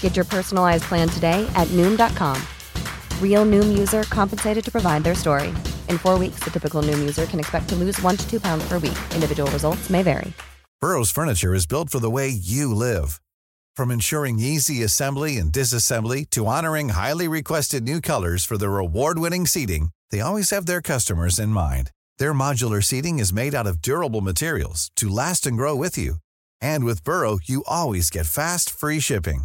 Get your personalized plan today at Noom.com. Real Noom user compensated to provide their story. In four weeks, the typical Noom user can expect to lose one to two pounds per week. Individual results may vary. Burrow's furniture is built for the way you live. From ensuring easy assembly and disassembly to honoring highly requested new colors for their award-winning seating, they always have their customers in mind. Their modular seating is made out of durable materials to last and grow with you. And with Burrow, you always get fast, free shipping.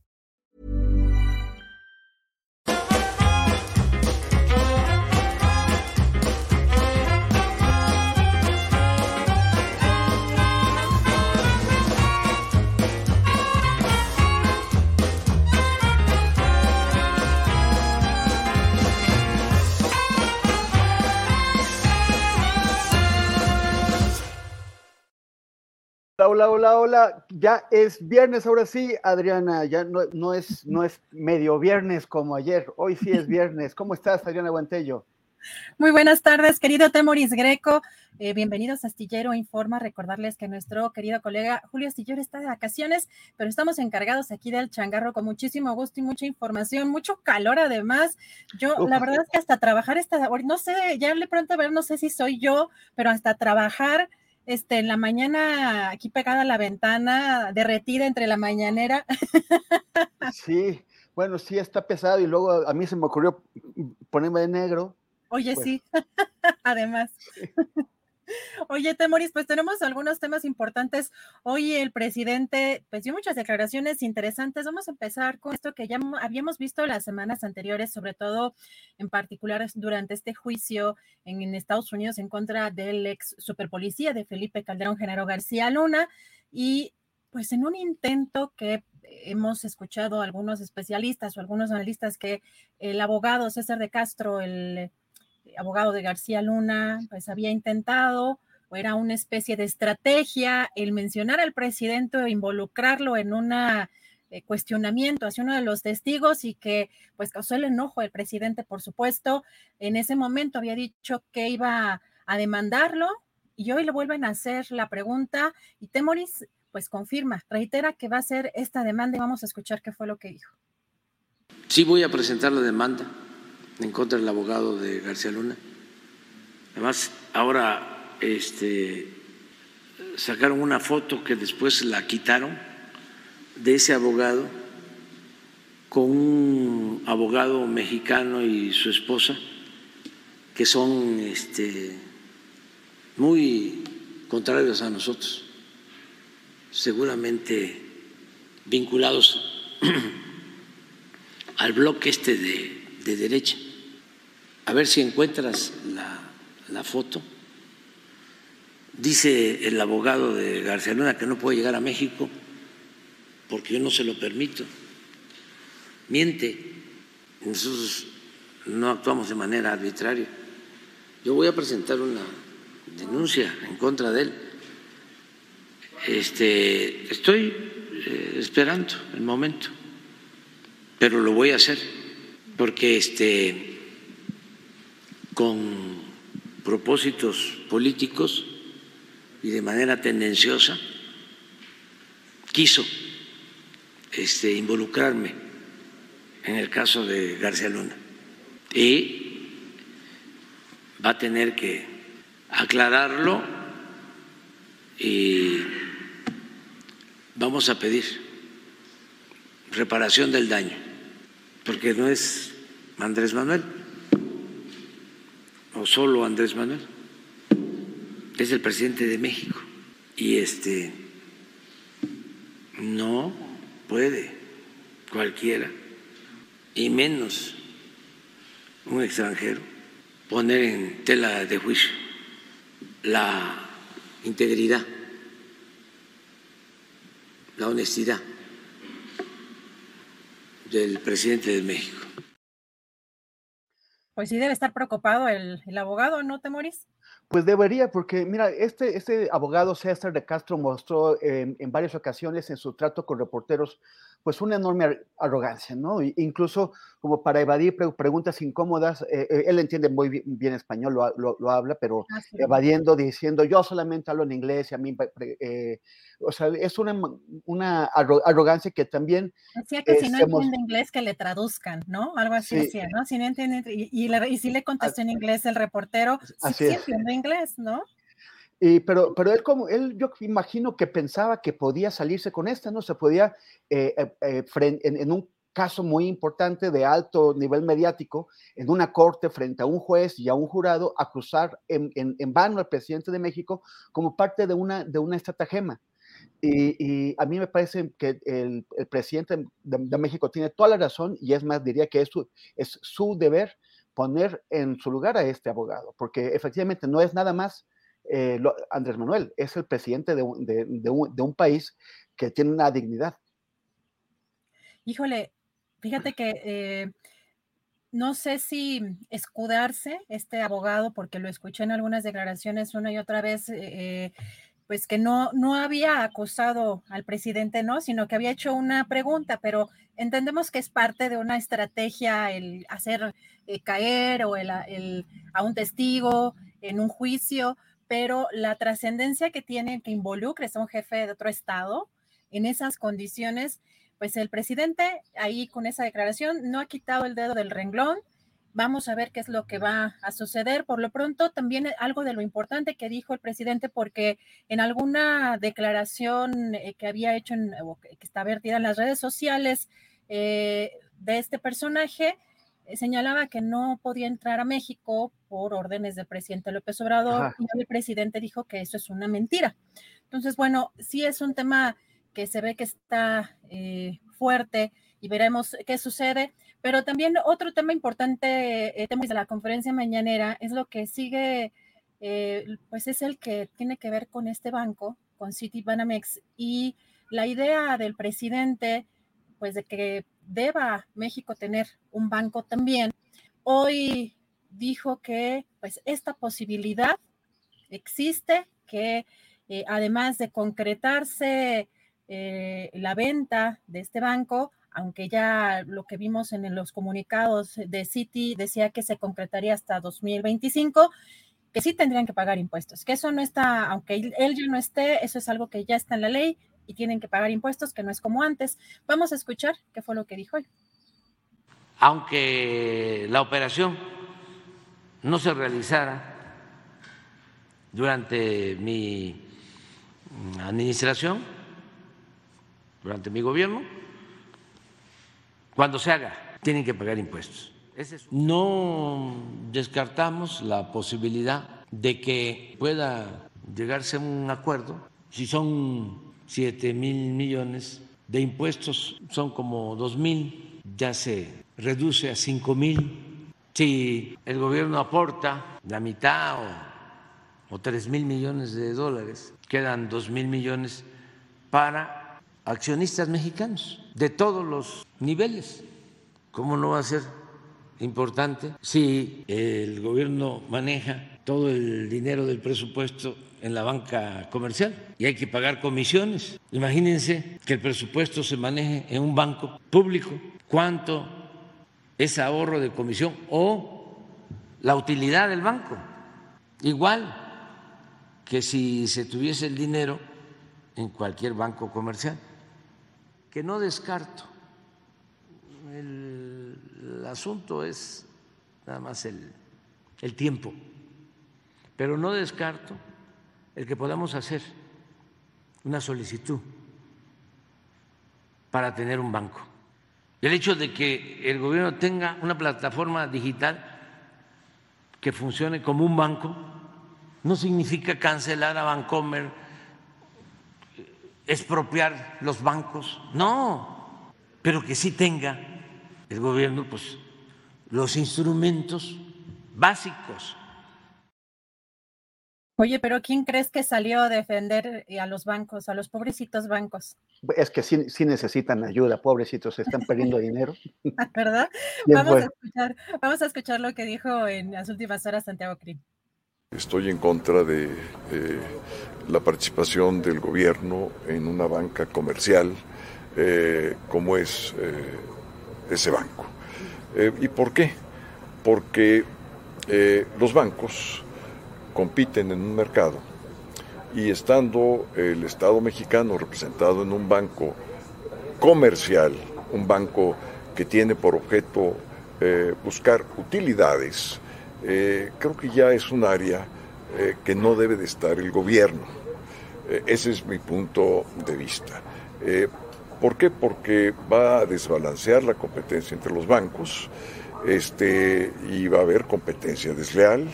Hola, hola, hola. Ya es viernes, ahora sí, Adriana. Ya no, no, es, no es medio viernes como ayer. Hoy sí es viernes. ¿Cómo estás, Adriana Guantello? Muy buenas tardes, querido Temoris Greco. Eh, bienvenidos a Astillero Informa. Recordarles que nuestro querido colega Julio Astillero está de vacaciones, pero estamos encargados aquí del changarro con muchísimo gusto y mucha información, mucho calor además. Yo, la verdad es que hasta trabajar esta, no sé, ya le pronto a ver, no sé si soy yo, pero hasta trabajar este, en la mañana aquí pegada a la ventana, derretida entre la mañanera. Sí, bueno, sí está pesado y luego a mí se me ocurrió ponerme de negro. Oye, pues. sí, además. Oye, Temoris, pues tenemos algunos temas importantes. Hoy el presidente pues dio muchas declaraciones interesantes. Vamos a empezar con esto que ya habíamos visto las semanas anteriores, sobre todo en particular durante este juicio en, Estados Unidos en contra del ex superpolicía de Felipe Calderón, Genaro García Luna. Y pues en un intento que hemos escuchado algunos especialistas o algunos analistas que el abogado César de Castro, el abogado de García Luna, pues había intentado o era una especie de estrategia el mencionar al presidente o involucrarlo en un eh, cuestionamiento hacia uno de los testigos y que pues causó el enojo del presidente, por supuesto. En ese momento había dicho que iba a demandarlo y hoy le vuelven a hacer la pregunta y Temoris pues confirma, reitera que va a hacer esta demanda y vamos a escuchar qué fue lo que dijo. Sí voy a presentar la demanda en contra del abogado de García Luna. Además, ahora este, sacaron una foto que después la quitaron de ese abogado con un abogado mexicano y su esposa que son este, muy contrarios a nosotros, seguramente vinculados al bloque este de, de derecha a ver si encuentras la, foto. Dice el abogado de García Luna que no puede llegar a México porque yo no se lo permito. Miente. Nosotros no actuamos de manera arbitraria. Yo voy a presentar una denuncia en contra de él. Este, estoy eh, esperando el momento, pero lo voy a hacer porque este con propósitos políticos y de manera tendenciosa, quiso este, involucrarme en el caso de García Luna. Y va a tener que aclararlo y vamos a pedir reparación del daño, porque no es Andrés Manuel solo Andrés Manuel, es el presidente de México y este no puede cualquiera y menos un extranjero, poner en tela de juicio la integridad, la honestidad del presidente de México. Pues sí debe estar preocupado el, el abogado, ¿no, Temoris? Pues debería, porque mira, este, este abogado César de Castro mostró en, en varias ocasiones en su trato con reporteros pues una enorme arrogancia, ¿no? incluso como para evadir preguntas incómodas, eh, eh, él entiende muy bien, español, lo, habla, pero ah, evadiendo, diciendo, yo solamente hablo en inglés y a mí, eh, o sea, es una, una arrogancia que también... Decía que si no entiende inglés, que le traduzcan, ¿no? Algo así decía, ¿no? Si no entiende, y, y, si le contestó en inglés el reportero, sí, entiende inglés, ¿no? Pero, pero él como, él yo imagino que pensaba que podía salirse con esta, ¿no? Se podía, eh, eh, eh, en, un caso muy importante de alto nivel mediático, en una corte frente a un juez y a un jurado, acusar en, en, vano al presidente de México como parte de una, de una estratagema. Y, a mí me parece que el, el presidente de, México tiene toda la razón y es más, diría que es su, es su deber poner en su lugar a este abogado, porque efectivamente no es nada más eh, Andrés Manuel es el presidente de un, país que tiene una dignidad. Híjole, fíjate que eh, no sé si escudarse este abogado, porque lo escuché en algunas declaraciones una y otra vez, eh, pues que no, no había acusado al presidente, ¿no? Sino que había hecho una pregunta, pero entendemos que es parte de una estrategia el hacer caer o el, a un testigo en un juicio pero la trascendencia que tiene que involucre a un jefe de otro estado en esas condiciones, pues el presidente ahí con esa declaración no ha quitado el dedo del renglón. Vamos a ver qué es lo que va a suceder. Por lo pronto, también algo de lo importante que dijo el presidente, porque en alguna declaración eh, que había hecho, en, que está vertida en las redes sociales eh, de este personaje, eh, señalaba que no podía entrar a México por órdenes del presidente López Obrador y el presidente dijo que eso es una mentira. Entonces, bueno, sí es un tema que se ve que está eh, fuerte y veremos qué sucede. Pero también otro tema importante, eh, tema de la conferencia mañanera, es lo que sigue, pues es el que tiene que ver con este banco, con Citibanamex, y la idea del presidente, pues de que deba México tener un banco también, hoy dijo que pues esta posibilidad existe, que eh, además de concretarse eh, la venta de este banco, aunque ya lo que vimos en los comunicados de Citi decía que se concretaría hasta 2025, que sí tendrían que pagar impuestos, que eso no está, aunque él ya no esté, eso es algo que ya está en la ley, y tienen que pagar impuestos, que no es como antes. Vamos a escuchar qué fue lo que dijo hoy. Aunque la operación no se realizara durante mi administración, durante mi gobierno, cuando se haga, tienen que pagar impuestos. No descartamos la posibilidad de que pueda llegarse a un acuerdo si son 7 mil millones de impuestos, son como 2 mil, ya se reduce a 5 mil. Si el gobierno aporta la mitad o, o 3 mil millones de dólares, quedan 2 mil millones para accionistas mexicanos de todos los niveles. ¿Cómo no va a ser importante si el gobierno maneja todo el dinero del presupuesto en la banca comercial y hay que pagar comisiones. Imagínense que el presupuesto se maneje en un banco público. ¿Cuánto es ahorro de comisión o la utilidad del banco? Igual que si se tuviese el dinero en cualquier banco comercial, que no descarto. El, asunto es nada más el, el tiempo, pero no descarto el que podamos hacer una solicitud para tener un banco. El hecho de que el gobierno tenga una plataforma digital que funcione como un banco no significa cancelar a Bancomer, expropiar los bancos, no, pero que sí tenga el gobierno pues los instrumentos básicos. Oye, pero ¿quién crees que salió a defender a los bancos, a los pobrecitos bancos? Es que sí, sí necesitan ayuda, pobrecitos, se están perdiendo dinero. ¿Verdad? Vamos a, escuchar, vamos a escuchar lo que dijo en las últimas horas Santiago Crim. Estoy en contra de eh, la participación del gobierno en una banca comercial eh, como es eh, ese banco. ¿Y por qué? Porque los bancos compiten en un mercado y estando el Estado mexicano representado en un banco comercial, un banco que tiene por objeto buscar utilidades, eh, creo que ya es un área eh, que no debe de estar el gobierno. Eh, ese es mi punto de vista. ¿Por qué? Porque va a desbalancear la competencia entre los bancos este, y va a haber competencia desleal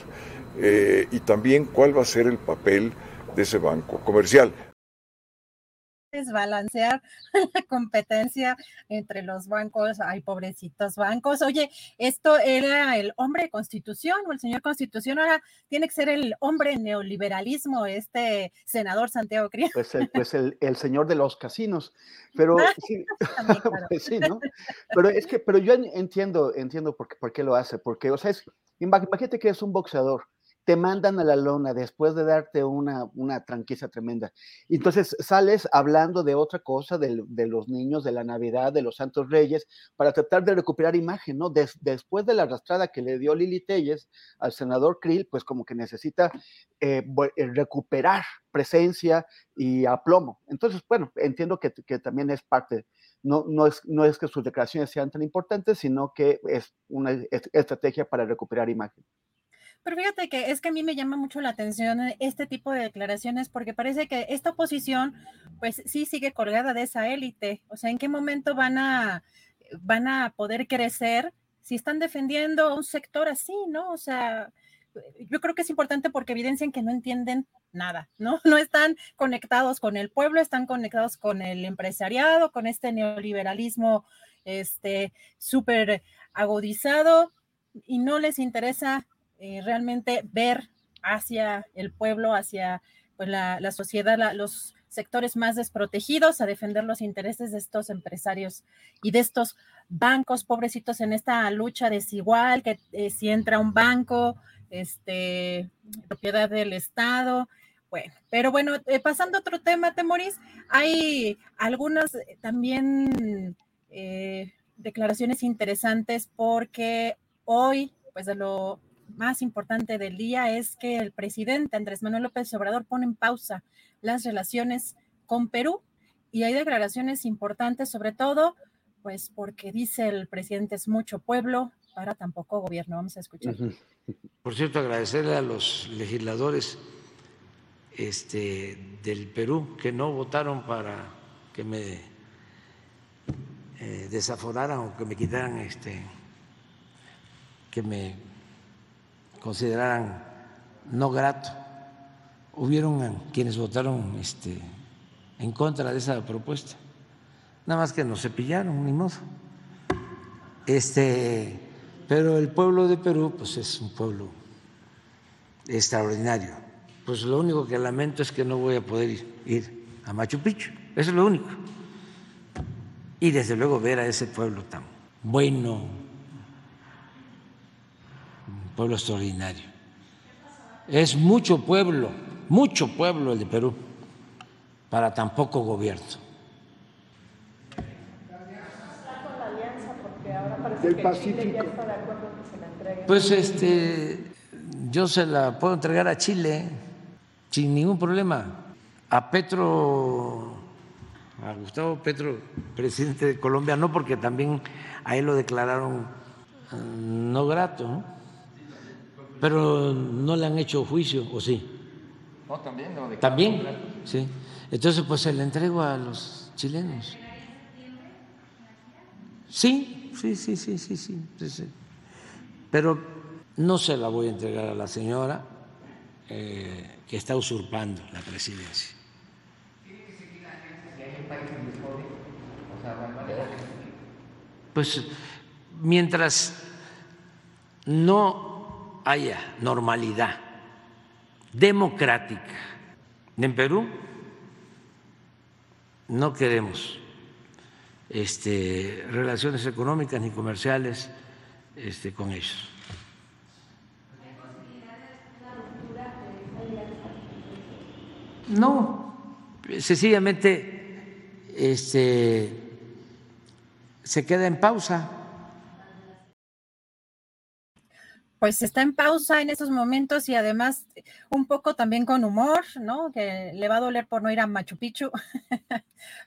y también cuál va a ser el papel de ese banco comercial desbalancear la competencia entre los bancos. Ay, pobrecitos bancos. Oye, esto era el hombre de constitución o el señor constitución, ahora tiene que ser el hombre neoliberalismo, este senador Santiago Cría. Pues, el, pues el, señor de los casinos. Pero sí, pues sí, ¿no? Pero es que, pero yo entiendo, entiendo por qué, por qué lo hace, porque, o sea, es, imagínate que es un boxeador te mandan a la lona después de darte una, una tranquisa tremenda. Entonces sales hablando de otra cosa, de, los niños, de la Navidad, de los Santos Reyes, para tratar de recuperar imagen, ¿no? después de la arrastrada que le dio Lili Telles al senador Krill, pues como que necesita eh, eh, recuperar presencia y aplomo. Entonces, bueno, entiendo que, también es parte, no, no, es, no es que sus declaraciones sean tan importantes, sino que es una estrategia para recuperar imagen. Pero fíjate que es que a mí me llama mucho la atención este tipo de declaraciones porque parece que esta oposición pues sí sigue colgada de esa élite. O sea, ¿en qué momento van a, van a poder crecer si están defendiendo un sector así, ¿no? O sea, yo creo que es importante porque evidencian que no entienden nada, ¿no? No están conectados con el pueblo, están conectados con el empresariado, con este neoliberalismo este súper agudizado y no les interesa eh, realmente ver hacia el pueblo, hacia pues, la, sociedad, los sectores más desprotegidos, a defender los intereses de estos empresarios y de estos bancos pobrecitos en esta lucha desigual, que eh, si entra un banco, este, propiedad del Estado. Bueno, pero bueno, eh, pasando a otro tema, Temoris, hay algunas también declaraciones interesantes porque hoy, pues de lo más importante del día es que el presidente Andrés Manuel López Obrador pone en pausa las relaciones con Perú y hay declaraciones importantes, sobre todo, pues porque dice el presidente es mucho pueblo para tampoco gobierno. Vamos a escuchar. Por cierto, agradecerle a los legisladores este, del Perú que no votaron para que me eh, desaforaran o que me quitaran este que me consideraran no grato. Hubieron quienes votaron este, en contra de esa propuesta. Nada más que nos cepillaron, ni modo. Este, pero el pueblo de Perú, pues es un pueblo extraordinario. Pues lo único que lamento es que no voy a poder ir, ir a Machu Picchu. Eso es lo único. Y desde luego ver a ese pueblo tan bueno, pueblo extraordinario. Es mucho pueblo, mucho pueblo el de Perú, para tan poco gobierno. Del Pacífico. Pues este, yo se la puedo entregar a Chile sin ningún problema. A Petro, a Gustavo Petro, presidente de Colombia, no porque también a él lo declararon eh, no grato, ¿no? Pero no le han hecho juicio, ¿o sí? No, también. No, también, sí. Entonces, pues se la entrego a los chilenos. Sí, sí, sí, sí, sí, sí, sí, Pero no se la voy a entregar a la señora eh, que está usurpando la presidencia. Pues mientras no haya normalidad democrática en Perú, no queremos este, relaciones económicas ni comerciales este, con ellos. No, sencillamente este, se queda en pausa. Pues está en pausa en estos momentos y además un poco también con humor, ¿no? Que le va a doler por no ir a Machu Picchu.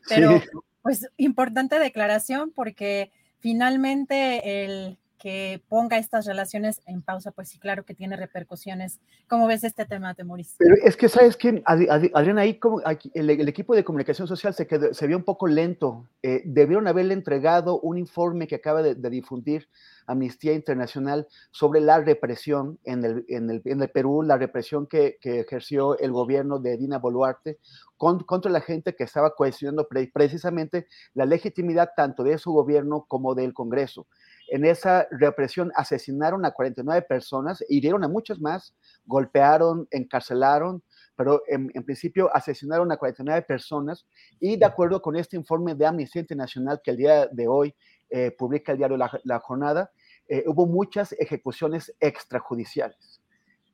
Pero pues importante declaración porque finalmente el que ponga estas relaciones en pausa, pues sí, claro que tiene repercusiones. ¿Cómo ves este tema, Temoris? Pero es que, ¿sabes qué? Adriana, ahí como, el, equipo de comunicación social se, quedó, se vio un poco lento. Eh, debieron haberle entregado un informe que acaba de, difundir Amnistía Internacional sobre la represión en el, en el, en el Perú, la represión que, que, ejerció el gobierno de Dina Boluarte contra la gente que estaba cuestionando precisamente la legitimidad tanto de su gobierno como del Congreso. En esa represión asesinaron a 49 personas, hirieron a muchas más, golpearon, encarcelaron, pero en, principio asesinaron a 49 personas y de acuerdo con este informe de Amnistía Internacional que el día de hoy eh, publica el diario La, Jornada, eh, hubo muchas ejecuciones extrajudiciales.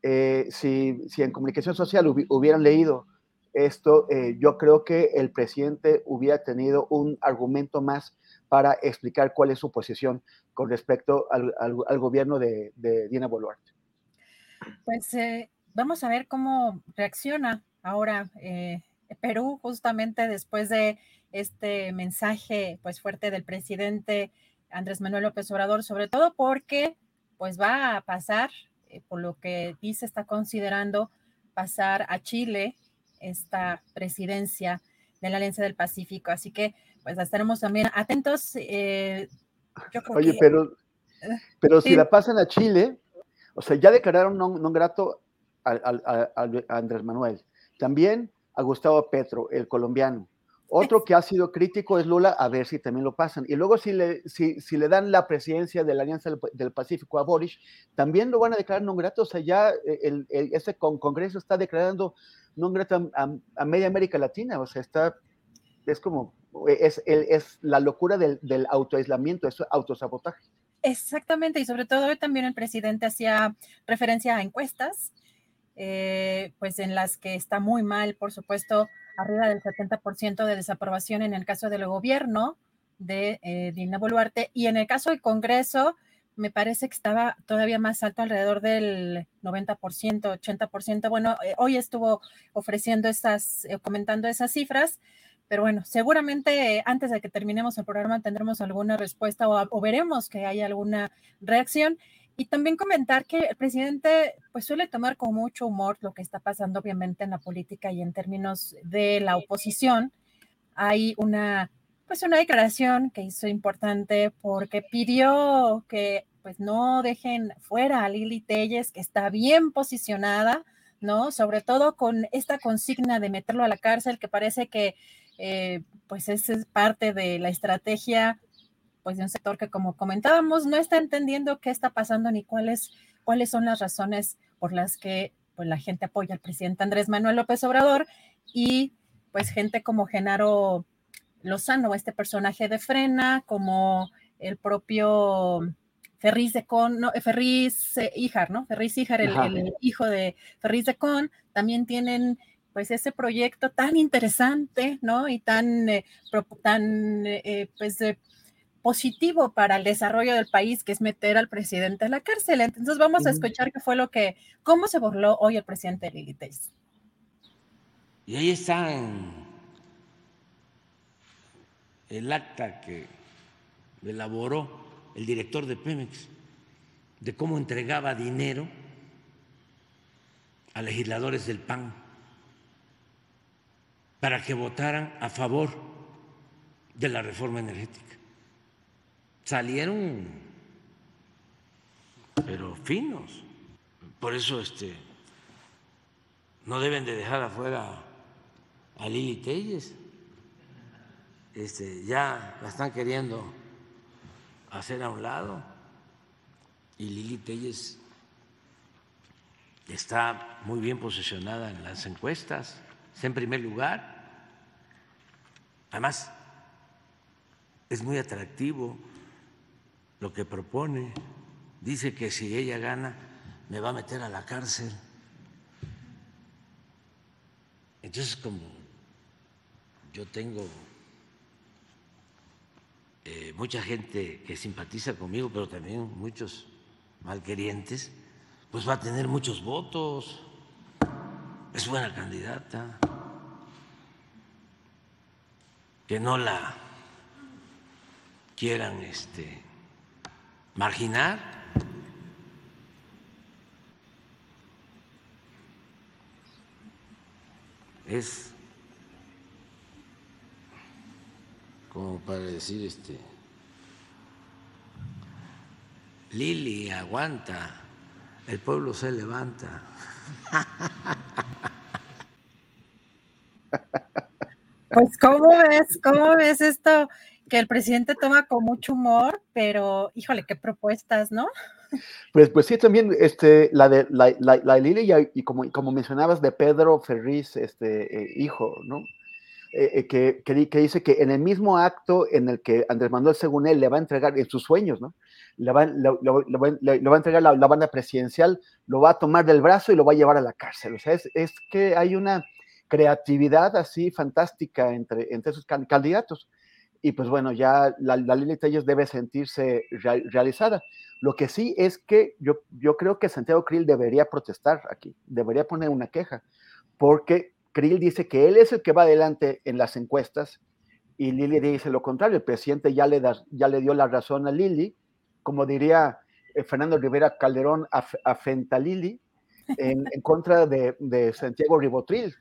Eh, si, si, en comunicación social hubieran leído esto, yo creo que el presidente hubiera tenido un argumento más para explicar cuál es su posición con respecto al, gobierno de, de, Dina Boluarte. Pues eh, vamos a ver cómo reacciona ahora eh, Perú justamente después de este mensaje pues fuerte del presidente Andrés Manuel López Obrador, sobre todo porque pues va a pasar, eh, por lo que dice, está considerando pasar a Chile esta presidencia de la Alianza del Pacífico. Así que pues estaremos también atentos. Eh, Oye, pero, eh, pero si la pasan a Chile, o sea, ya declararon no, grato a, Andrés Manuel. También a Gustavo Petro, el colombiano. Otro que ha sido crítico es Lula, a ver si también lo pasan. Y luego si le, si, si le dan la presidencia de la Alianza del, Pacífico a Boris, también lo van a declarar no grato. O sea, ya el, ese Congreso está declarando no grato a, media América Latina. O sea, está, es como es, la locura del, del autoaislamiento, es autosabotaje. Exactamente, y sobre todo también el presidente hacía referencia a encuestas, eh, pues en las que está muy mal, por supuesto, arriba del 70% de desaprobación en el caso del gobierno de eh, Dina Boluarte, y en el caso del Congreso, me parece que estaba todavía más alto, alrededor del 90%, 80%. Bueno, eh, hoy estuvo ofreciendo esas, comentando esas cifras, pero bueno, seguramente antes de que terminemos el programa tendremos alguna respuesta o, veremos que hay alguna reacción. Y también comentar que el presidente pues suele tomar con mucho humor lo que está pasando obviamente en la política y en términos de la oposición. Hay una pues una declaración que hizo importante porque pidió que pues no dejen fuera a Lili Telles, que está bien posicionada, ¿no? Sobre todo con esta consigna de meterlo a la cárcel, que parece que eh, pues es parte de la estrategia pues de un sector que como comentábamos no está entendiendo qué está pasando ni cuáles cuáles son las razones por las que pues la gente apoya al presidente Andrés Manuel López Obrador y pues gente como Genaro Lozano, este personaje de Frena, como el propio Ferriz de Con, no, Ferriz eh, Híjar, ¿no? Ferriz Híjar, el, el, hijo de Ferriz de Con, también tienen pues ese proyecto tan interesante, ¿no? Y tan, eh, tan eh, pues, positivo para el desarrollo del país, que es meter al presidente a la cárcel. Entonces vamos a escuchar qué fue lo que, cómo se burló hoy el presidente Lili Y ahí está el acta que elaboró el director de Pemex de cómo entregaba dinero a legisladores del PAN para que votaran a favor de la reforma energética. Salieron, pero finos. Por eso este, no deben de dejar afuera a Lili Telles. Este, ya la están queriendo hacer a un lado. y Lili Telles está muy bien posicionada en las encuestas, está en primer lugar. Además, es muy atractivo lo que propone. Dice que si ella gana, me va a meter a la cárcel. Entonces, como yo tengo eh, mucha gente que simpatiza conmigo, pero también muchos malquerientes, pues va a tener muchos votos. Es buena candidata. Que no la quieran este, marginar. Es como para decir este Lili aguanta, el pueblo se levanta. Pues cómo ves, cómo ves esto que el presidente toma con mucho humor, pero híjole, qué propuestas, ¿no? Pues, pues sí, también este, la de la, la, Lili y, como, como mencionabas de Pedro Ferriz, este eh, hijo, ¿no? Eh, eh, que, que, dice que en el mismo acto en el que Andrés Manuel, según él, le va a entregar en sus sueños, ¿no? Le va, a entregar la, banda presidencial, lo va a tomar del brazo y lo va a llevar a la cárcel. O sea, es, es que hay una creatividad así fantástica entre, entre esos candidatos. Y pues bueno, ya la, la Lili Telles debe sentirse realizada. Lo que sí es que yo, yo creo que Santiago Krill debería protestar aquí, debería poner una queja, porque Krill dice que él es el que va adelante en las encuestas y Lili dice lo contrario. El presidente ya le, da, ya le dio la razón a Lili, como diría eh, Fernando Rivera Calderón a, a Fentalili, en, en contra de, de, Santiago Ribotril.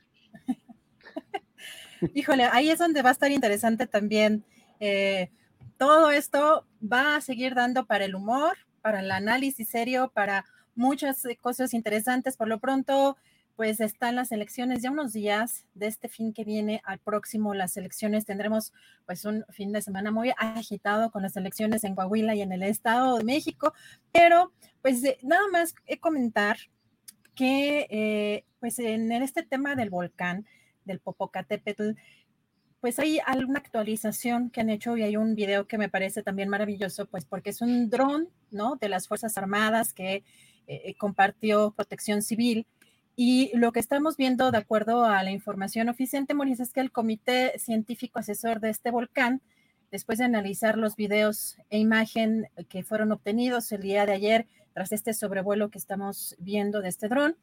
Híjole, ahí es donde va a estar interesante también. Eh, todo esto va a seguir dando para el humor, para el análisis serio, para muchas eh, cosas interesantes. Por lo pronto, pues están las elecciones ya unos días de este fin que viene al próximo las elecciones tendremos pues un fin de semana muy agitado con las elecciones en Coahuila y en el Estado de México pero pues nada más comentar que eh, pues en este tema del volcán del Popocatépetl pues hay alguna actualización que han hecho y hay un video que me parece también maravilloso, pues porque es un dron, ¿no? De las Fuerzas Armadas que eh, compartió Protección Civil y lo que estamos viendo, de acuerdo a la información oficial, Moris, es que el Comité Científico Asesor de este volcán, después de analizar los videos e imagen que fueron obtenidos el día de ayer tras este sobrevuelo que estamos viendo de este dron,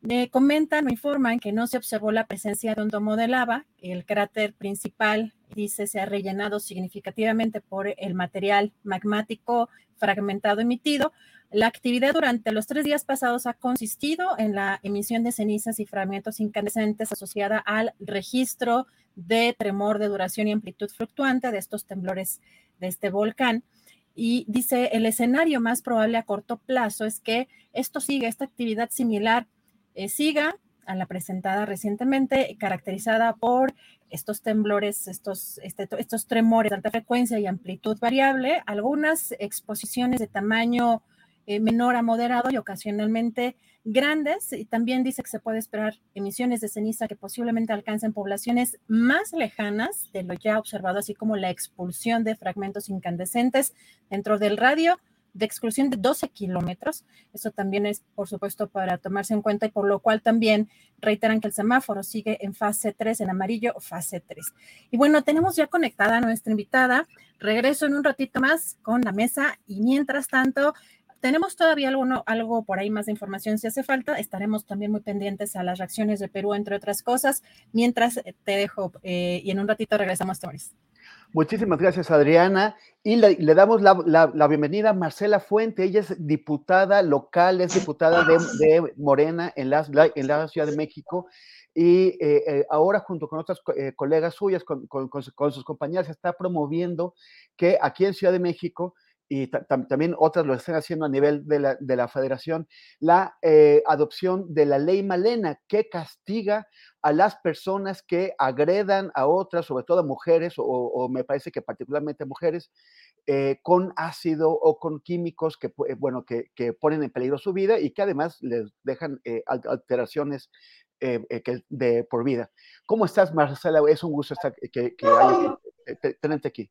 me comentan o informan que no se observó la presencia de un domo de lava. El cráter principal, dice, se ha rellenado significativamente por el material magmático fragmentado emitido, la actividad durante los tres días pasados ha consistido en la emisión de cenizas y fragmentos incandescentes asociada al registro de tremor de duración y amplitud fluctuante de estos temblores de este volcán. Y dice, el escenario más probable a corto plazo es que esto siga, esta actividad similar eh, siga a la presentada recientemente, caracterizada por estos temblores, estos, este, estos tremores de alta frecuencia y amplitud variable, algunas exposiciones de tamaño eh, menor a moderado y ocasionalmente grandes. Y también dice que se puede esperar emisiones de ceniza que posiblemente alcancen poblaciones más lejanas de lo ya observado, así como la expulsión de fragmentos incandescentes dentro del radio de exclusión de 12 kilómetros. Eso también es, por supuesto, para tomarse en cuenta y por lo cual también reiteran que el semáforo sigue en fase 3, en amarillo, fase 3. Y bueno, tenemos ya conectada a nuestra invitada. Regreso en un ratito más con la mesa y mientras tanto, tenemos todavía alguno, algo por ahí más de información si hace falta. Estaremos también muy pendientes a las reacciones de Perú, entre otras cosas. Mientras eh, te dejo eh, y en un ratito regresamos, Toris. Muchísimas gracias, Adriana. Y le, damos la, bienvenida a Marcela Fuente. Ella es diputada local, es diputada de, Morena en la, en la Ciudad de México. Y eh, ahora, junto con otras colegas suyas, con, con, sus compañeras, está promoviendo que aquí en Ciudad de México y también otras lo están haciendo a nivel de la, de la federación, la eh, adopción de la ley Malena, que castiga a las personas que agredan a otras, sobre todo a mujeres, o, me parece que particularmente a mujeres, eh, con ácido o con químicos que, bueno, que, ponen en peligro su vida y que además les dejan alteraciones de por vida. ¿Cómo estás, Marcela? Es un gusto estar, que, tenerte aquí.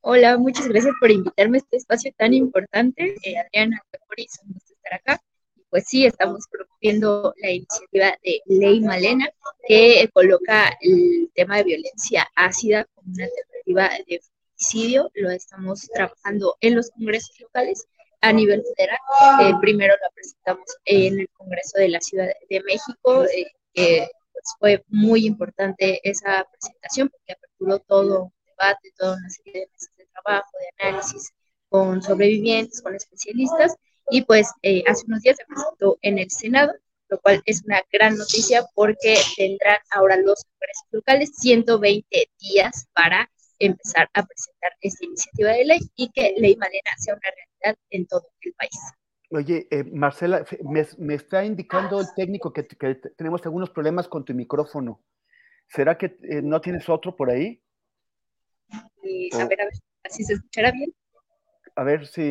Hola, muchas gracias por invitarme a este espacio tan importante. Adriana, por eso estar acá pues sí, estamos promoviendo la iniciativa de Ley Malena, que coloca el tema de violencia ácida como una alternativa de feminicidio. Lo estamos trabajando en los congresos locales a nivel federal. Eh, primero lo presentamos en el Congreso de la Ciudad de México, eh, que pues, fue muy importante esa presentación porque aperturó todo debate, toda una serie de mesas de trabajo, de análisis con sobrevivientes, con especialistas y pues eh, hace unos días se presentó en el Senado, lo cual es una gran noticia porque tendrán ahora los congresos locales 120 días para empezar a presentar esta iniciativa de ley y que Ley Malena sea una realidad en todo el país. Oye, eh, Marcela, me, está indicando el técnico que, tenemos algunos problemas con tu micrófono. ¿Será que eh, no tienes otro por ahí? A ver, a ver, ¿así se escuchará bien? A ver si...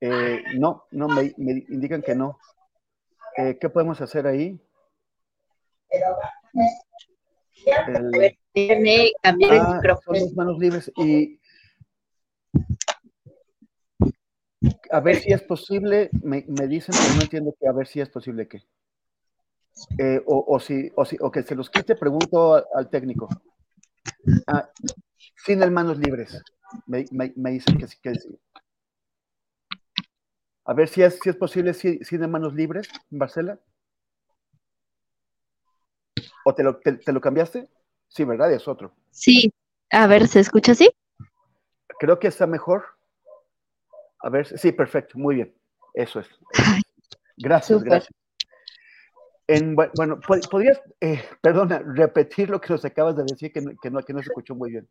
Eh, no, no, me, indican que no. Eh, ¿Qué podemos hacer ahí? El, ah, son las manos libres y a ver si es posible, me, dicen, pero no entiendo que a ver si es posible que. Eh, o, si, o, si, o que se los quite, pregunto al, técnico. Ah, sin el manos libres. Me, me, dicen que sí, que sí. A ver si es, si es posible, si, de manos libres, Marcela. ¿O te lo, te, lo cambiaste? Sí, ¿verdad? Es otro. Sí. A ver, ¿se escucha así? Creo que está mejor. A ver, sí, perfecto, muy bien. Eso es. Gracias, gracias. Bueno, ¿podrías, eh, perdona, repetir lo que nos acabas de decir que que no, que no se escuchó muy bien?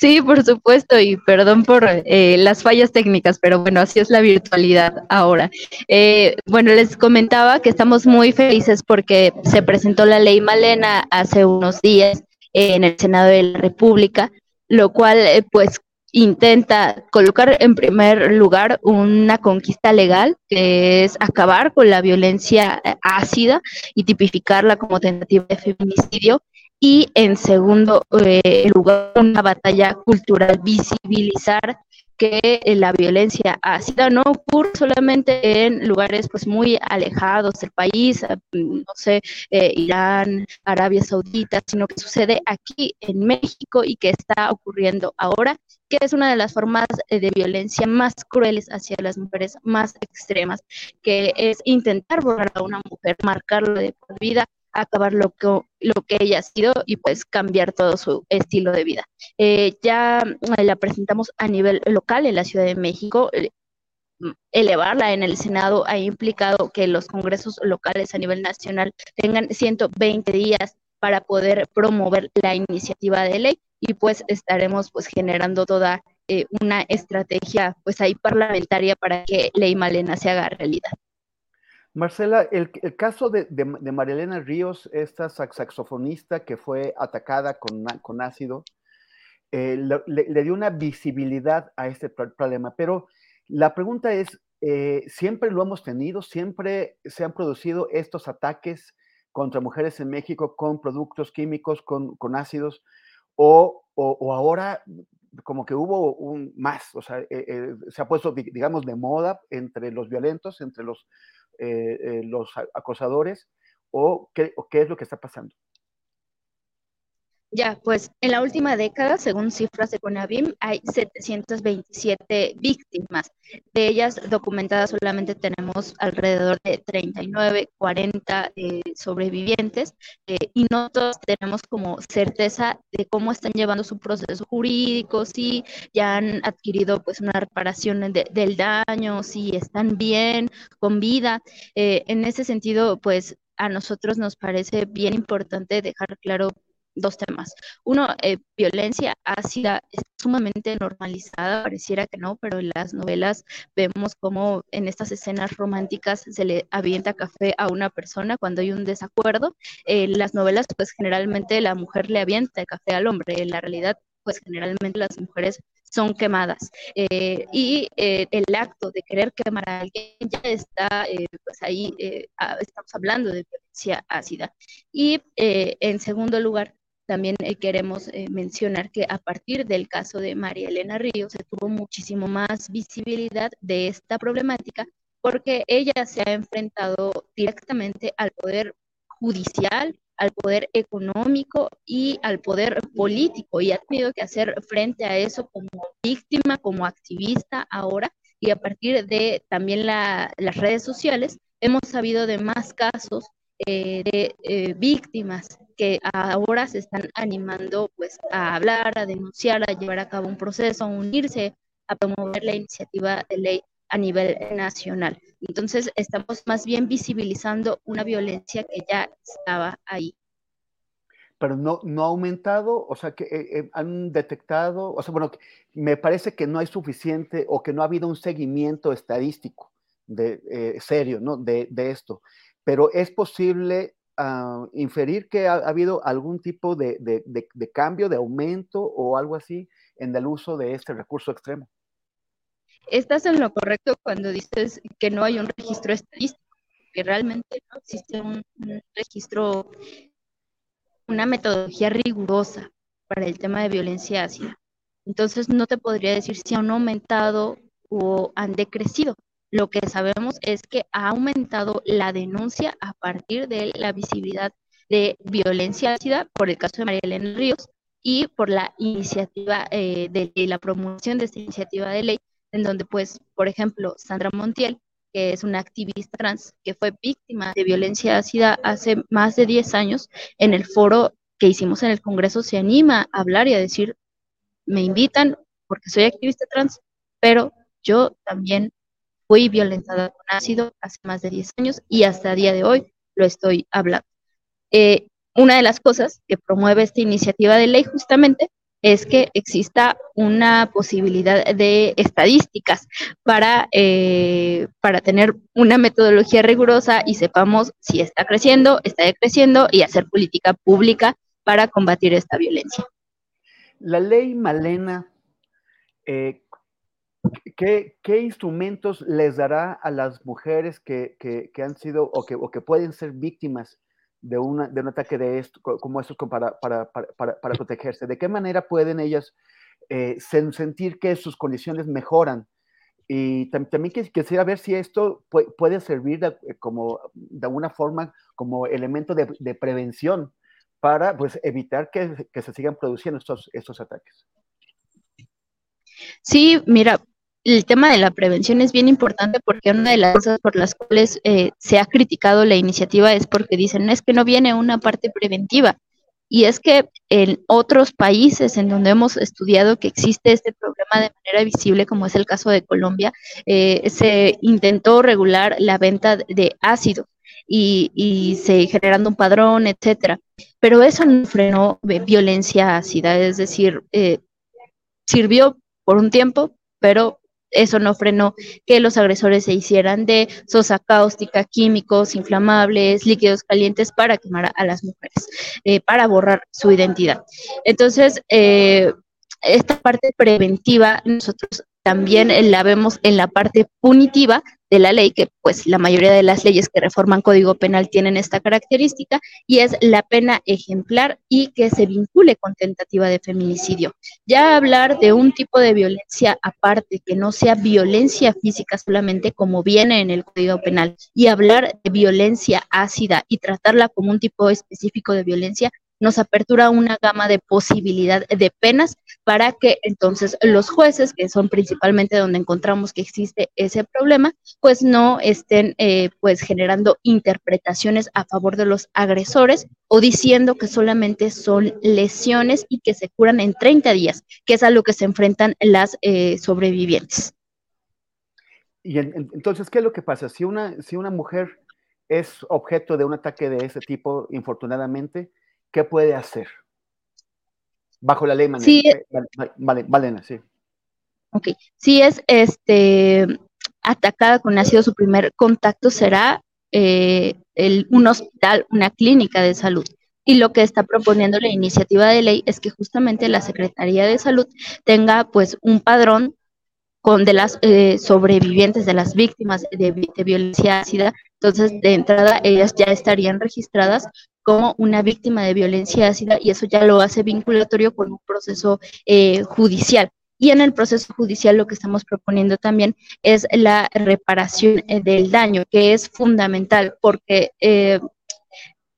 Sí, por supuesto, y perdón por eh, las fallas técnicas, pero bueno, así es la virtualidad ahora. Eh, bueno, les comentaba que estamos muy felices porque se presentó la ley Malena hace unos días en el Senado de la República, lo cual pues intenta colocar en primer lugar una conquista legal que es acabar con la violencia ácida y tipificarla como tentativa de feminicidio. Y en segundo eh, lugar una batalla cultural, visibilizar que eh, la violencia ácida no ocurre solamente en lugares pues muy alejados del país, ah, no sé, eh, Irán, Arabia Saudita, sino que sucede aquí en México y que está ocurriendo ahora, que es una de las formas de violencia más crueles hacia las mujeres más extremas, que es intentar borrar a una mujer, marcarla de por vida acabar lo que, lo que ella ha sido y pues cambiar todo su estilo de vida. Eh, ya eh, la presentamos a nivel local en la Ciudad de México. Eh, elevarla en el Senado ha implicado que los congresos locales a nivel nacional tengan 120 días para poder promover la iniciativa de ley y pues estaremos pues generando toda una estrategia pues ahí parlamentaria para que Ley Malena se haga realidad. Marcela, el, caso de, de, Marilena Ríos, esta saxofonista que fue atacada con, ácido, eh, le, dio una visibilidad a este problema, pero la pregunta es, eh, ¿siempre lo hemos tenido? ¿Siempre se han producido estos ataques contra mujeres en México con productos químicos, con, ácidos? O, ahora como que hubo un más, o sea, eh, se ha puesto, digamos, de moda entre los violentos, entre los eh, eh, los acosadores o qué, o qué es lo que está pasando? Ya, pues en la última década, según cifras de CONAVIM, hay 727 víctimas. De ellas documentadas solamente tenemos alrededor de 39, 40 eh, sobrevivientes eh, y no todos tenemos como certeza de cómo están llevando su proceso jurídico, si ya han adquirido pues una reparación del daño, si están bien, con vida. Eh, en ese sentido, pues a nosotros nos parece bien importante dejar claro dos temas. Uno, eh, violencia ácida es sumamente normalizada, pareciera que no, pero en las novelas vemos como en estas escenas románticas se le avienta café a una persona cuando hay un desacuerdo. En las novelas, pues generalmente la mujer le avienta café al hombre. En la realidad, pues generalmente las mujeres son quemadas. Eh, y eh, el acto de querer quemar a alguien ya está, eh, pues ahí estamos hablando de violencia ácida. Y en segundo lugar, también queremos mencionar que a partir del caso de María Elena Ríos se tuvo muchísimo más visibilidad de esta problemática porque ella se ha enfrentado directamente al poder judicial al poder económico y al poder político y ha tenido que hacer frente a eso como víctima, como activista ahora y a partir de también las redes sociales hemos sabido de más casos eh, de eh, víctimas que ahora se están animando pues a hablar, a denunciar, a llevar a cabo un proceso, a unirse, a promover la iniciativa de ley a nivel nacional. Entonces, estamos más bien visibilizando una violencia que ya estaba ahí. Pero no, no ha aumentado, o sea, que eh, eh, han detectado, o sea, bueno, me parece que no hay suficiente o que no ha habido un seguimiento estadístico de, eh, serio, ¿no? De, esto. Pero es posible ah, inferir que ha, habido algún tipo de, de cambio, de aumento o algo así en el uso de este recurso extremo estás en lo correcto cuando dices que no hay un registro estadístico, que realmente no existe un, registro, una metodología rigurosa para el tema de violencia ácida. Entonces no te podría decir si han aumentado o han decrecido. Lo que sabemos es que ha aumentado la denuncia a partir de la visibilidad de violencia ácida, por el caso de María Elena Ríos, y por la iniciativa eh, de la promoción de esta iniciativa de ley en donde pues, por ejemplo, Sandra Montiel, que es una activista trans que fue víctima de violencia ácida hace más de 10 años, en el foro que hicimos en el Congreso se anima a hablar y a decir, me invitan porque soy activista trans, pero yo también fui violentada con ácido hace más de 10 años y hasta el día de hoy lo estoy hablando. Eh, una de las cosas que promueve esta iniciativa de ley justamente es que exista una posibilidad de estadísticas para, eh, para tener una metodología rigurosa y sepamos si está creciendo, está decreciendo y hacer política pública para combatir esta violencia. La ley Malena, eh, ¿qué, instrumentos les dará a las mujeres que, han sido o que, o que pueden ser víctimas de, una, de un ataque de esto, como estos para, para, para, para, protegerse? ¿De qué manera pueden ellas eh, sentir que sus condiciones mejoran? Y también quisiera ver si esto puede, servir de, eh, como, de alguna forma como elemento de, de prevención para pues, evitar que, que, se sigan produciendo estos, estos ataques. Sí, mira, el tema de la prevención es bien importante porque una de las cosas por las cuales eh, se ha criticado la iniciativa es porque dicen, es que no viene una parte preventiva. Y es que en otros países en donde hemos estudiado que existe este problema de manera visible, como es el caso de Colombia, eh, se intentó regular la venta de ácido y, se generando un padrón, etcétera. Pero eso no frenó violencia ácida, es decir, eh, sirvió por un tiempo, pero eso no frenó que los agresores se hicieran de sosa cáustica, químicos inflamables, líquidos calientes para quemar a, las mujeres, eh, para borrar su identidad. Entonces, eh, esta parte preventiva nosotros también la vemos en la parte punitiva de la ley, que pues la mayoría de las leyes que reforman Código Penal tienen esta característica, y es la pena ejemplar y que se vincule con tentativa de feminicidio. Ya hablar de un tipo de violencia aparte, que no sea violencia física solamente como viene en el Código Penal, y hablar de violencia ácida y tratarla como un tipo específico de violencia, nos apertura una gama de posibilidad de penas para que entonces los jueces, que son principalmente donde encontramos que existe ese problema, pues no estén eh, pues generando interpretaciones a favor de los agresores o diciendo que solamente son lesiones y que se curan en 30 días, que es a lo que se enfrentan las eh, sobrevivientes. Y entonces, ¿qué es lo que pasa? Si una, si una mujer es objeto de un ataque de ese tipo, infortunadamente, ¿qué puede hacer? Bajo la ley, sí, Valena, sí. Ok, si es este, atacada con ácido, su primer contacto será eh, un hospital, una clínica de salud. Y lo que está proponiendo la iniciativa de ley es que justamente la Secretaría de Salud tenga pues un padrón con de las eh, sobrevivientes de las víctimas de, violencia ácida. Entonces, de entrada, ellas ya estarían registradas como una víctima de violencia ácida y eso ya lo hace vinculatorio con un proceso eh, judicial. Y en el proceso judicial lo que estamos proponiendo también es la reparación eh, del daño, que es fundamental porque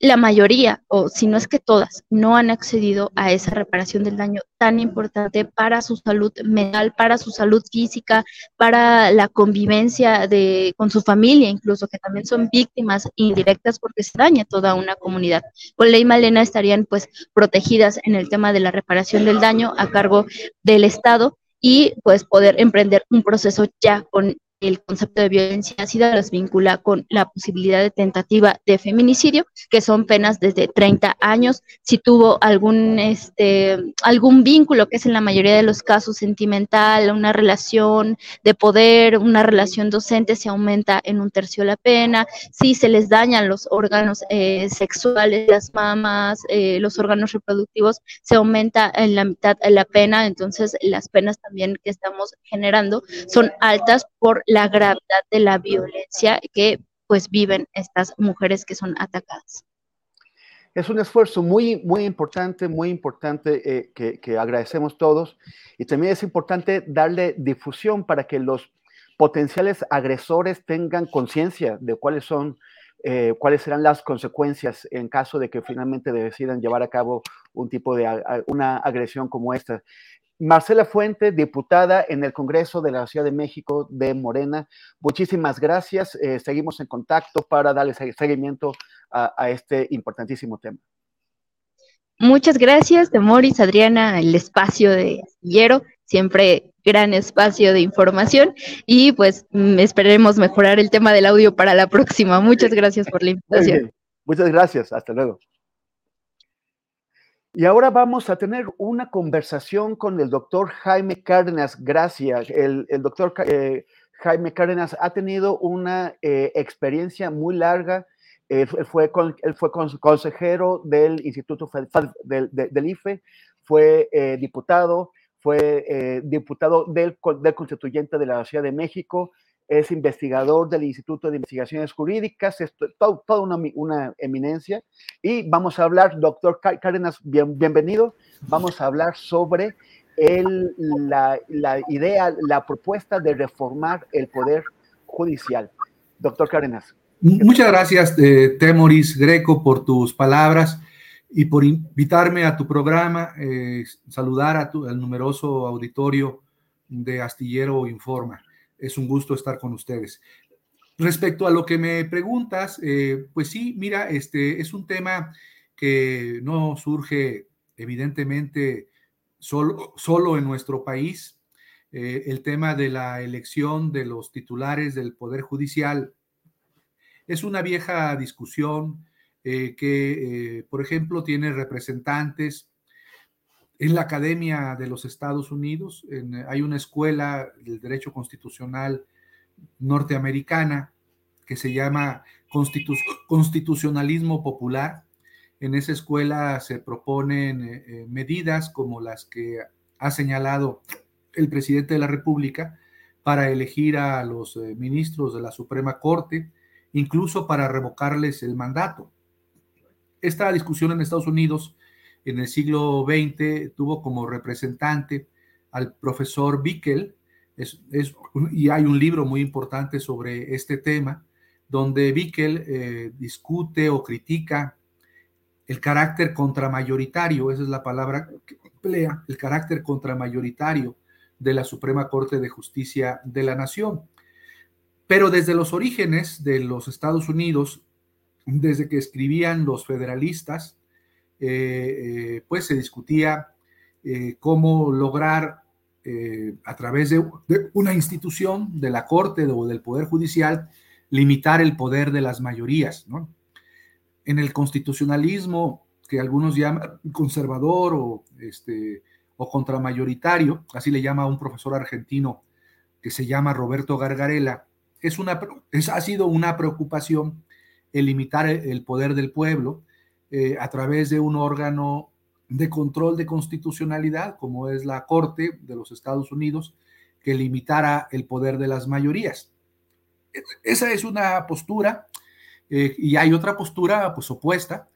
la mayoría, o si no es que todas, no han accedido a esa reparación del daño tan importante para su salud mental, para su salud física, para la convivencia de, con su familia, incluso que también son víctimas indirectas porque se daña toda una comunidad. Con ley Malena estarían pues protegidas en el tema de la reparación del daño a cargo del Estado y pues poder emprender un proceso ya con el concepto de violencia ácida los vincula con la posibilidad de tentativa de feminicidio, que son penas desde 30 años. Si tuvo algún, este, algún vínculo, que es en la mayoría de los casos sentimental, una relación de poder, una relación docente, se aumenta en un tercio la pena. Si se les dañan los órganos eh, sexuales, las mamas, eh, los órganos reproductivos, se aumenta en la mitad la pena. Entonces, las penas también que estamos generando son altas por la gravedad de la violencia que pues viven estas mujeres que son atacadas. Es un esfuerzo muy, muy importante, muy importante eh, que, agradecemos todos. Y también es importante darle difusión para que los potenciales agresores tengan conciencia de cuáles son, eh, cuáles serán las consecuencias en caso de que finalmente decidan llevar a cabo un tipo de una agresión como esta. Marcela Fuente, diputada en el Congreso de la Ciudad de México de Morena, muchísimas gracias. Eh, seguimos en contacto para darle seguimiento a, este importantísimo tema. Muchas gracias, Moris, Adriana, el espacio de Hierro, siempre gran espacio de información y pues mm, esperemos mejorar el tema del audio para la próxima. Muchas gracias por la invitación. Muchas gracias, hasta luego. Y ahora vamos a tener una conversación con el doctor Jaime Cárdenas Gracia. El, doctor eh, Jaime Cárdenas ha tenido una eh, experiencia muy larga. él fue, él fue consejero del Instituto del, IFE, fue eh, diputado, fue diputado del, del Constituyente de la Ciudad de México, es investigador del Instituto de Investigaciones Jurídicas, es toda una, eminencia. Y vamos a hablar, doctor Cárdenas, bienvenido, vamos a hablar sobre la, idea, la propuesta de reformar el Poder Judicial. Doctor Cárdenas. Muchas gracias, eh, Temoris Greco, por tus palabras y por invitarme a tu programa, eh, saludar a tu, al numeroso auditorio de Astillero Informa es un gusto estar con ustedes. Respecto a lo que me preguntas, eh, pues sí, mira, este es un tema que no surge evidentemente solo, solo en nuestro país. Eh, el tema de la elección de los titulares del Poder Judicial es una vieja discusión eh, que, por ejemplo, tiene representantes en la Academia de los Estados Unidos. hay una escuela del derecho constitucional norteamericana que se llama Constitucionalismo Popular. En esa escuela se proponen eh, eh, medidas como las que ha señalado el presidente de la República para elegir a los eh, ministros de la Suprema Corte, incluso para revocarles el mandato. Esta discusión en Estados Unidos en el siglo XX tuvo como representante al profesor Bickel, y hay un libro muy importante sobre este tema, donde Bickel eh, discute o critica el carácter contramayoritario, esa es la palabra que emplea, el carácter contramayoritario de la Suprema Corte de Justicia de la Nación. Pero desde los orígenes de los Estados Unidos, desde que escribían los federalistas, eh, eh, pues se discutía eh, cómo lograr a través de, una institución, de la Corte o del Poder Judicial, limitar el poder de las mayorías. En el constitucionalismo, que algunos llaman conservador o, este, o contramayoritario, así le llama un profesor argentino que se llama Roberto Gargarella, es una, es, ha sido una preocupación el limitar el poder del pueblo eh, a través de un órgano de control de constitucionalidad, como es la Corte de los Estados Unidos, que limitara el poder de las mayorías. Esa es una postura eh, y hay otra postura pues opuesta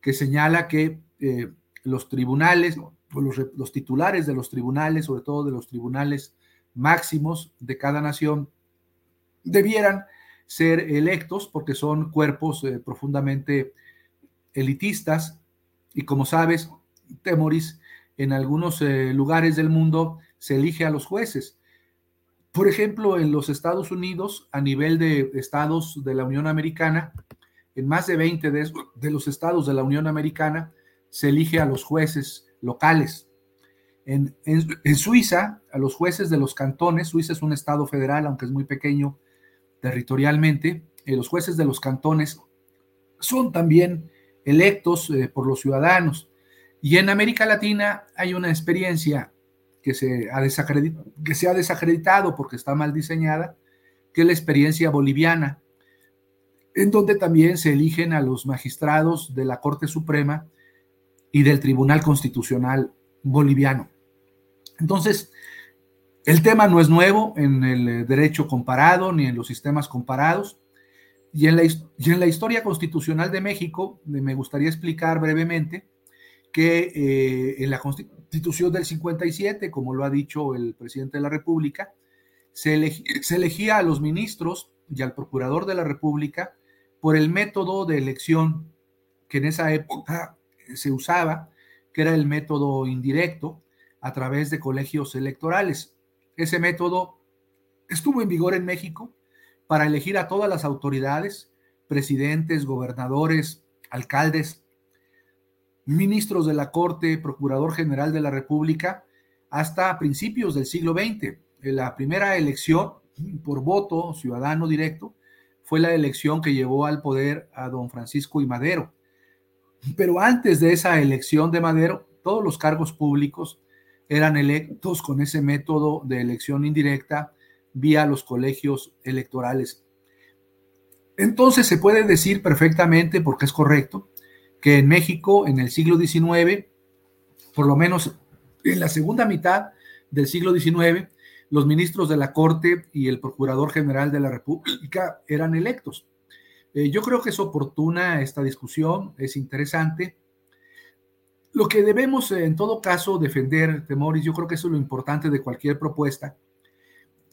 que señala que eh, los tribunales, los, titulares de los tribunales, sobre todo de los tribunales máximos de cada nación, debieran ser electos porque son cuerpos profundamente elitistas y como sabes, Temoris, en algunos lugares del mundo se elige a los jueces por ejemplo, en los Estados Unidos, a nivel de estados de la Unión Americana, en más de 20 de, los estados de la Unión Americana se elige a los jueces locales. En, Suiza, a los jueces de los cantones, Suiza es un estado federal, aunque es muy pequeño territorialmente, eh, los jueces de los cantones son también electos eh, por los ciudadanos. Y en América Latina hay una experiencia que se, ha que se ha desacreditado porque está mal diseñada, que es la experiencia boliviana, en donde también se eligen a los magistrados de la Corte Suprema y del Tribunal Constitucional boliviano. Entonces, el tema no es nuevo en el derecho comparado ni en los sistemas comparados. Y en la, y en la historia constitucional de México, me gustaría explicar brevemente que eh, en la constitución del 57, como lo ha dicho el presidente de la República, se, elegía a los ministros y al procurador de la República por el método de elección que en esa época se usaba, que era el método indirecto a través de colegios electorales. Ese método estuvo en vigor en México para elegir a todas las autoridades, presidentes, gobernadores, alcaldes, ministros de la Corte, Procurador General de la República, hasta principios del siglo XX. La primera elección por voto ciudadano directo fue la elección que llevó al poder a don Francisco y Madero. Pero antes de esa elección de Madero, todos los cargos públicos eran electos con ese método de elección indirecta vía los colegios electorales. Entonces se puede decir perfectamente, porque es correcto, que en México en el siglo XIX, por lo menos en la segunda mitad del siglo XIX, los ministros de la Corte y el Procurador General de la República eran electos. Eh, yo creo que es oportuna esta discusión, es interesante. Lo que debemos en todo caso defender, Temoris, yo creo que eso es lo importante de cualquier propuesta,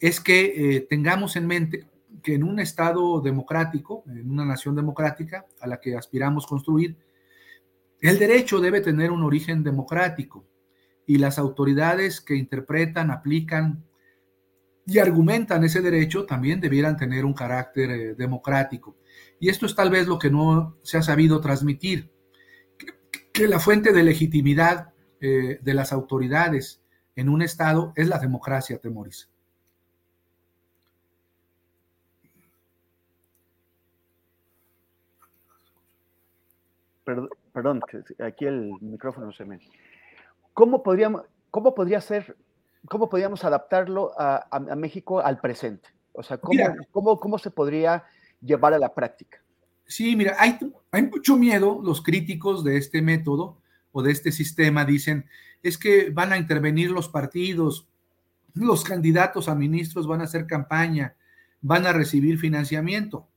es que eh, tengamos en mente que en un Estado democrático, en una nación democrática a la que aspiramos construir, el derecho debe tener un origen democrático y las autoridades que interpretan, aplican y argumentan ese derecho también debieran tener un carácter eh, democrático. Y esto es tal vez lo que no se ha sabido transmitir, que, la fuente de legitimidad eh, de las autoridades en un Estado es la democracia, Temoris. Perdón, perdón, aquí el micrófono se me... ¿Cómo, podríamos, cómo podría ser, cómo podríamos adaptarlo a, México al presente? O sea, ¿cómo, cómo, se podría llevar a la práctica? Sí, mira, hay, hay mucho miedo, los críticos de este método o de este sistema dicen, es que van a intervenir los partidos, los candidatos a ministros van a hacer campaña, van a recibir financiamiento.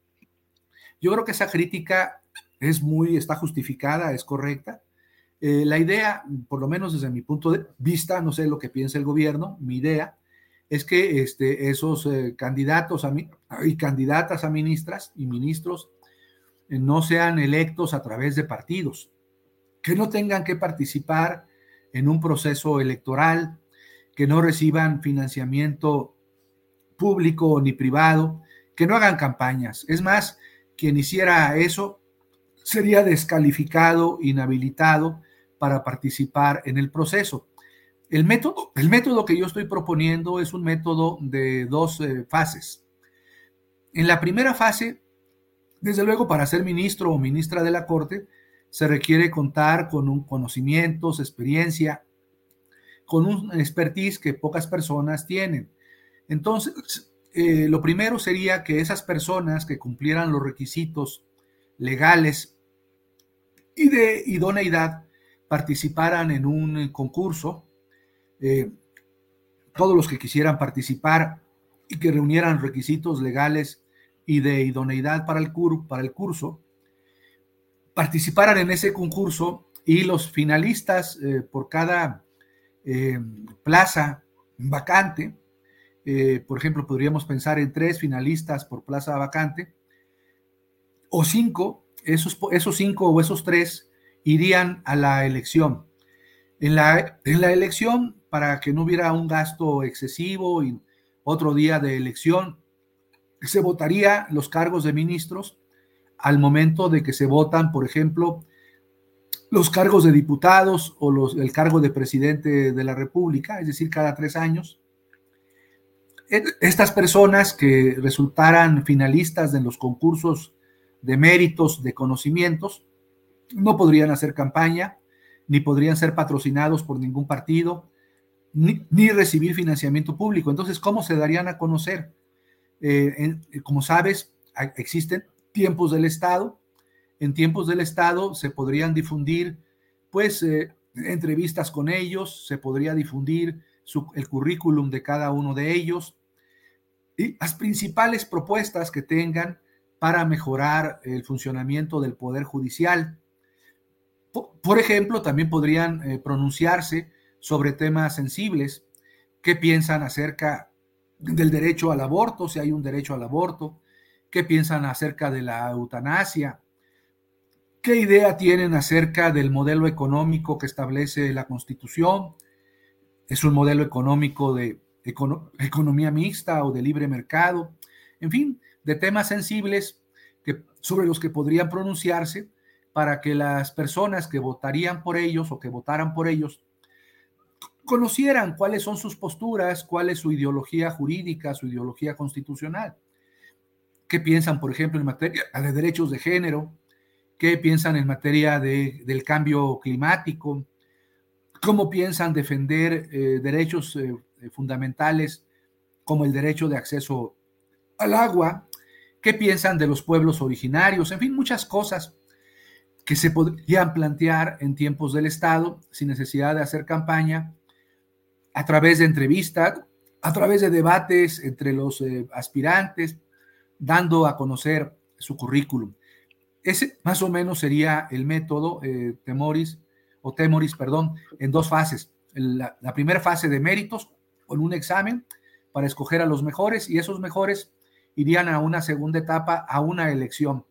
Yo creo que esa crítica es muy, está justificada, es correcta. Eh, la idea, por lo menos desde mi punto de vista, no sé lo que piensa el gobierno, mi idea es que este, esos eh, candidatos a, y candidatas a ministras y ministros eh, no sean electos a través de partidos, que no tengan que participar en un proceso electoral, que no reciban financiamiento público ni privado, que no hagan campañas. Es más, quien hiciera eso sería descalificado, inhabilitado para participar en el proceso. El método, el método que yo estoy proponiendo es un método de dos eh, fases. En la primera fase, desde luego, para ser ministro o ministra de la Corte, se requiere contar con un conocimientos, experiencia, con un expertise que pocas personas tienen. Entonces, eh, lo primero sería que esas personas que cumplieran los requisitos legales y de idoneidad participaran en un concurso. Eh, todos los que quisieran participar y que reunieran requisitos legales y de idoneidad para el, para el curso, participaran en ese concurso y los finalistas eh, por cada eh, plaza vacante, eh, por ejemplo, podríamos pensar en tres finalistas por plaza vacante, o cinco, esos, esos cinco o esos tres irían a la elección. En la, en la elección, para que no hubiera un gasto excesivo y otro día de elección, se votaría los cargos de ministros al momento de que se votan, por ejemplo, los cargos de diputados o los, el cargo de presidente de la República, es decir, cada tres años. E, estas personas que resultaran finalistas en los concursos de méritos, de conocimientos, no podrían hacer campaña, ni podrían ser patrocinados por ningún partido, ni, recibir financiamiento público. Entonces, ¿cómo se darían a conocer? Eh, como sabes, existen tiempos del Estado. En tiempos del Estado se podrían difundir, pues, eh, entrevistas con ellos, se podría difundir el currículum de cada uno de ellos y las principales propuestas que tengan para mejorar el funcionamiento del Poder Judicial. Por, ejemplo, también podrían eh, pronunciarse sobre temas sensibles, qué piensan acerca del derecho al aborto, si hay un derecho al aborto, qué piensan acerca de la eutanasia, qué idea tienen acerca del modelo económico que establece la Constitución, es un modelo económico de economía mixta o de libre mercado, en fin, de temas sensibles que, sobre los que podrían pronunciarse para que las personas que votarían por ellos o que votaran por ellos conocieran cuáles son sus posturas, cuál es su ideología jurídica, su ideología constitucional. ¿Qué piensan, por ejemplo, en materia de derechos de género? ¿Qué piensan en materia de, del cambio climático? ¿Cómo piensan defender eh, derechos eh, fundamentales como el derecho de acceso al agua? ¿Qué piensan de los pueblos originarios? En fin, muchas cosas que se podrían plantear en tiempos del Estado sin necesidad de hacer campaña a través de entrevistas, a través de debates entre los eh, aspirantes, dando a conocer su currículum. Ese más o menos sería el método eh, Temoris, o Temoris, perdón, en dos fases. La, la primera fase de méritos, con un examen para escoger a los mejores, y esos mejores irían a una segunda etapa, a una elección.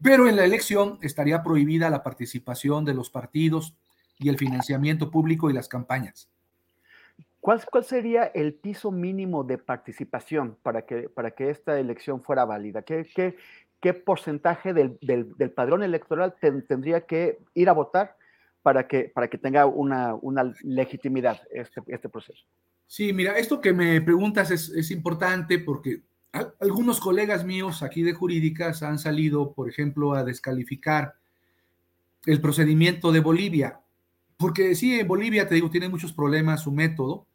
Pero en la elección estaría prohibida la participación de los partidos y el financiamiento público y las campañas. ¿Cuál, sería el piso mínimo de participación para que, para que esta elección fuera válida? ¿Qué, qué, qué porcentaje del, del, padrón electoral tendría que ir a votar para que, para que tenga una, una legitimidad este, este, proceso? Sí, mira, esto que me preguntas es, es importante porque algunos colegas míos aquí de jurídicas han salido, por ejemplo, a descalificar el procedimiento de Bolivia, porque sí, en Bolivia, te digo, tiene muchos problemas su método,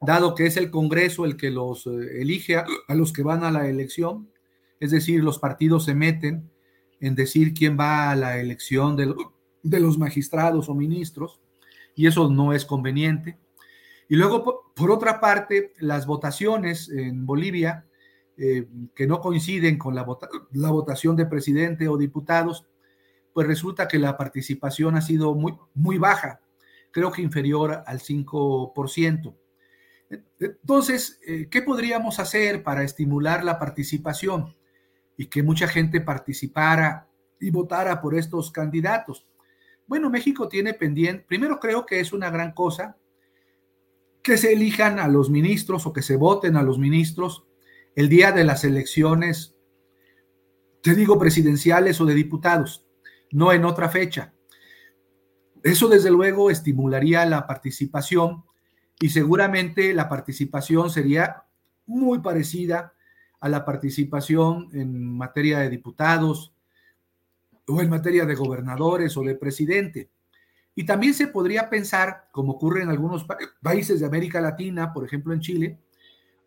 dado que es el Congreso el que los eh, elige a, los que van a la elección, es decir, los partidos se meten en decir quién va a la elección de, de los magistrados o ministros, y eso no es conveniente. Y luego, por, otra parte, las votaciones en Bolivia, eh, que no coinciden con la, la votación de presidente o diputados, pues resulta que la participación ha sido muy, muy baja, creo que inferior al 5%. Entonces, eh, ¿qué podríamos hacer para estimular la participación y que mucha gente participara y votara por estos candidatos? Bueno, México tiene pendiente, primero creo que es una gran cosa que se elijan a los ministros o que se voten a los ministros el día de las elecciones, te digo, presidenciales o de diputados, no en otra fecha. Eso desde luego estimularía la participación y seguramente la participación sería muy parecida a la participación en materia de diputados o en materia de gobernadores o de presidente. Y también se podría pensar, como ocurre en algunos países de América Latina, por ejemplo en Chile,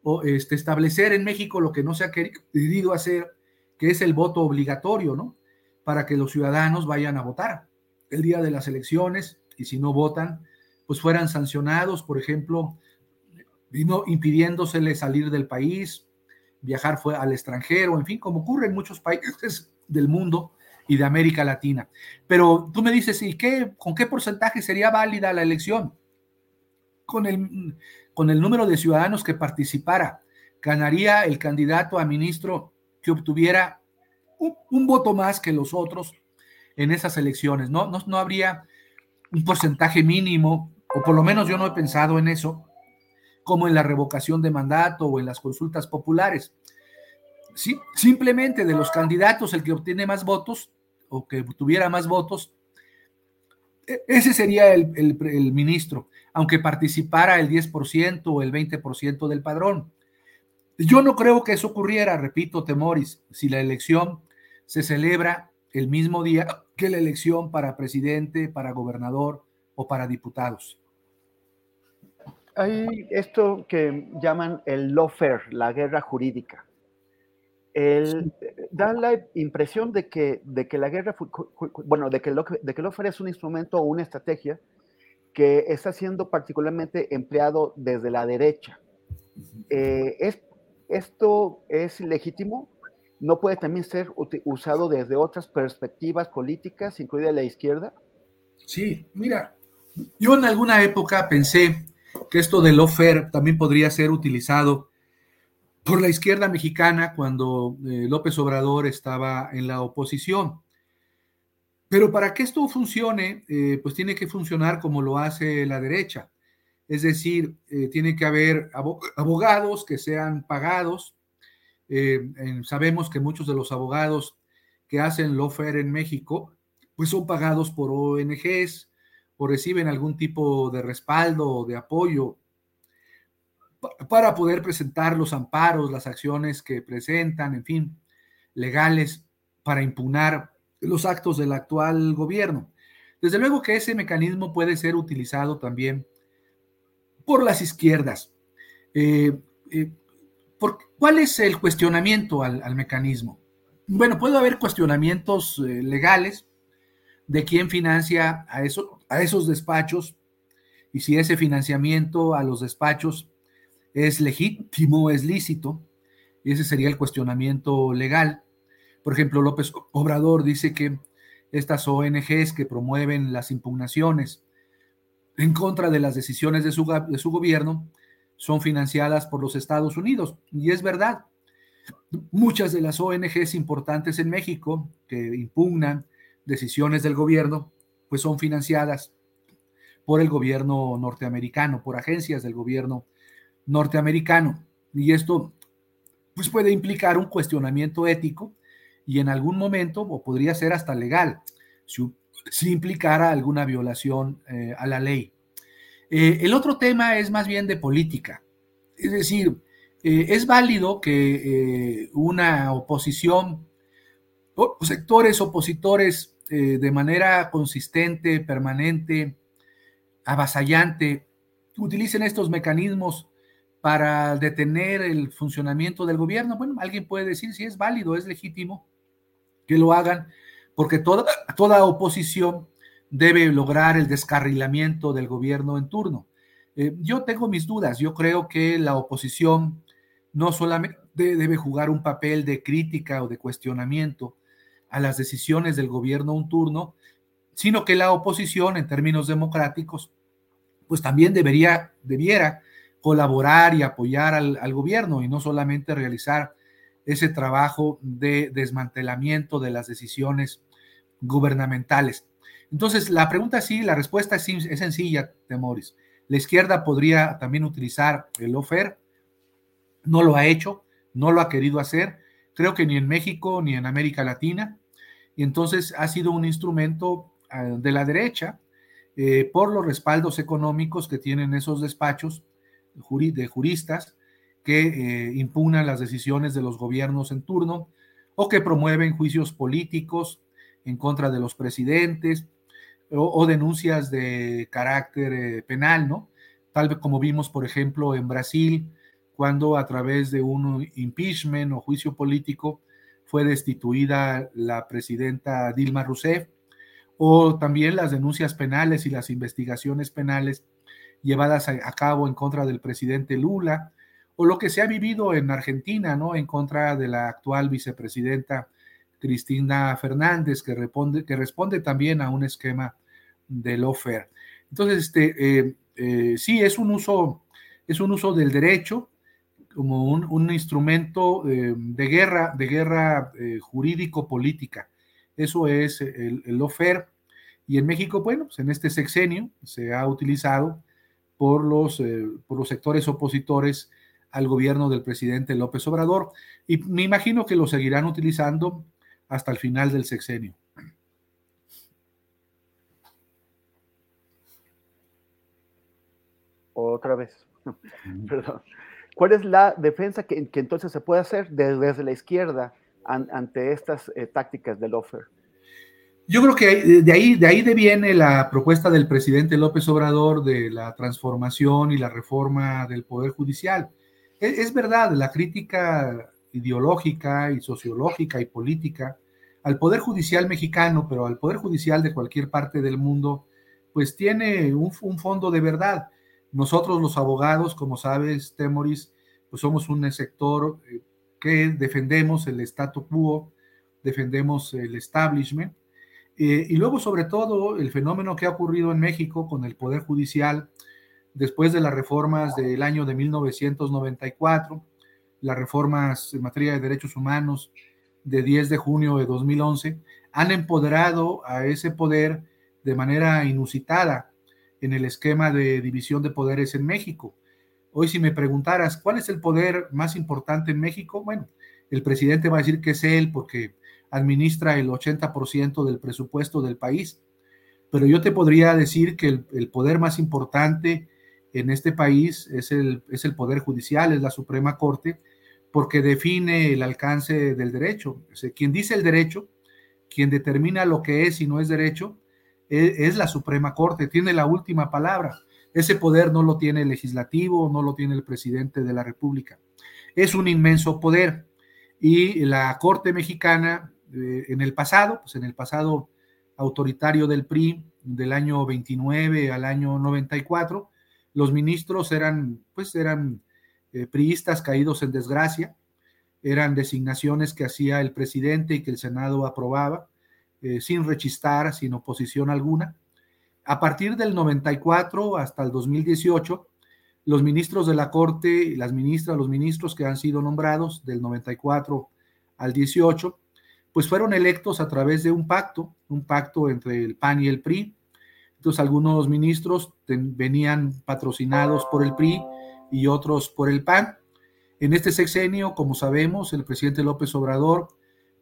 o este, establecer en México lo que no se ha querido hacer, que es el voto obligatorio, ¿no? para que los ciudadanos vayan a votar el día de las elecciones y si no votan, pues fueran sancionados, por ejemplo, impidiéndosele salir del país, viajar al extranjero, en fin, como ocurre en muchos países del mundo y de América Latina. Pero tú me dices, ¿y qué, con qué porcentaje sería válida la elección? Con el, con el número de ciudadanos que participara, ganaría el candidato a ministro que obtuviera un, voto más que los otros en esas elecciones. No, no, no habría un porcentaje mínimo, o por lo menos yo no he pensado en eso, como en la revocación de mandato o en las consultas populares. Sí, simplemente de los candidatos, el que obtiene más votos o que tuviera más votos, e, ese sería el, el ministro, aunque participara el 10% o el 20% del padrón. Yo no creo que eso ocurriera, repito, Temoris, si la elección se celebra el mismo día que la elección para presidente, para gobernador o para diputados. Hay esto que llaman el lawfare, la guerra jurídica. El, da la impresión de que, de que la guerra, bueno, de que, el, de que el lawfare es un instrumento o una estrategia que está siendo particularmente empleado desde la derecha. Eh, ¿es, ¿Esto es legítimo? ¿No puede también ser usado desde otras perspectivas políticas, incluida la izquierda? Sí, mira, yo en alguna época pensé que esto del lawfare también podría ser utilizado por la izquierda mexicana cuando eh, López Obrador estaba en la oposición. Pero para que esto funcione, eh, pues tiene que funcionar como lo hace la derecha. Es decir, eh, tiene que haber abogados que sean pagados. sabemos que muchos de los abogados que hacen lawfare en México, pues son pagados por ONGs, o reciben algún tipo de respaldo o de apoyo para poder presentar los amparos, las acciones que presentan, en fin, legales para impugnar los actos del actual gobierno. Desde luego que ese mecanismo puede ser utilizado también por las izquierdas. Eh, eh, ¿Cuál es el cuestionamiento al, mecanismo? Bueno, puede haber cuestionamientos eh, legales de quién financia a, eso, a esos despachos y si ese financiamiento a los despachos es legítimo, es lícito. Ese sería el cuestionamiento legal. Por ejemplo, López Obrador dice que estas ONGs que promueven las impugnaciones en contra de las decisiones de su, gobierno son financiadas por los Estados Unidos. Y es verdad. Muchas de las ONGs importantes en México que impugnan decisiones del gobierno, pues son financiadas por el gobierno norteamericano, por agencias del gobierno norteamericano. Y esto pues puede implicar un cuestionamiento ético y en algún momento, o podría ser hasta legal, si, implicara alguna violación eh, a la ley. Eh, el otro tema es más bien de política. Es decir, eh, es válido que una oposición o sectores opositores de manera consistente, permanente, avasallante, utilicen estos mecanismos para detener el funcionamiento del gobierno. Bueno, alguien puede decir si es válido, es legítimo que lo hagan, porque toda, toda oposición debe lograr el descarrilamiento del gobierno en turno. Eh, yo tengo mis dudas, yo creo que la oposición no solamente debe jugar un papel de crítica o de cuestionamiento, a las decisiones del gobierno un turno, sino que la oposición en términos democráticos, pues también debería, debiera colaborar y apoyar al, al gobierno y no solamente realizar ese trabajo de desmantelamiento de las decisiones gubernamentales. Entonces, la pregunta sí, la respuesta es, es sencilla, Temoris. La izquierda podría también utilizar el OFER, no lo ha hecho, no lo ha querido hacer, creo que ni en México ni en América Latina, y entonces ha sido un instrumento ah, de la derecha eh, por los respaldos económicos que tienen esos despachos de juristas que eh, impugnan las decisiones de los gobiernos en turno o que promueven juicios políticos en contra de los presidentes o, denuncias de carácter eh, penal, ¿no? Tal como vimos, por ejemplo, en Brasil, cuando a través de un impeachment o juicio político fue destituida la presidenta Dilma Rousseff, o también las denuncias penales y las investigaciones penales llevadas a, cabo en contra del presidente Lula, o lo que se ha vivido en Argentina, ¿no? En contra de la actual vicepresidenta Cristina Fernández, que responde, que responde también a un esquema de lawfare. Entonces, este, eh, eh, sí, es un uso, es un uso del derecho como un, instrumento eh, de guerra, de guerra jurídico-política. Eso es el, el. Y en México, bueno, pues en este sexenio se ha utilizado por los, por los sectores opositores al gobierno del presidente López Obrador. Y me imagino que lo seguirán utilizando hasta el final del sexenio. Otra vez. Perdón. ¿Cuál es la defensa que, entonces se puede hacer desde, la izquierda ante estas eh, tácticas del offer? Yo creo que de ahí, de ahí deviene la propuesta del presidente López Obrador de la transformación y la reforma del Poder Judicial. Es, verdad, la crítica ideológica y sociológica y política al Poder Judicial mexicano, pero al Poder Judicial de cualquier parte del mundo, pues tiene un, fondo de verdad. Nosotros los abogados, como sabes, Temoris, pues somos un sector eh, que defendemos el statu quo, defendemos el establishment, eh, y luego sobre todo el fenómeno que ha ocurrido en México con el Poder Judicial después de las reformas del año de 1994, las reformas en materia de derechos humanos de 10 de junio de 2011, han empoderado a ese poder de manera inusitada en el esquema de división de poderes en México. Hoy si me preguntaras, ¿cuál es el poder más importante en México? Bueno, el presidente va a decir que es él porque administra el 80% del presupuesto del país, pero yo te podría decir que el, el poder más importante en este país es el, es el Poder Judicial, es la Suprema Corte, porque define el alcance del derecho. quien dice el derecho, quien determina lo que es y no es derecho, es, la Suprema Corte, tiene la última palabra. Ese poder no lo tiene el legislativo, no lo tiene el presidente de la República. Es un inmenso poder. Y la Corte mexicana, eh, en el pasado, pues en el pasado autoritario del PRI, del año 29 al año 94, los ministros eran, pues eran eh, priistas caídos en desgracia, eran designaciones que hacía el presidente y que el Senado aprobaba, eh, sin rechistar, sin oposición alguna. A partir del 94 hasta el 2018, los ministros de la Corte, las ministras, los ministros que han sido nombrados del 94 al 18, pues fueron electos a través de un pacto, un pacto entre el PAN y el PRI, entonces algunos ministros venían patrocinados por el PRI y otros por el PAN. En este sexenio, como sabemos, el presidente López Obrador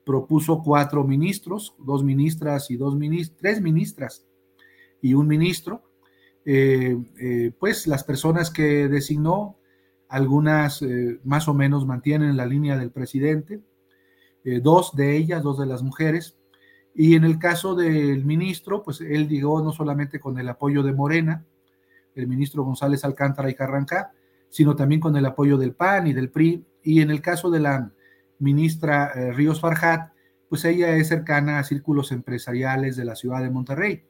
propuso cuatro ministros, dos ministras y dos ministras, tres ministras y un ministro. Eh, eh, pues las personas que designó, algunas eh, más o menos mantienen la línea del presidente, dos de ellas, dos de las mujeres, y en el caso del ministro, pues él llegó no solamente con el apoyo de Morena, el ministro González Alcántara y Carrancá, sino también con el apoyo del PAN y del PRI. Y en el caso de la ministra eh, Ríos Farjat, pues ella es cercana a círculos empresariales de la ciudad de Monterrey.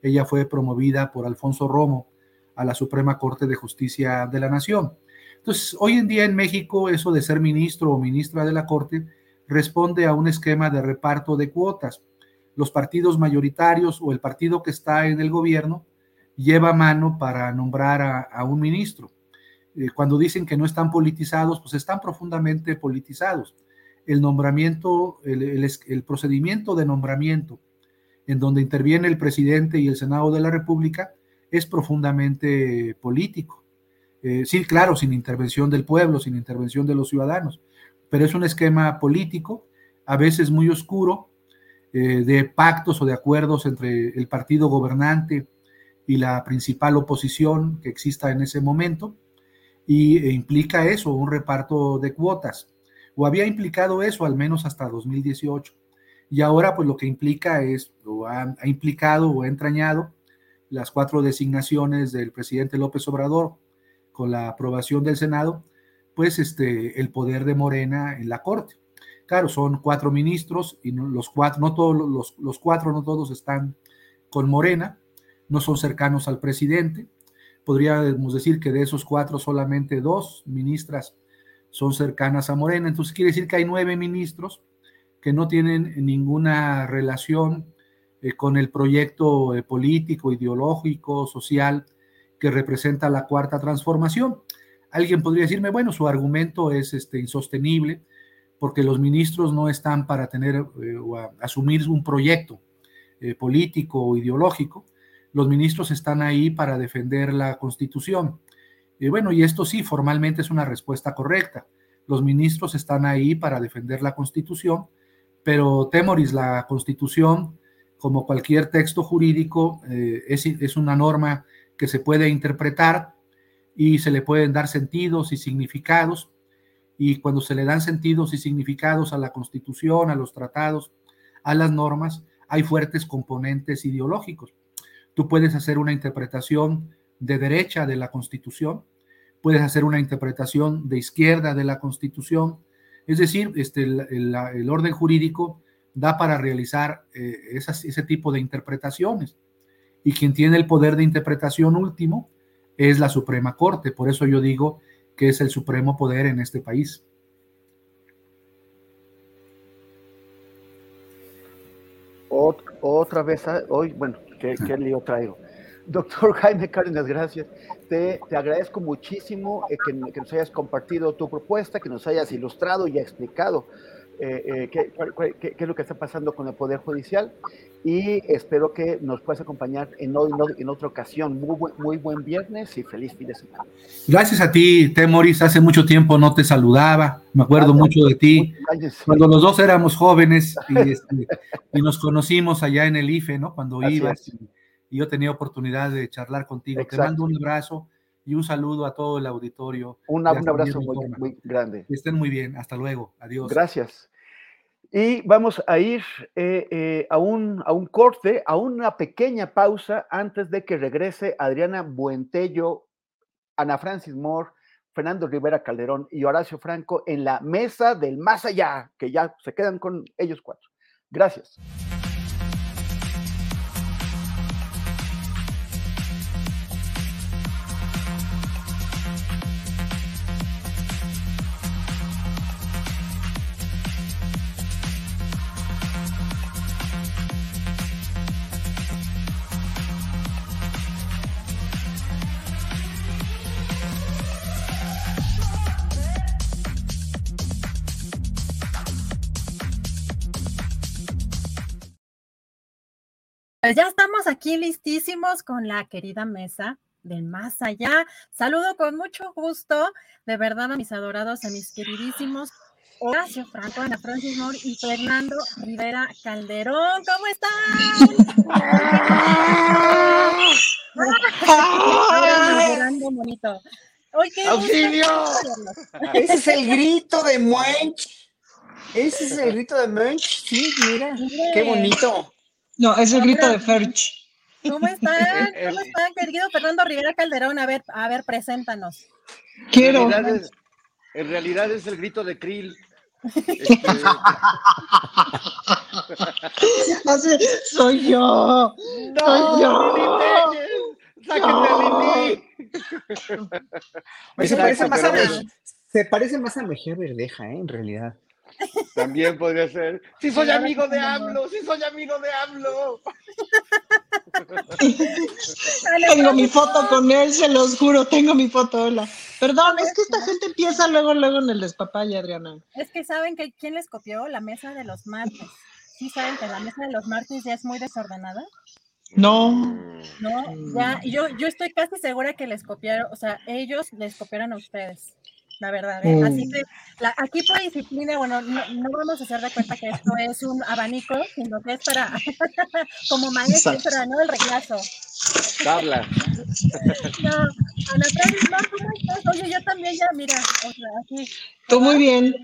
Ella fue promovida por Alfonso Romo a la Suprema Corte de Justicia de la Nación. Entonces, hoy en día en México, eso de ser ministro o ministra de la Corte responde a un esquema de reparto de cuotas los partidos mayoritarios o el partido que está en el gobierno lleva mano para nombrar a, un ministro. Eh, cuando dicen que no están politizados, pues están profundamente politizados. El nombramiento, el, procedimiento de nombramiento en donde interviene el presidente y el Senado de la República es profundamente político. Eh, sí, claro, sin intervención del pueblo, sin intervención de los ciudadanos, pero es un esquema político, a veces muy oscuro, eh, de pactos o de acuerdos entre el partido gobernante y la principal oposición que exista en ese momento, y e implica eso, un reparto de cuotas, o había implicado eso al menos hasta 2018. Y ahora pues lo que implica es, o ha, ha implicado o ha entrañado las cuatro designaciones del presidente López Obrador con la aprobación del Senado, pues este, el poder de Morena en la Corte. Claro, son cuatro ministros y los cuatro, no todos los, los cuatro, no todos están con Morena, no son cercanos al presidente. Podríamos decir que de esos cuatro solamente dos ministras son cercanas a Morena. Entonces quiere decir que hay nueve ministros que no tienen ninguna relación eh, con el proyecto eh, político, ideológico, social que representa la cuarta transformación. Alguien podría decirme, bueno, su argumento es este, insostenible porque los ministros no están para tener eh, o asumir un proyecto político o ideológico. Los ministros están ahí para defender la constitución. Y bueno, y esto sí, formalmente es una respuesta correcta. Los ministros están ahí para defender la constitución, pero Temoris, la constitución, como cualquier texto jurídico, eh, es, es una norma que se puede interpretar y se le pueden dar sentidos y significados. Y cuando se le dan sentidos y significados a la constitución, a los tratados, a las normas, hay fuertes componentes ideológicos. Tú puedes hacer una interpretación de derecha de la constitución, puedes hacer una interpretación de izquierda de la constitución, es decir, este, el, orden jurídico da para realizar eh, ese tipo de interpretaciones. Y quien tiene el poder de interpretación último es la Suprema Corte. Por eso yo digo que es el supremo poder en este país. otra vez, ah, hoy, bueno, ¿qué, qué lío traigo? Doctor Jaime Cárdenas, gracias. Te, agradezco muchísimo eh, que, nos hayas compartido tu propuesta, que nos hayas ilustrado y explicado eh, eh, qué, es lo que está pasando con el Poder Judicial y espero que nos puedas acompañar en, en, otra ocasión. Muy, buen, muy buen viernes y feliz fin de semana. Gracias a ti, Temoris. Hace mucho tiempo no te saludaba. Me acuerdo mucho de ti. Cuando los dos éramos jóvenes y, este, y, nos conocimos allá en el IFE, ¿no? Cuando ibas y yo tenía oportunidad de charlar contigo. Te mando un abrazo y un saludo a todo el auditorio. Un, abrazo muy, grande. estén muy bien. Hasta luego. Adiós. Gracias. Y vamos a ir eh, eh, a, un, a un corte, a una pequeña pausa antes de que regrese Adriana Buentello, Ana Francis Moore, Fernando Rivera Calderón y Horacio Franco en la mesa del más allá, que ya se quedan con ellos cuatro. Gracias. Pues ya estamos aquí listísimos con la querida mesa del más allá. Saludo con mucho gusto, de verdad, a mis adorados, a mis queridísimos Horacio Franco, Ana Francis Moore y Fernando Rivera Calderón. ¿Cómo están? ¡Auxilio! Ese es el grito de Munch. Ese es el grito de Munch. Sí, mira, qué bonito. No, es el grito de Ferch. ¿Cómo están? ¿Cómo están, querido Fernando Rivera Calderón? A ver, a ver, preséntanos. Quiero. En realidad es, el grito de Krill. Así, soy yo. No, soy yo. ¡Sáquenme a Lili! se, parece más a, se parece más a Mejía Verdeja, ¿eh? en realidad. También podría ser. Si soy amigo de AMLO, si soy amigo de AMLO. tengo mi foto con él, se los juro, tengo mi foto, hola. Perdón, es que esta gente empieza luego, luego en el despapaya, Adriana. Es que saben que quién les copió la mesa de los martes. ¿Sí saben que la mesa de los martes ya es muy desordenada? No. No, ya, yo, yo estoy casi segura que les copiaron, o sea, ellos les copiaron a ustedes la verdad. ¿eh? Así mm. que aquí por disciplina, bueno, no, vamos a hacer de cuenta que esto es un abanico, sino que es para, como maestra, ¿no? El reglazo. Tabla. no, Ana Francis, no, ¿cómo estás? Oye, yo también ya, mira, o sea, así. Tú muy bien.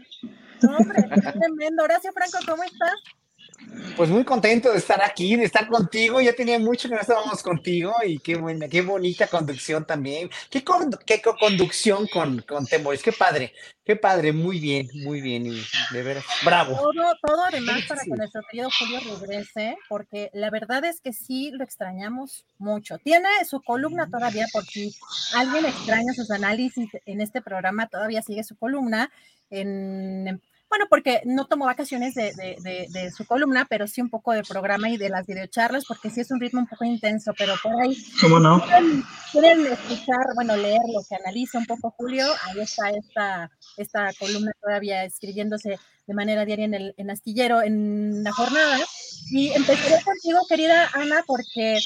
No, hombre, tremendo. Horacio Franco, ¿cómo estás? Pues muy contento de estar aquí, de estar contigo. Ya tenía mucho que no estábamos contigo y qué buena, qué bonita conducción también. Qué, qué conducción con, con Temoris, qué padre, qué padre, muy bien, muy bien, de veras, bravo. Todo, todo además para que nuestro querido Julio regrese, porque la verdad es que sí lo extrañamos mucho. Tiene su columna todavía, por si alguien extraña sus análisis en este programa, todavía sigue su columna en bueno, porque no tomó vacaciones de, de, su columna, pero sí un poco de programa y de las videocharlas, porque sí es un ritmo un poco intenso, pero por ahí. ¿Cómo no? Quieren, escuchar, bueno, leer lo que analiza un poco Julio, ahí está esta, esta columna todavía escribiéndose de manera diaria en el en Astillero en la jornada. Y empezaré contigo, querida Ana, porque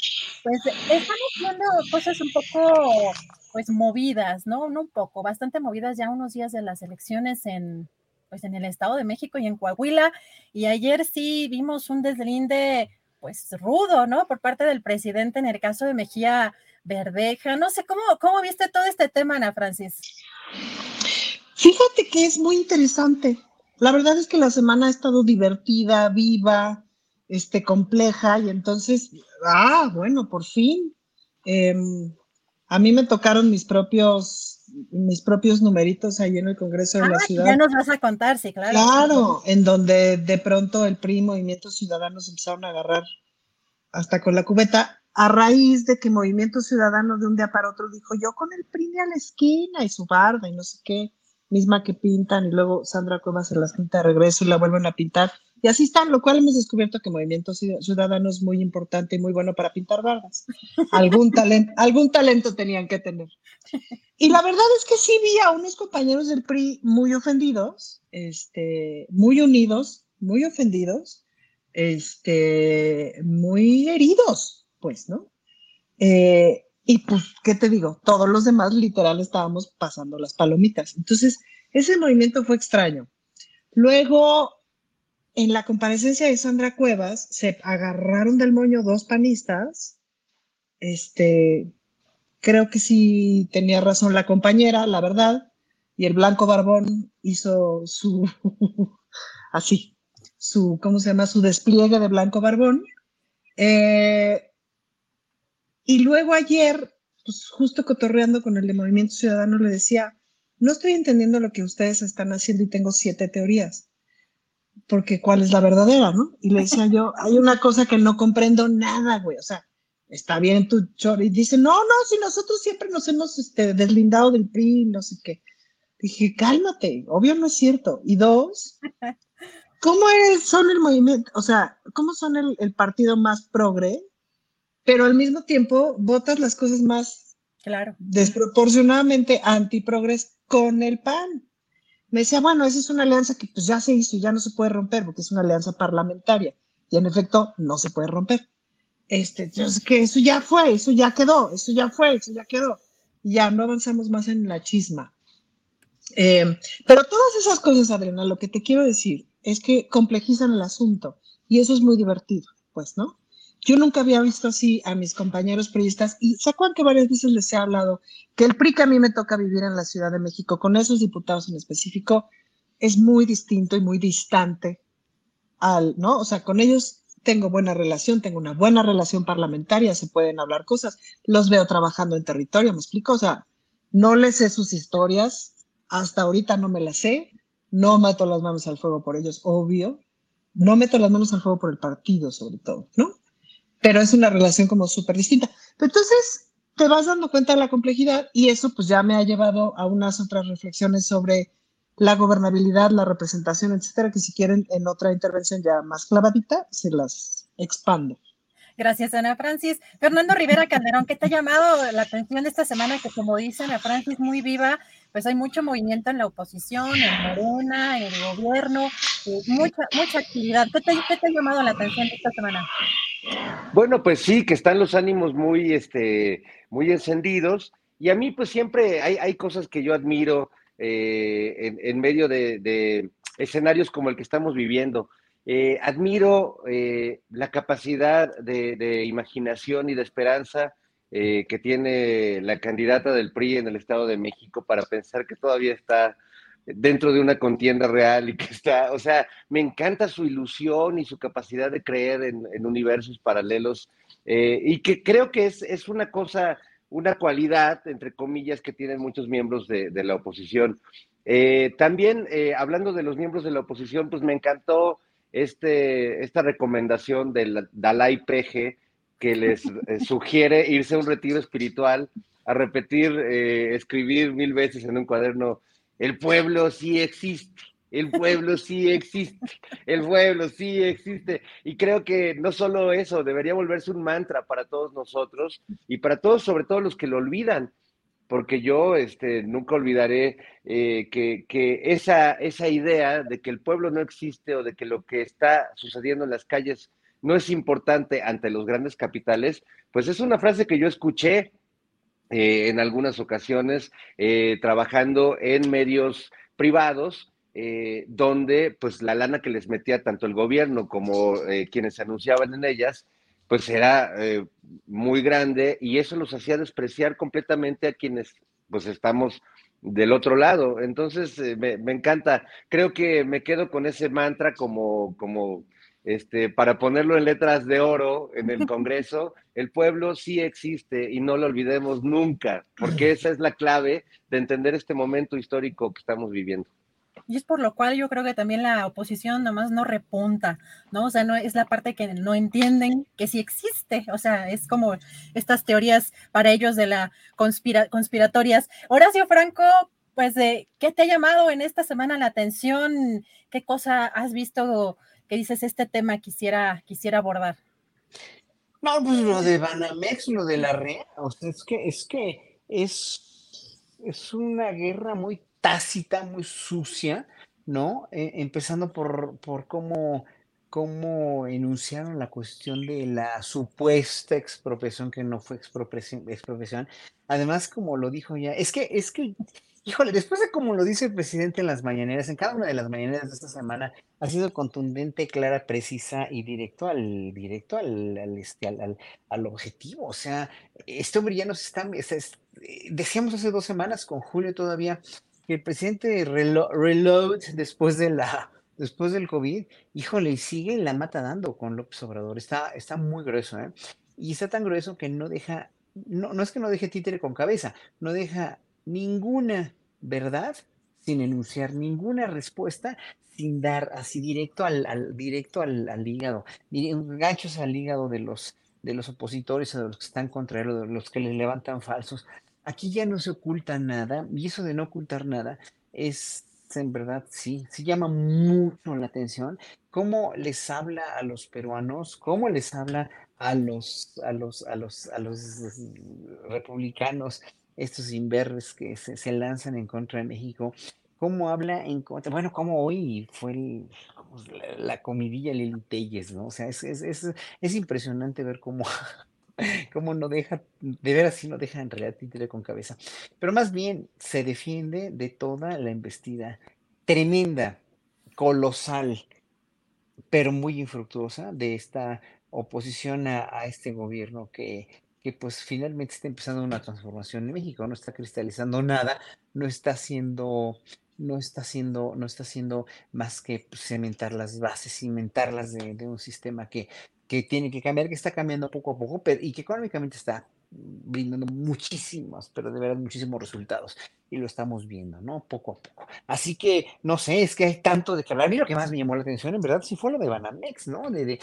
pues estamos viendo cosas un poco pues movidas, ¿no? No un poco, bastante movidas ya unos días de las elecciones en, pues en el Estado de México y en Coahuila. Y ayer sí vimos un deslinde pues rudo, ¿no? Por parte del presidente en el caso de Mejía Verdeja. No sé, ¿cómo, cómo viste todo este tema, Ana Francis? Fíjate que es muy interesante. La verdad es que la semana ha estado divertida, viva, este, compleja, y entonces, ah, bueno, por fin. Em, a mí me tocaron mis propios mis propios numeritos ahí en el Congreso de la ah, Ciudad. Ya nos vas a contar, sí, claro. Claro, en donde de pronto el PRI, Movimiento Ciudadano, se empezaron a agarrar hasta con la cubeta, a raíz de que Movimiento Ciudadano de un día para otro dijo, yo con el PRI a la esquina y su barda y no sé qué, misma que pintan, y luego Sandra Cuevas se las pinta de regreso y la vuelven a pintar. Y así están, lo cual hemos descubierto que Movimiento Ciudadano es muy importante y muy bueno para pintar bardas. Algún, talento, algún talento tenían que tener. Y la verdad es que sí vi a unos compañeros del PRI muy ofendidos, este, muy unidos, muy ofendidos, este, muy heridos, pues, ¿no? Eh, y pues, ¿qué te digo? Todos los demás literal estábamos pasando las palomitas. Entonces, ese movimiento fue extraño. Luego, en la comparecencia de Sandra Cuevas, se agarraron del moño dos panistas. Este, creo que sí tenía razón la compañera, la verdad. Y el blanco barbón hizo su, así, su, ¿cómo se llama? Su despliegue de blanco barbón. Eh, y luego ayer, pues justo cotorreando con el de Movimiento Ciudadano, le decía, no estoy entendiendo lo que ustedes están haciendo y tengo siete teorías, porque cuál es la verdadera, ¿no? Y le decía yo, hay una cosa que no comprendo nada, güey, o sea, está bien tu chor. Y dice, no, no, si nosotros siempre nos hemos este, deslindado del PRI, no sé qué. Dije, cálmate, obvio no es cierto. Y dos, ¿cómo es, son el movimiento, o sea, cómo son el, el partido más progre pero al mismo tiempo votas las cosas más claro. desproporcionadamente antiprogres con el PAN. Me decía, bueno, esa es una alianza que pues ya se hizo y ya no se puede romper porque es una alianza parlamentaria y en efecto no se puede romper. Este, entonces, que eso ya fue, eso ya quedó, eso ya fue, eso ya quedó. Ya no avanzamos más en la chisma. Eh, pero todas esas cosas, Adriana, lo que te quiero decir es que complejizan el asunto y eso es muy divertido, pues, ¿no? Yo nunca había visto así a mis compañeros priistas y se acuerdan que varias veces les he hablado que el PRI que a mí me toca vivir en la Ciudad de México, con esos diputados en específico, es muy distinto y muy distante al, ¿no? O sea, con ellos tengo buena relación, tengo una buena relación parlamentaria, se pueden hablar cosas, los veo trabajando en territorio, me explico, o sea, no les sé sus historias, hasta ahorita no me las sé, no meto las manos al fuego por ellos, obvio, no meto las manos al fuego por el partido sobre todo, ¿no? Pero es una relación como súper distinta. entonces te vas dando cuenta de la complejidad y eso pues ya me ha llevado a unas otras reflexiones sobre la gobernabilidad, la representación, etcétera, que si quieren en otra intervención ya más clavadita, se las expando. Gracias, Ana Francis. Fernando Rivera Calderón, ¿qué te ha llamado la atención esta semana? Que como dice Ana Francis, muy viva, pues hay mucho movimiento en la oposición, en Morena, en el gobierno, mucha, mucha actividad. ¿Qué te, ¿Qué te, ha llamado la atención esta semana? Bueno, pues sí, que están los ánimos muy, este, muy encendidos. Y a mí, pues siempre hay, hay cosas que yo admiro eh, en, medio de, escenarios como el que estamos viviendo. Eh, admiro eh, la capacidad de, imaginación y de esperanza que tiene la candidata del PRI en el Estado de México para pensar que todavía está dentro de una contienda real y que está, o sea, me encanta su ilusión y su capacidad de creer en, universos paralelos eh, y que creo que es, es, una cosa, una cualidad, entre comillas, que tienen muchos miembros de, la oposición. Eh, también, eh, hablando de los miembros de la oposición, pues me encantó este, esta recomendación del Dalai Peje que les sugiere irse a un retiro espiritual, a repetir, escribir mil veces en un cuaderno el pueblo sí existe, el pueblo sí existe, el pueblo sí existe. Y creo que no solo eso, debería volverse un mantra para todos nosotros y para todos, sobre todo los que lo olvidan, porque yo este, nunca olvidaré eh, que, que esa, esa idea de que el pueblo no existe o de que lo que está sucediendo en las calles no es importante ante los grandes capitales, pues es una frase que yo escuché eh, en algunas ocasiones eh, trabajando en medios privados, eh, donde pues la lana que les metía tanto el gobierno como quienes se anunciaban en ellas, pues era muy grande y eso los hacía despreciar completamente a quienes pues estamos del otro lado. Entonces me, me, encanta, creo que me quedo con ese mantra como, como este, para ponerlo en letras de oro en el Congreso, el pueblo sí existe y no lo olvidemos nunca, porque esa es la clave de entender este momento histórico que estamos viviendo. Y es por lo cual yo creo que también la oposición nomás no repunta, ¿no? O sea, no es la parte que no entienden que sí existe, o sea, es como estas teorías para ellos de la conspiratorias. Horacio Franco, pues, ¿qué te ha llamado en esta semana la atención? ¿Qué cosa has visto que dices, este tema quisiera, quisiera abordar? No, pues lo de Banamex, lo de la REA, o sea, es que es que es, es una guerra muy tácita, muy sucia, ¿no? Eh, empezando por, por cómo, cómo enunciaron la cuestión de la supuesta expropiación que no fue expropiación, expropiación. Además, como lo dijo ya, es que, es que Híjole, después de como lo dice el presidente en las mañaneras, en cada una de las mañaneras de esta semana, ha sido contundente, clara, precisa y directo al, directo al, al, este, al, objetivo. O sea, este hombre ya nos está, decíamos hace dos semanas con Julio todavía, que el presidente reload después de la, después del COVID, híjole, y sigue la mata dando con López Obrador. Está, está muy grueso, ¿eh? Y está tan grueso que no deja, no, no es que no deje títere con cabeza, no deja ninguna verdad sin enunciar ninguna respuesta, sin dar así directo al, directo al, hígado, ganchos al hígado de los, de los opositores o de los que están contra él o de los que les levantan falsos. Aquí ya no se oculta nada, y eso de no ocultar nada es en verdad, sí, sí llama mucho la atención cómo les habla a los peruanos, cómo les habla a los, a los, a los, a los republicanos, estos inverres que se, lanzan en contra de México, cómo habla en contra, bueno, como hoy fue la, comidilla Lili Telles, ¿no? O sea, es, es, impresionante ver cómo, cómo no deja, de veras sí no deja en realidad títere con cabeza, pero más bien se defiende de toda la embestida tremenda, colosal, pero muy infructuosa de esta oposición a este gobierno que que pues finalmente está empezando una transformación en México, no está cristalizando nada, no está haciendo, no está haciendo, no está haciendo más que pues, cementar las bases, cimentarlas de, de un sistema que, que tiene que cambiar, que está cambiando poco a poco, pero, y que económicamente está brindando muchísimos, pero de verdad muchísimos resultados. Y lo estamos viendo, ¿no? Poco a poco. Así que, no sé, es que hay tanto de que hablar. A mí lo que más me llamó la atención, en verdad, sí fue lo de Banamex, ¿no? De,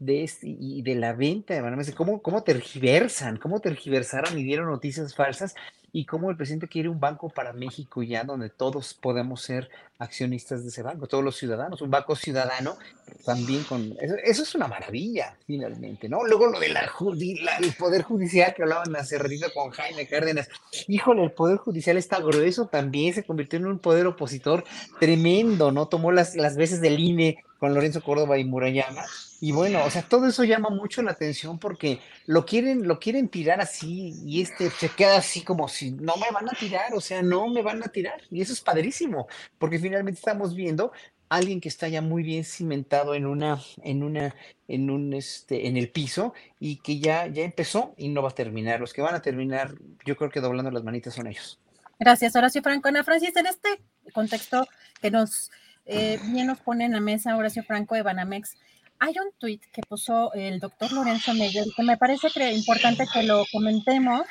de este, y de la venta de Banamex, cómo, cómo tergiversan, cómo tergiversaron y dieron noticias falsas y cómo el presidente quiere un banco para México ya donde todos podemos ser accionistas de ese banco, todos los ciudadanos, un banco ciudadano también con... Eso, es una maravilla, finalmente, ¿no? Luego lo del el Poder Judicial que hablaban hace ratito con Jaime Cárdenas. Híjole, el Poder Judicial está grueso también, se convirtió en un poder opositor tremendo, ¿no? Tomó las, las veces del INE con Lorenzo Córdoba y Murayama. Y bueno, o sea, todo eso llama mucho la atención porque lo quieren, lo quieren tirar así y este se queda así como si no me van a tirar, o sea, no me van a tirar. Y eso es padrísimo, porque finalmente estamos viendo a alguien que está ya muy bien cimentado en una, en una, en un este, en el piso y que ya, ya empezó y no va a terminar. Los que van a terminar, yo creo que doblando las manitas son ellos. Gracias, Horacio Franco. Ana Francis, en este contexto que nos eh, bien nos pone en la mesa Horacio Franco de Banamex, hay un tuit que puso el doctor Lorenzo Meyer que me parece que importante que lo comentemos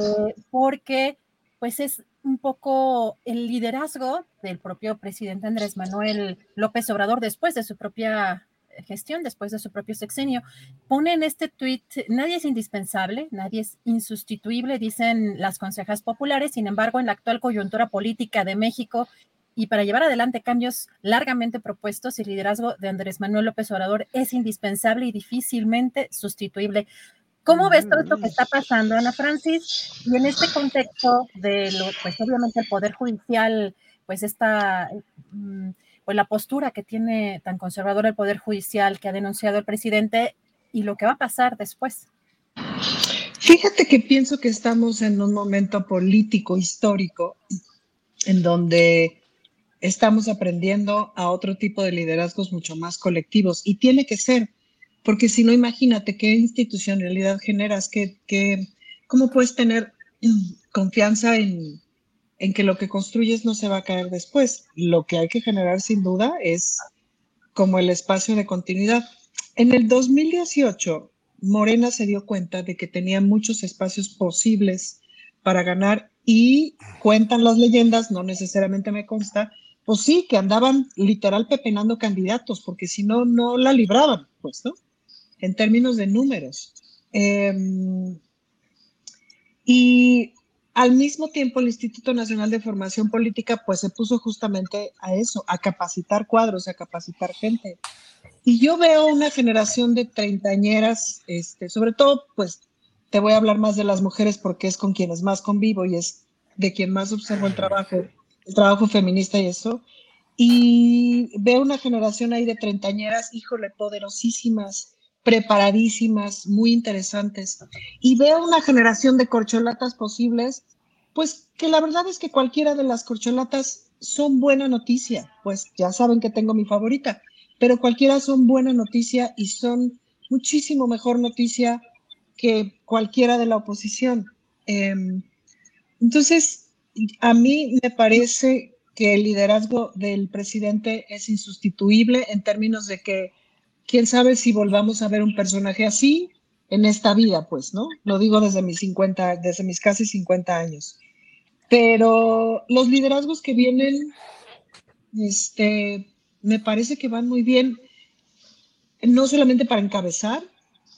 eh, porque pues es un poco el liderazgo del propio presidente Andrés Manuel López Obrador después de su propia gestión, después de su propio sexenio. Pone en este tuit, nadie es indispensable, nadie es insustituible, dicen las consejas populares, sin embargo, en la actual coyuntura política de México y para llevar adelante cambios largamente propuestos, el liderazgo de Andrés Manuel López Obrador es indispensable y difícilmente sustituible. ¿Cómo ves todo esto que está pasando, Ana Francis? Y en este contexto de lo, pues obviamente el Poder Judicial, pues esta, mm, pues la postura que tiene tan conservadora el Poder Judicial que ha denunciado el presidente y lo que va a pasar después. Fíjate que pienso que estamos en un momento político histórico en donde estamos aprendiendo a otro tipo de liderazgos mucho más colectivos y tiene que ser, porque si no, imagínate qué institucionalidad generas, qué, qué, cómo puedes tener confianza en, en que lo que construyes no se va a caer después. Lo que hay que generar sin duda es como el espacio de continuidad. En el 2018, Morena se dio cuenta de que tenía muchos espacios posibles para ganar y cuentan las leyendas, no necesariamente me consta, pues sí, que andaban literal pepenando candidatos, porque si no, no la libraban, pues, ¿no? En términos de números. Em, y al mismo tiempo, el Instituto Nacional de Formación Política, pues se puso justamente a eso, a capacitar cuadros, a capacitar gente. Y yo veo una generación de treintañeras, este, sobre todo, pues te voy a hablar más de las mujeres porque es con quienes más convivo y es de quien más observo el trabajo el trabajo feminista y eso. Y veo una generación ahí de treintañeras, híjole, poderosísimas, preparadísimas, muy interesantes. Y veo una generación de corcholatas posibles, pues que la verdad es que cualquiera de las corcholatas son buena noticia, pues ya saben que tengo mi favorita, pero cualquiera son buena noticia y son muchísimo mejor noticia que cualquiera de la oposición. Em, entonces, a mí me parece que el liderazgo del presidente es insustituible en términos de que quién sabe si volvamos a ver un personaje así en esta vida, pues, ¿no? Lo digo desde mis 50, desde mis casi 50 años. Pero los liderazgos que vienen, este, me parece que van muy bien, no solamente para encabezar,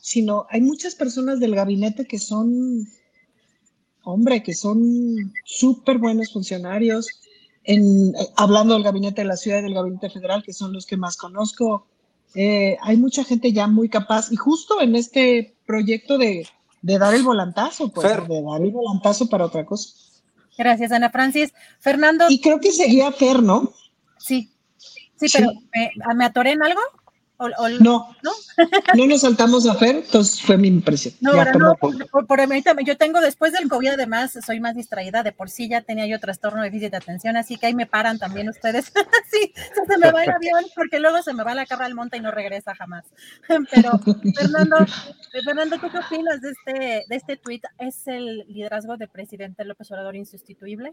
sino hay muchas personas del gabinete que son hombre, que son súper buenos funcionarios. En, eh, hablando del gabinete de la ciudad y del gabinete federal, que son los que más conozco, eh, hay mucha gente ya muy capaz y justo en este proyecto de, dar el volantazo, pues, de dar el volantazo para otra cosa. Gracias, Ana Francis. Fernando. Y creo que seguía Fer, ¿no? Sí, sí, pero ¿me, ¿me atoré en algo? No, no, no nos saltamos a Fer, entonces fue mi impresión. No, no, por, por, yo tengo después del COVID además soy más distraída, de por sí ya tenía yo trastorno de déficit de atención, así que ahí me paran también ustedes. sí, se me va el avión porque luego se me va la cabra al monte y no regresa jamás. Pero Fernando, Fernando, ¿tú qué opinas de este, de este tweet? ¿Es el liderazgo del presidente López Obrador insustituible?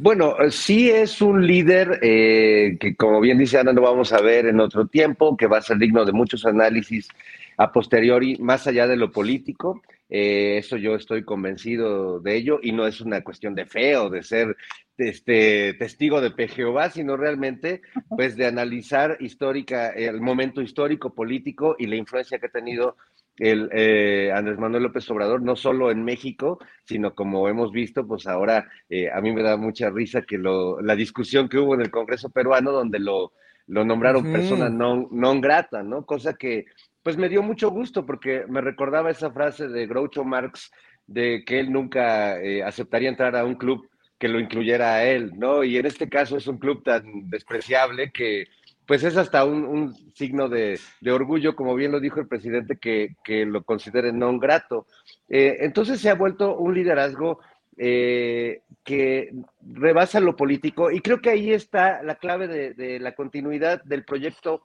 Bueno, sí es un líder eh, que, como bien dice Ana, lo vamos a ver en otro tiempo, que va a ser digno de muchos análisis a posteriori, más allá de lo político. Eh, eso yo estoy convencido de ello y no es una cuestión de fe o de ser este, testigo de Jehová, sino realmente pues de analizar histórica, el momento histórico, político y la influencia que ha tenido el eh, Andrés Manuel López Obrador, no solo en México, sino como hemos visto, pues ahora eh, a mí me da mucha risa que lo, la discusión que hubo en el Congreso peruano donde lo, lo nombraron persona non grata, ¿no? Cosa que pues me dio mucho gusto porque me recordaba esa frase de Groucho Marx de que él nunca eh, aceptaría entrar a un club que lo incluyera a él, ¿no? Y en este caso es un club tan despreciable que pues es hasta un, signo de, orgullo, como bien lo dijo el presidente, que, lo considere no grato. Eh, entonces se ha vuelto un liderazgo eh, que rebasa lo político y creo que ahí está la clave de, la continuidad del proyecto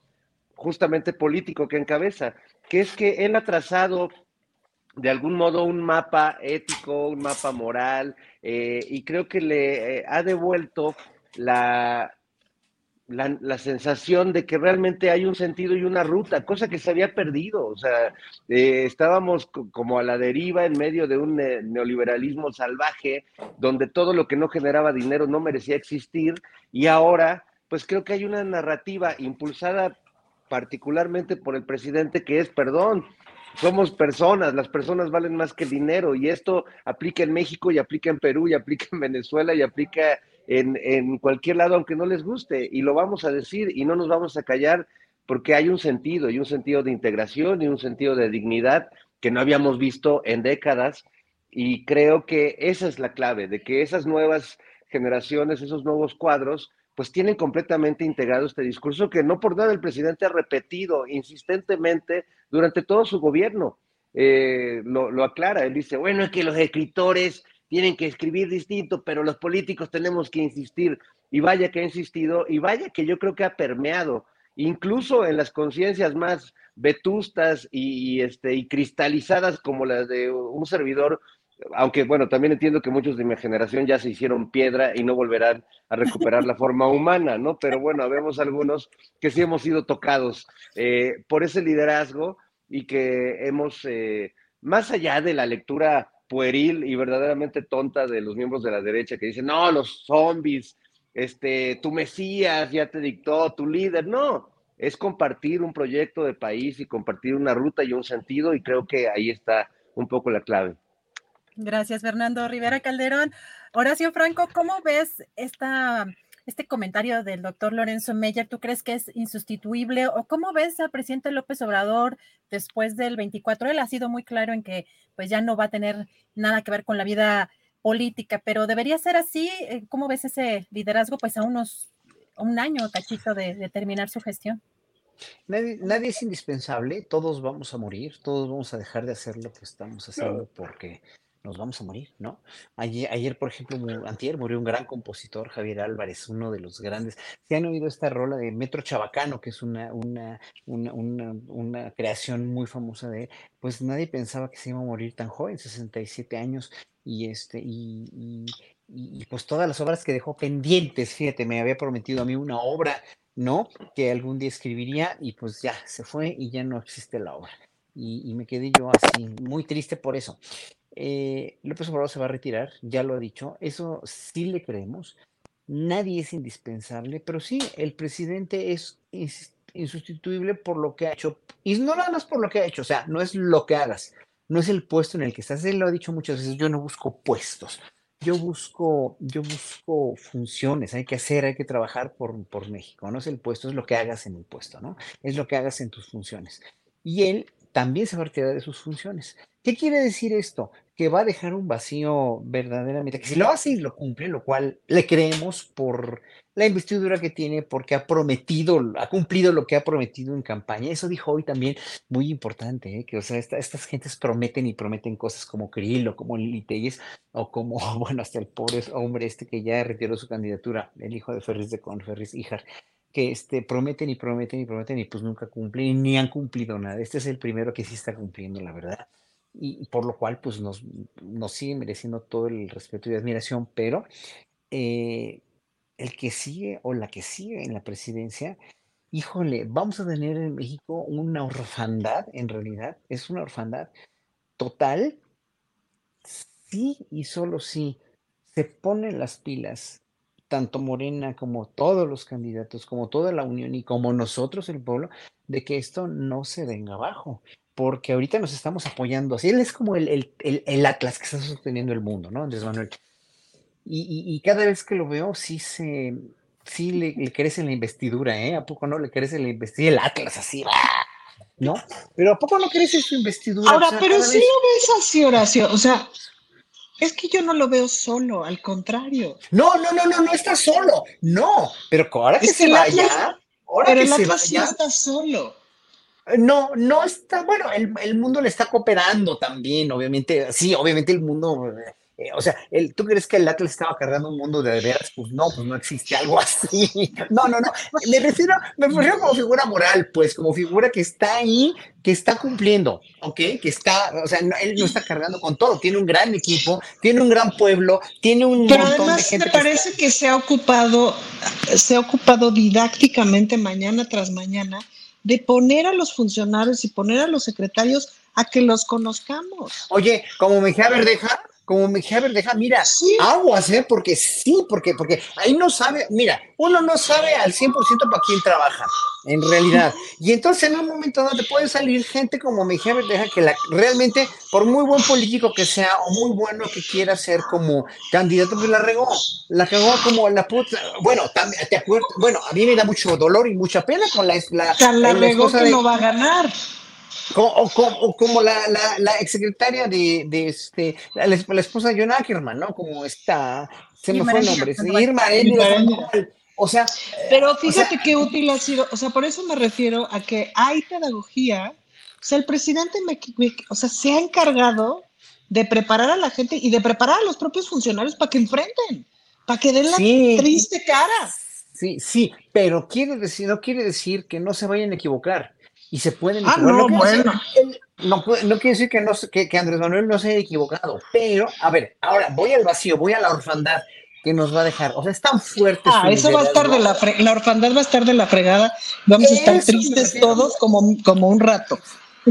justamente político que encabeza, que es que él ha trazado de algún modo un mapa ético, un mapa moral, eh, y creo que le ha devuelto la, la, sensación de que realmente hay un sentido y una ruta, cosa que se había perdido. O sea, eh, estábamos como a la deriva en medio de un neoliberalismo salvaje, donde todo lo que no generaba dinero no merecía existir, y ahora, pues creo que hay una narrativa impulsada particularmente por el presidente que es, perdón, somos personas, las personas valen más que el dinero, y esto aplica en México y aplica en Perú y aplica en Venezuela y aplica en, cualquier lado, aunque no les guste, y lo vamos a decir y no nos vamos a callar porque hay un sentido y un sentido de integración y un sentido de dignidad que no habíamos visto en décadas y creo que esa es la clave, de que esas nuevas generaciones, esos nuevos cuadros, pues tienen completamente integrado este discurso que no por nada el presidente ha repetido insistentemente durante todo su gobierno. Eh, lo, lo, aclara, él dice, bueno, es que los escritores tienen que escribir distinto, pero los políticos tenemos que insistir. Y vaya que ha insistido, y vaya que yo creo que ha permeado, incluso en las conciencias más vetustas y, este, y cristalizadas como las de un servidor, aunque bueno, también entiendo que muchos de mi generación ya se hicieron piedra y no volverán a recuperar la forma humana, ¿no? Pero bueno, vemos algunos que sí hemos sido tocados eh, por ese liderazgo y que hemos, eh, más allá de la lectura pueril y verdaderamente tonta de los miembros de la derecha que dicen, no, los zombies, este, tu Mesías ya te dictó, tu líder. No, es compartir un proyecto de país y compartir una ruta y un sentido y creo que ahí está un poco la clave. Gracias, Fernando Rivera Calderón. Horacio Franco, ¿cómo ves esta este comentario del doctor Lorenzo Meyer, ¿tú crees que es insustituible? ¿O cómo ves al presidente López Obrador después del 24? Él ha sido muy claro en que pues ya no va a tener nada que ver con la vida política, pero debería ser así. Eh, ¿Cómo ves ese liderazgo pues a unos un año cachito de, de terminar su gestión? Nadie, nadie, es indispensable, todos vamos a morir, todos vamos a dejar de hacer lo que estamos haciendo porque nos vamos a morir, ¿no? Ayer, por ejemplo, antier murió un gran compositor, Javier Álvarez, uno de los grandes. Si han oído esta rola de Metro Chabacano, que es una, una, una, una, creación muy famosa de él, pues nadie pensaba que se iba a morir tan joven, 67 años, y este, y, y, pues todas las obras que dejó pendientes, fíjate, me había prometido a mí una obra, ¿no? Que algún día escribiría, y pues ya se fue y ya no existe la obra. Y me quedé yo así, muy triste por eso. Eh, López Obrador se va a retirar, ya lo ha dicho, eso sí le creemos. Nadie es indispensable, pero sí, el presidente es insustituible por lo que ha hecho, y no nada más por lo que ha hecho, o sea, no es lo que hagas, no es el puesto en el que estás. Él lo ha dicho muchas veces, yo no busco puestos, yo busco, yo busco funciones, hay que hacer, hay que trabajar por, por México, no es el puesto, es lo que hagas en el puesto, ¿no? Es lo que hagas en tus funciones. Y él también se va a retirar de sus funciones. ¿Qué quiere decir esto? Que va a dejar un vacío verdaderamente, que si lo hace y lo cumple, lo cual le creemos por la investidura que tiene, porque ha prometido, ha cumplido lo que ha prometido en campaña. Eso dijo hoy también, muy importante, ¿eh? que o sea, estas gentes prometen y prometen cosas como Krill o como Lili o como, bueno, hasta el pobre hombre este que ya retiró su candidatura, el hijo de Ferris de Con, Ferris Ijar que este, prometen y prometen y prometen y pues nunca cumplen ni han cumplido nada. Este es el primero que sí está cumpliendo, la verdad y, por lo cual pues nos, sigue mereciendo todo el respeto y admiración, pero eh, el que sigue o la que sigue en la presidencia, híjole, vamos a tener en México una orfandad, en realidad, es una orfandad total, sí y solo sí se ponen las pilas, tanto Morena como todos los candidatos, como toda la Unión y como nosotros, el pueblo, de que esto no se venga abajo porque ahorita nos estamos apoyando así. Él es como el, el, el, el Atlas que está sosteniendo el mundo, ¿no? Andrés Manuel. Y, y, y, cada vez que lo veo, sí se, sí le, le, crece la investidura, ¿eh? ¿A poco no le crece la investidura? El Atlas así, ¿no? Pero ¿a poco no crece su investidura? Ahora, o sea, pero sí vez... lo ves así, Horacio. O sea, es que yo no lo veo solo, al contrario. No, no, no, no, no está solo. No, pero ahora que es se vaya, Atlas, ahora pero que el se Atlas vaya. no está solo. No, no está, bueno, el, el, mundo le está cooperando también, obviamente, sí, obviamente el mundo, eh, o sea, el, ¿tú crees que el Atlas estaba cargando un mundo de veras? Pues no, pues no existe algo así. No, no, no, me refiero, me refiero como figura moral, pues, como figura que está ahí, que está cumpliendo, ¿ok? Que está, o sea, no, él no está cargando con todo, tiene un gran equipo, tiene un gran pueblo, tiene un Pero montón además de gente me parece que, que se ha ocupado, se ha ocupado didácticamente mañana tras mañana de poner a los funcionarios y poner a los secretarios a que los conozcamos. Oye, como Mejía Verdeja, como Mejía Verdeja, mira, sí. aguas, ¿eh? Porque sí, porque, porque ahí no sabe, mira, uno no sabe al 100% para quién trabaja, en realidad. Y entonces en un momento donde puede salir gente como Mejía Verdeja que la, realmente, por muy buen político que sea o muy bueno que quiera ser como candidato, pues la regó, la cagó como la puta, bueno, también, te acuerdas, bueno, a mí me da mucho dolor y mucha pena con la, la, la, la regó que de, no va a ganar. Como, o, como, o como la, la, la exsecretaria de, de este, la, la, esposa de John Ackerman, ¿no? Como está, se me fue el nombre, sí, Irma O sea, pero fíjate o sea, qué útil ha sido, o sea, por eso me refiero a que hay pedagogía, o sea, el presidente me, me, o sea, se ha encargado de preparar a la gente y de preparar a los propios funcionarios para que enfrenten, para que den la sí, triste cara. Sí, sí, pero quiere decir, no quiere decir que no se vayan a equivocar y se pueden ah. No, no, bueno. Decir, no, no, quiere decir que, no, que, que, Andrés Manuel no se haya equivocado, pero, a ver, ahora voy al vacío, voy a la orfandad que nos va a dejar. O sea, es tan fuerte. Ah, eso va a estar de la fre la orfandad va a estar de la fregada. Vamos eso a estar tristes todos como, como un rato.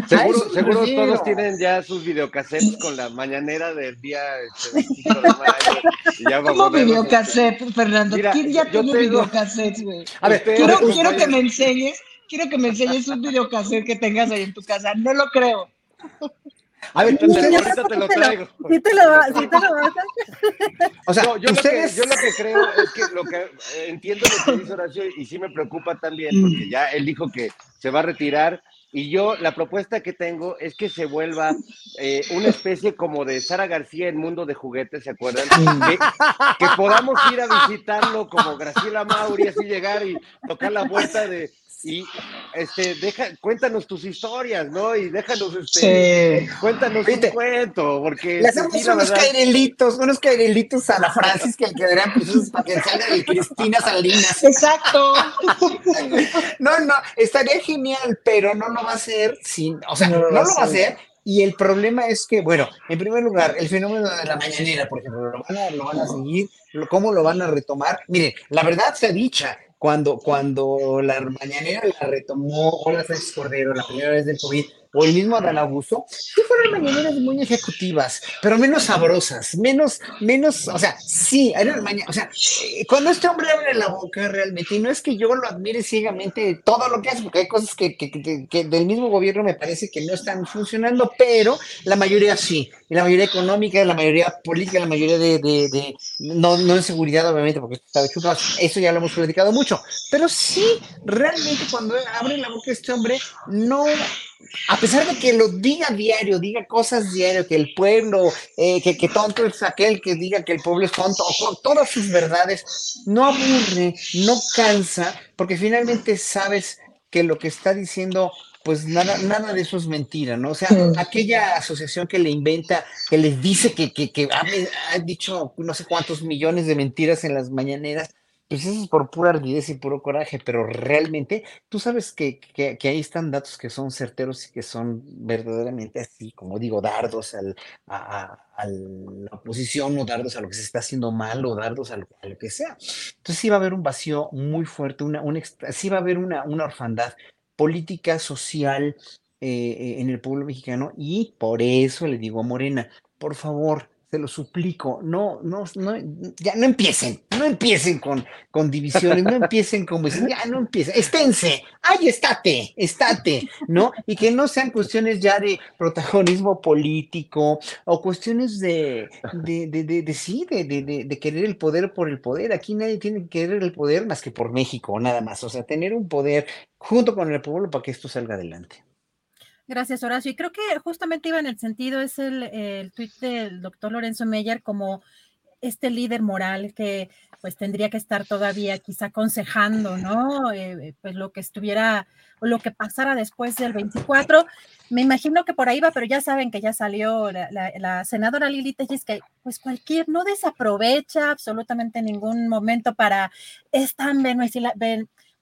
Seguro, seguro todos tienen ya sus videocassettes con la mañanera del día este, 25 de mayo. Y ya ¿Cómo videocassette, Fernando? Mira, ¿Quién ya tiene tengo... videocassettes, güey? A ver, quiero, quiero que me enseñes quiero que me enseñes un videocassette que tengas ahí en tu casa. No lo creo. A ver, entonces, ahorita te lo traigo. Sí te lo, sí te lo vas a... O sea, no, yo, ustedes... lo que, yo lo que creo es que lo que eh, entiendo lo que dice Horacio y sí me preocupa también porque ya él dijo que se va a retirar y yo la propuesta que tengo es que se vuelva eh, una especie como de Sara García en Mundo de Juguetes, ¿se acuerdan? Que, que, podamos ir a visitarlo como Graciela Mauri, así llegar y tocar la vuelta de y este deja cuéntanos tus historias no y déjanos este sí. cuéntanos Viste, un cuento porque le hacemos sí, unos verdad... cairelitos unos cairelitos a la Francis que quedarán pues, para que salga de Cristina Salinas. Exacto. No no estaría genial pero no lo va a hacer sin o sea no, lo va a hacer. y el problema es que, bueno, en primer lugar, el fenómeno de la mañanera, por ejemplo, lo van a, lo van a seguir, ¿cómo lo van a retomar? Miren, la verdad sea dicha, cuando, cuando la mañanera la retomó Hola Francis Cordero la primera vez del COVID, o el mismo Adán Augusto, sí fueron mañaneras muy ejecutivas, pero menos sabrosas, menos, menos, o sea, sí, eran mañaneras, o sea, cuando este hombre abre la boca realmente, y no es que yo lo admire ciegamente todo lo que hace, porque hay cosas que, que, que, que del mismo gobierno me parece que no están funcionando, pero la mayoría sí, y la mayoría económica, la mayoría política, la mayoría de, de, de no, no en seguridad, obviamente, porque está de chupas, eso ya lo hemos platicado mucho, pero sí, realmente cuando abre la boca este hombre, no a pesar de que lo diga diario, diga cosas diario, que el pueblo, eh, que, que, tonto es aquel que diga que el pueblo es tonto, todas sus verdades, no aburre, no cansa, porque finalmente sabes que lo que está diciendo, pues nada, nada de eso es mentira, ¿no? O sea, aquella asociación que le inventa, que les dice que, que, que ha, ha dicho no sé cuántos millones de mentiras en las mañaneras, pues eso es por pura ardidez y puro coraje, pero realmente tú sabes que, que, ahí están datos que son certeros y que son verdaderamente así, como digo, dardos al, a, la oposición o dardos a lo que se está haciendo mal o dardos a lo, a lo que sea. Entonces sí va a haber un vacío muy fuerte, una, un sí va a haber una, una orfandad política, social eh, eh, en el pueblo mexicano y por eso le digo a Morena, por favor, te lo suplico, no, no, no, ya no empiecen, no empiecen con, con divisiones, no empiecen como ya no empiecen, esténse, ahí estate, estate, ¿no? Y que no sean cuestiones ya de protagonismo político o cuestiones de, de, de, de, de sí, de, de, de, querer el poder por el poder. Aquí nadie tiene que querer el poder más que por México, nada más. O sea, tener un poder junto con el pueblo para que esto salga adelante. Gracias, Horacio. Y creo que justamente iba en el sentido, es el, el tuit del doctor Lorenzo Meyer como este líder moral que pues tendría que estar todavía quizá aconsejando, ¿no? Eh, pues lo que estuviera o lo que pasara después del 24. Me imagino que por ahí va, pero ya saben que ya salió la, la, la senadora Lili que pues cualquier, no desaprovecha absolutamente ningún momento para, están,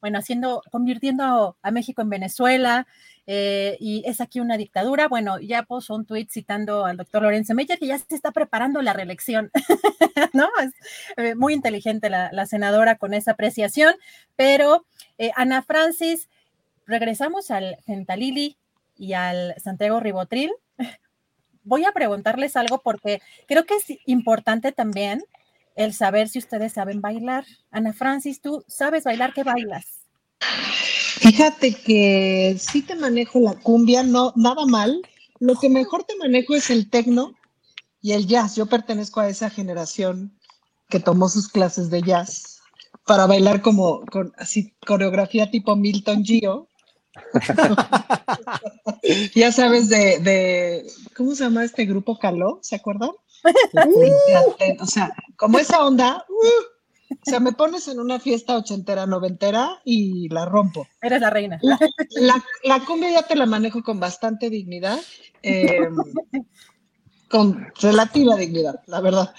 bueno, haciendo, convirtiendo a México en Venezuela, eh, y es aquí una dictadura. Bueno, ya puso un tuit citando al doctor Lorenzo Meyer que ya se está preparando la reelección, ¿no? Es eh, muy inteligente la, senadora con esa apreciación, pero eh, Ana Francis, regresamos al Gentalili y al Santiago Ribotril. Voy a preguntarles algo porque creo que es importante también el saber si ustedes saben bailar. Ana Francis, ¿tú sabes bailar? ¿Qué bailas? Fíjate que sí te manejo la cumbia, no, nada mal. Lo que mejor te manejo es el tecno y el jazz. Yo pertenezco a esa generación que tomó sus clases de jazz para bailar como con así coreografía tipo Milton Gio. ya sabes de, de, ¿cómo se llama este grupo Caló? ¿Se acuerdan? o sea, como esa onda, uh, o sea, me pones en una fiesta ochentera, noventera y la rompo. Eres la reina. La, la, la cumbia ya te la manejo con bastante dignidad, eh, con relativa dignidad, la verdad.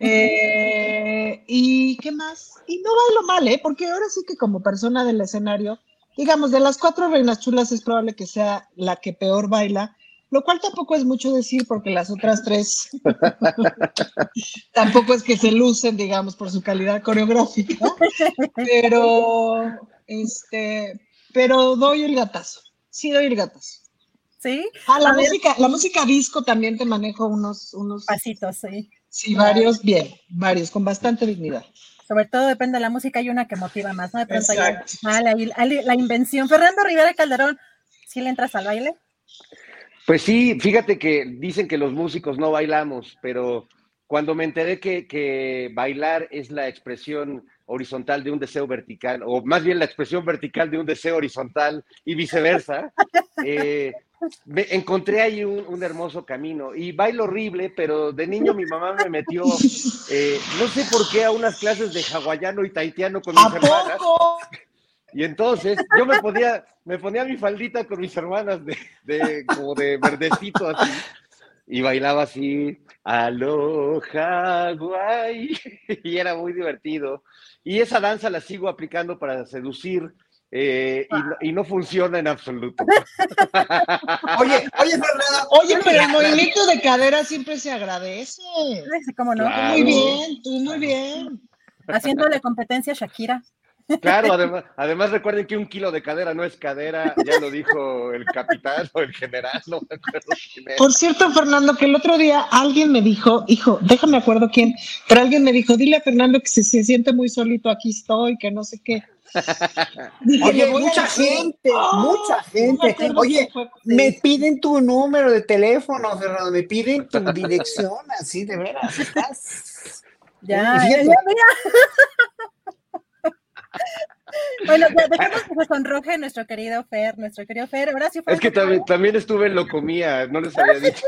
Eh, ¿Y qué más? Y no bailo mal, ¿eh? Porque ahora sí que como persona del escenario, digamos, de las cuatro reinas chulas es probable que sea la que peor baila, lo cual tampoco es mucho decir porque las otras tres tampoco es que se lucen, digamos, por su calidad coreográfica, pero, este, pero doy el gatazo, sí doy el gatazo. ¿Sí? Ah, la, música, la música disco también te manejo unos, unos pasitos, sí. Sí, varios, bien, varios, con bastante dignidad. Sobre todo depende de la música, hay una que motiva más, ¿no? De pronto hay, ah, la, la invención. Fernando Rivera Calderón, ¿sí le entras al baile? Pues sí, fíjate que dicen que los músicos no bailamos, pero cuando me enteré que, que, bailar es la expresión horizontal de un deseo vertical, o más bien la expresión vertical de un deseo horizontal y viceversa, eh, me encontré ahí un, un, hermoso camino. Y bailo horrible, pero de niño mi mamá me metió, eh, no sé por qué, a unas clases de hawaiano y taitiano con mis hermanas. Y entonces yo me ponía, me ponía mi faldita con mis hermanas de, de como de verdecito así, y bailaba así, aloha, guay, y era muy divertido. Y esa danza la sigo aplicando para seducir, eh, y, no, y, no, funciona en absoluto. oye, oye, Fernando, oye, pero el movimiento de cadera siempre se agradece. ¿Cómo no? Claro. Muy bien, tú muy bien. Haciéndole competencia a Shakira. Claro, además, además recuerden que un kilo de cadera no es cadera, ya lo dijo el capitán o el general, no me acuerdo quién es. Por cierto, Fernando, que el otro día alguien me dijo, hijo, déjame acuerdo quién, pero alguien me dijo, dile a Fernando que si se siente muy solito, aquí estoy, que no sé qué. Oye, mucha gente, oh, mucha gente. Oye, me piden tu número de teléfono, Fernando, me piden tu dirección, así de veras, estás. Ya, ya, ya, Bueno, dejemos que se sonroje nuestro querido Fer, nuestro querido Fer. Ahora sí fue es que también, también, estuve en Locomía, no les había dicho.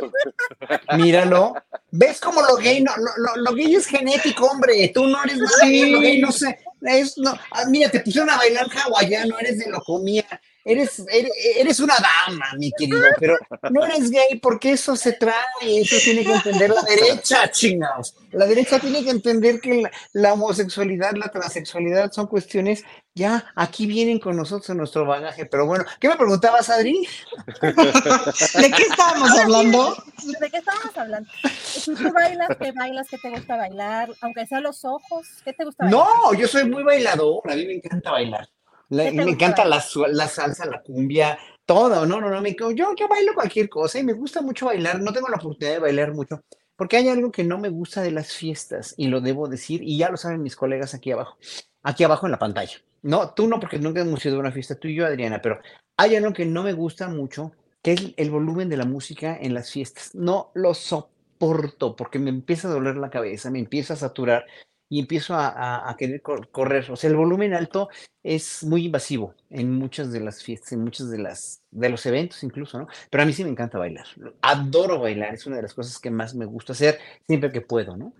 Míralo. ¿Ves cómo lo gay? No, lo, lo, gay es genético, hombre. Tú no eres nada sí. lo gay, no sé. Es, no. Ah, mira, te pusieron a bailar hawaiano, eres de Locomía. Eres, eres, eres una dama, mi querido, pero no eres gay porque eso se trae, eso tiene que entender la derecha, chingados. La derecha tiene que entender que la, la homosexualidad, la transexualidad son cuestiones ya aquí vienen con nosotros en nuestro bagaje. Pero bueno, ¿qué me preguntabas, Adri? ¿De qué estábamos hablando? ¿De qué estábamos hablando? Si tú bailas, ¿qué bailas? ¿Qué te gusta bailar? Aunque sea los ojos, ¿qué te gusta bailar? No, yo soy muy bailador, a mí me encanta bailar. La- ¿Qué te me encanta la, la salsa, la cumbia, todo. No, no, no, me, yo, yo bailo cualquier cosa y me gusta mucho bailar. No tengo la oportunidad de bailar mucho, porque hay algo que no me gusta de las fiestas y lo debo decir, y ya lo saben mis colegas aquí abajo, aquí abajo en la pantalla. No, tú no, porque nunca hemos ido a una fiesta, tú y yo, Adriana, pero hay algo que no me gusta mucho, que es el volumen de la música en las fiestas. No lo soporto porque me empieza a doler la cabeza, me empieza a saturar y empiezo a, querer cor- correr. O sea, el volumen alto es muy invasivo en muchas de las fiestas, en muchos de las de los eventos incluso, ¿no? Pero a mí sí me encanta bailar. Adoro bailar, es una de las cosas que más me gusta hacer siempre que puedo, ¿no?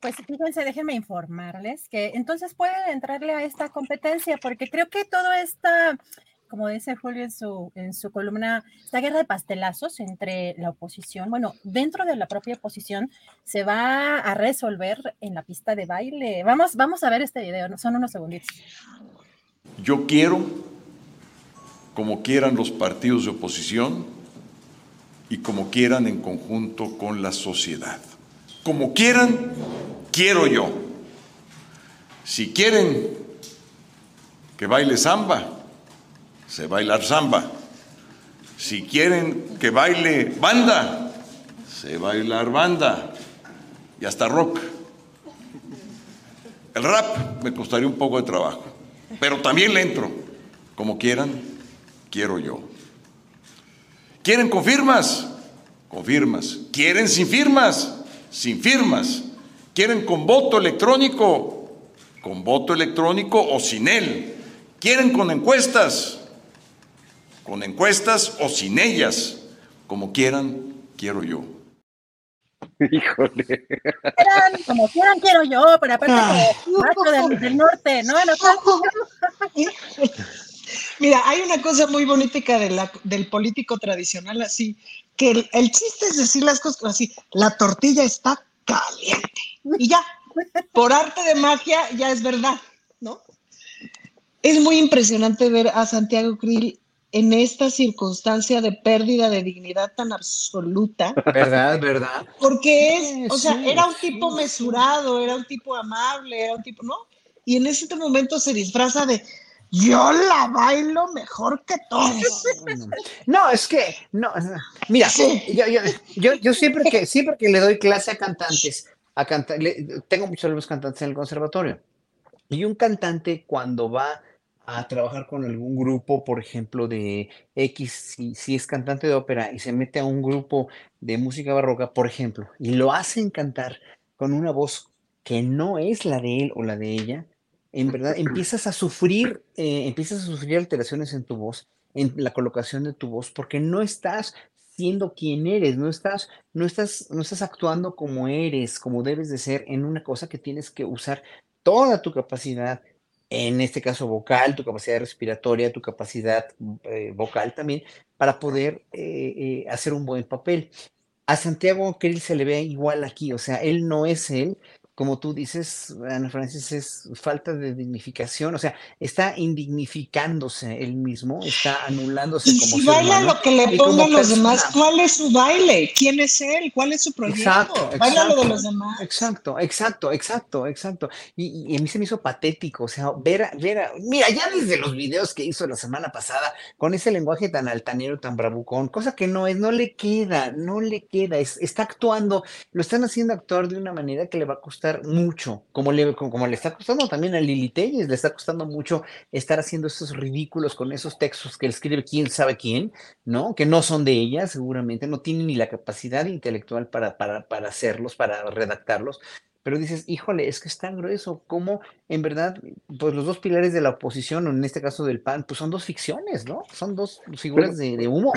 Pues fíjense, déjenme informarles que entonces pueden entrarle a esta competencia, porque creo que toda esta, como dice Julio en su, en su columna, esta guerra de pastelazos entre la oposición, bueno, dentro de la propia oposición, se va a resolver en la pista de baile. Vamos, vamos a ver este video, son unos segunditos. Yo quiero, como quieran los partidos de oposición y como quieran en conjunto con la sociedad. Como quieran, quiero yo. Si quieren que baile samba, sé bailar samba. Si quieren que baile banda, sé bailar banda y hasta rock. El rap me costaría un poco de trabajo, pero también le entro. Como quieran, quiero yo. ¿Quieren con firmas? Con firmas. ¿Quieren sin firmas? Sin firmas. ¿Quieren con voto electrónico? Con voto electrónico o sin él. ¿Quieren con encuestas? Con encuestas o sin ellas. Como quieran, quiero yo. Híjole. Quieran, como quieran, quiero yo, pero aparte como macho del, del norte, ¿no? No, Mira, hay una cosa muy bonita de la- del político tradicional así, que el, el chiste es decir las cosas así, la tortilla está caliente. Y ya, por arte de magia, ya es verdad, ¿no? Es muy impresionante ver a Santiago Krill en esta circunstancia de pérdida de dignidad tan absoluta. ¿Verdad? ¿Verdad? Porque es, o sea, sí, era un tipo mesurado, era un tipo amable, era un tipo, ¿no? Y en este momento se disfraza de yo la bailo mejor que todos. No, es que, no, mira, Sí. yo, yo, yo, yo siempre que siempre que le doy clase a cantantes, a cantar, le- tengo muchos alumnos cantantes en el conservatorio. Y un cantante cuando va a trabajar con algún grupo, por ejemplo, de X, si, es cantante de ópera y se mete a un grupo de música barroca, por ejemplo, y lo hacen cantar con una voz que no es la de él o la de ella, en verdad empiezas a sufrir, eh, empiezas a sufrir alteraciones en tu voz, en la colocación de tu voz, porque no estás siendo quien eres, no estás, no estás, no estás actuando como eres, como debes de ser en una cosa que tienes que usar toda tu capacidad, en este caso vocal, tu capacidad respiratoria, tu capacidad eh, vocal también, para poder eh, eh, hacer un buen papel. A Santiago Krill se le ve igual aquí, o sea, él no es él, como tú dices, Ana Francis, es falta de dignificación, o sea, está indignificándose él mismo, está anulándose Y como si baila lo que le pongan los demás. ¿cuál es su baile? ¿Quién es él? ¿Cuál es su proyecto? Exacto, Baila lo de exacto, los demás. exacto, exacto, exacto, exacto. Y, y a mí se me hizo patético, o sea, ver a, ver a- mira, ya desde los videos que hizo la semana pasada, con ese lenguaje tan altanero, tan bravucón, cosa que no es, no le queda, no le queda, es- está actuando, lo están haciendo actuar de una manera que le va a costar mucho, como le, como, como le está costando también a Lili Telles, le está costando mucho estar haciendo esos ridículos con esos textos que escribe quién sabe quién, ¿no? Que no son de ella, seguramente, no tiene ni la capacidad intelectual para, para, para hacerlos, para redactarlos. Pero dices, híjole, es que es tan grueso, como en verdad, pues los dos pilares de la oposición, o en este caso del PAN, pues son dos ficciones, ¿no? Son dos figuras de, de humo.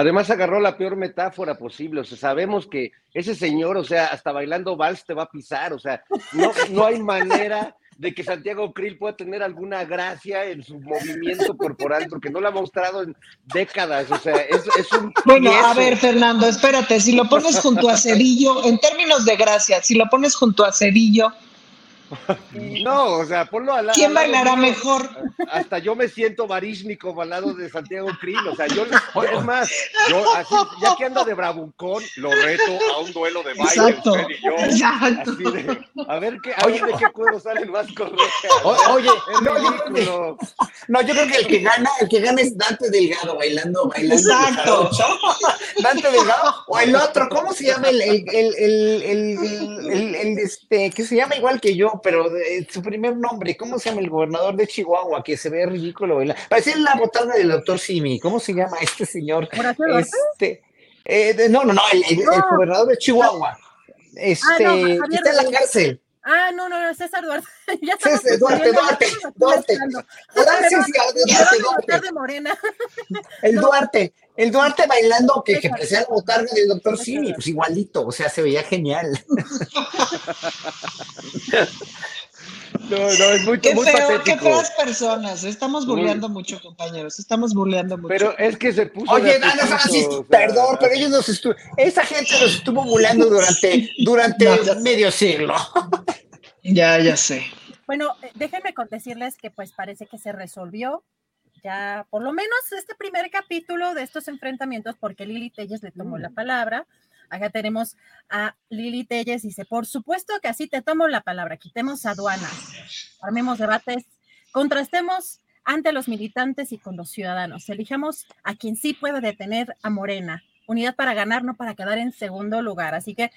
Además agarró la peor metáfora posible, o sea, sabemos que ese señor, o sea, hasta bailando vals te va a pisar, o sea, no, no hay manera de que Santiago Krill pueda tener alguna gracia en su movimiento corporal, porque no lo ha mostrado en décadas. O sea, es, es un. Bueno, a ver, Fernando, espérate, si lo pones junto a Cedillo, en términos de gracia, si lo pones junto a Cedillo, No, o sea, ponlo al lado. ¿Quién bailará mejor? Hasta yo me siento Baríshnikov al lado de Santiago Krill. O sea, yo, es más, yo así, ya que ando de bravucón, lo reto a un duelo de baile. Exacto, usted y yo. exacto. Así de, a ver, qué, a ver de qué cuero sale el más correcto. O- oye, es no, yo creo que- ridículo. No, yo creo que el que gana, el que gana es Dante Delgado bailando, bailando. Exacto. Dante Delgado. O el otro, ¿cómo se llama el, el, el, el, el- el- el, este, que se llama igual que yo, pero de- su primer nombre, ¿cómo se llama el gobernador de Chihuahua? Que se ve ridículo. Parece la botarga del doctor Simi. ¿Cómo se llama este señor? Este, eh, de- no, no, no, el, el- el No. gobernador de Chihuahua. Este, Ah, no, Javier que está en la cárcel. Ah, no, no, no, César Duarte. ya César estamos Duarte, confundiendo, Duarte, Duarte. mezclando. Gracias, Duarte, Duarte. votar de Morena. El. Duarte, el Duarte bailando que, que César. parecía la botarga del doctor César. Simi, pues igualito, o sea, se veía genial. No, no, es muy, qué muy feo, qué patético. feas personas. Estamos Muy- burleando mucho, compañeros. Estamos burleando mucho. Pero es que se puso. Oye, de Dana apetito, Francis, o sea, perdón, pero ellos nos estuvo, esa gente nos estuvo bulando durante, durante No, medio siglo. Ya, ya sé. Bueno, eh, déjenme decirles que pues parece que se resolvió ya por lo menos este primer capítulo de estos enfrentamientos porque Lili Telles le tomó la palabra. Acá tenemos a Lili Telles, dice, por supuesto que así te tomo la palabra, quitemos aduanas, armemos debates, contrastemos ante los militantes y con los ciudadanos, elijamos a quien sí puede detener a Morena, unidad para ganar, no para quedar en segundo lugar. Así que,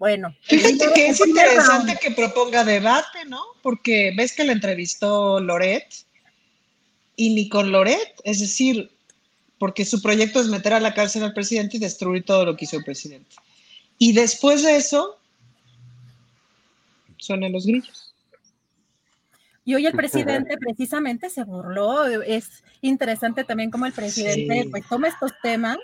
bueno. Fíjate que es interesante que proponga debate, ¿no? Porque ves que la entrevistó Loret y ni con Loret, es decir, porque su proyecto es meter a la cárcel al presidente y destruir todo lo que hizo el presidente. Y después de eso, suenan los grillos. Y hoy el presidente precisamente se burló. Es interesante también cómo el presidente Sí. pues toma estos temas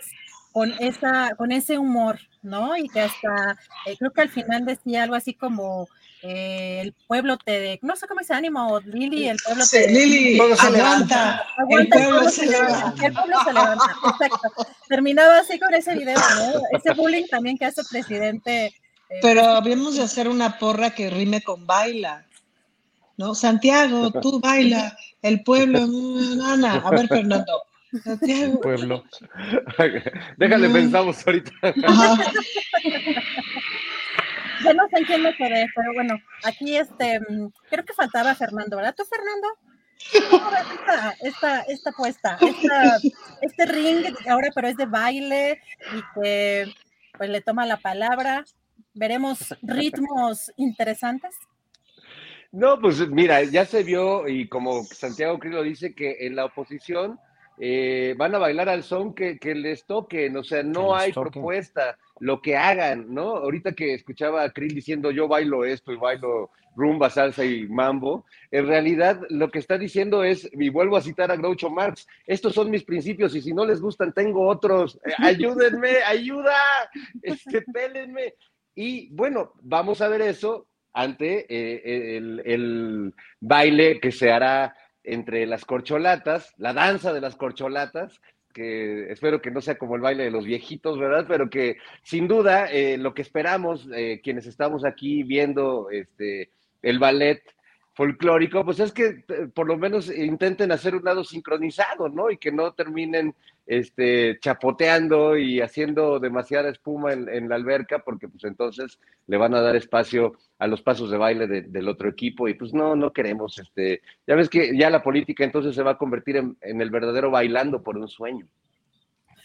con esa, con ese humor, ¿no? Y que hasta eh, creo que al final decía algo así como eh, el pueblo te, no sé cómo dice ánimo, Lili, el pueblo Sí, te Lili, se aguanta. aguanta, el pueblo se levanta. El pueblo se levanta, exacto. Terminaba así con ese video, ¿no? Ese bullying también que hace el presidente. eh, Pero habíamos de hacer una porra que rime con baila. ¿No? Santiago, tú baila, el pueblo, mm, Ana. A ver, Fernando. Santiago. Pueblo. Déjale, pensamos ahorita. Ajá. Ya no sé en quién me quedé, pero bueno, aquí este, mm, creo que faltaba Fernando, ¿verdad? ¿Tú, Fernando? ¿Cómo ves esta, esta, esta puesta? Esta- este ring ahora, pero es de baile y que pues le toma la palabra. Veremos ritmos interesantes. No, pues mira, ya se vio y como Santiago Krill lo dice que en la oposición eh, van a bailar al son que, que les toquen, o sea, no hay propuesta, lo que hagan, ¿no? Ahorita que escuchaba a Krill diciendo yo bailo esto y bailo rumba, salsa y mambo, en realidad lo que está diciendo es, y vuelvo a citar a Groucho Marx, estos son mis principios y si no les gustan tengo otros, Eh, ayúdenme, ayuda, este, pélenme. Y bueno, vamos a ver eso ante eh, el, el baile que se hará entre las corcholatas, la danza de las corcholatas, que espero que no sea como el baile de los viejitos, ¿verdad? Pero que sin duda eh, lo que esperamos, eh, quienes estamos aquí viendo este, el ballet folclórico, pues es que eh, por lo menos intenten hacer un lado sincronizado, ¿no? Y que no terminen este, chapoteando y haciendo demasiada espuma en, la alberca, porque pues entonces le van a dar espacio a los pasos de baile de- del otro equipo y pues no, no queremos, este, ya ves que ya la política entonces se va a convertir en, en el verdadero bailando por un sueño.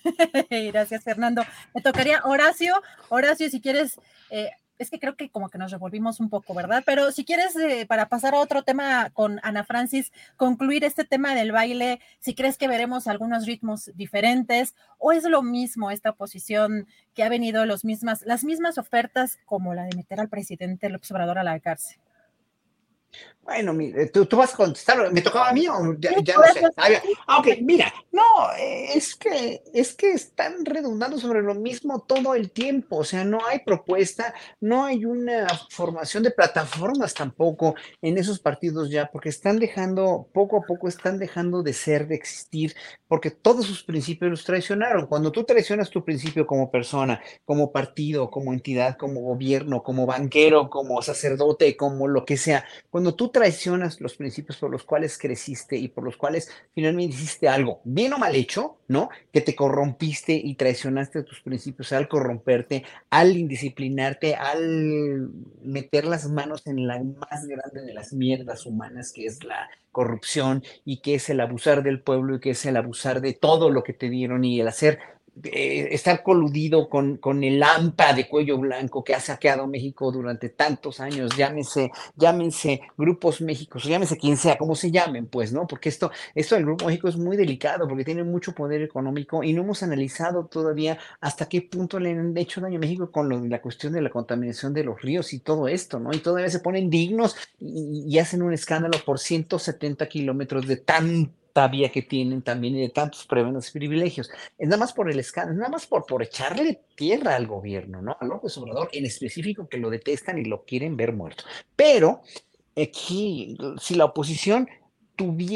Gracias, Fernando. Me tocaría Horacio. Horacio, si quieres, eh, es que creo que como que nos revolvimos un poco, ¿verdad? Pero si quieres, eh, para pasar a otro tema con Ana Francis, concluir este tema del baile, si crees que veremos algunos ritmos diferentes o es lo mismo esta oposición que ha venido los mismas, las mismas ofertas como la de meter al presidente López Obrador a la cárcel. Bueno, mire, ¿tú, tú vas a contestar, ¿me tocaba a mí o ya, ya no sé? Ah. Ah, ok, mira, no, eh, es que, es que están redundando sobre lo mismo todo el tiempo, o sea, no hay propuesta, no hay una formación de plataformas tampoco en esos partidos ya, porque están dejando, poco a poco están dejando de ser, de existir, porque todos sus principios los traicionaron. Cuando tú traicionas tu principio como persona, como partido, como entidad, como gobierno, como banquero, como sacerdote, como lo que sea, cuando tú traicionas los principios por los cuales creciste y por los cuales finalmente hiciste algo, bien o mal hecho, ¿no? Que te corrompiste y traicionaste tus principios al corromperte, al indisciplinarte, al meter las manos en la más grande de las mierdas humanas, que es la corrupción y que es el abusar del pueblo y que es el abusar de todo lo que te dieron y el hacer eh, estar coludido con, con el AMPA de cuello blanco que ha saqueado México durante tantos años, llámense, llámense Grupos México, llámense quien sea, como se llamen, pues, ¿no? Porque esto, esto del Grupo México es muy delicado porque tiene mucho poder económico y no hemos analizado todavía hasta qué punto le han hecho daño a México con la cuestión de la contaminación de los ríos y todo esto, ¿no? Y todavía se ponen dignos y, y hacen un escándalo por 170 kilómetros de tan vía que tienen también y de tantos prebendas y privilegios. Es nada más por el escándalo, nada más por, por echarle tierra al gobierno, ¿no? A López Obrador en específico que lo detestan y lo quieren ver muerto. Pero aquí, si la oposición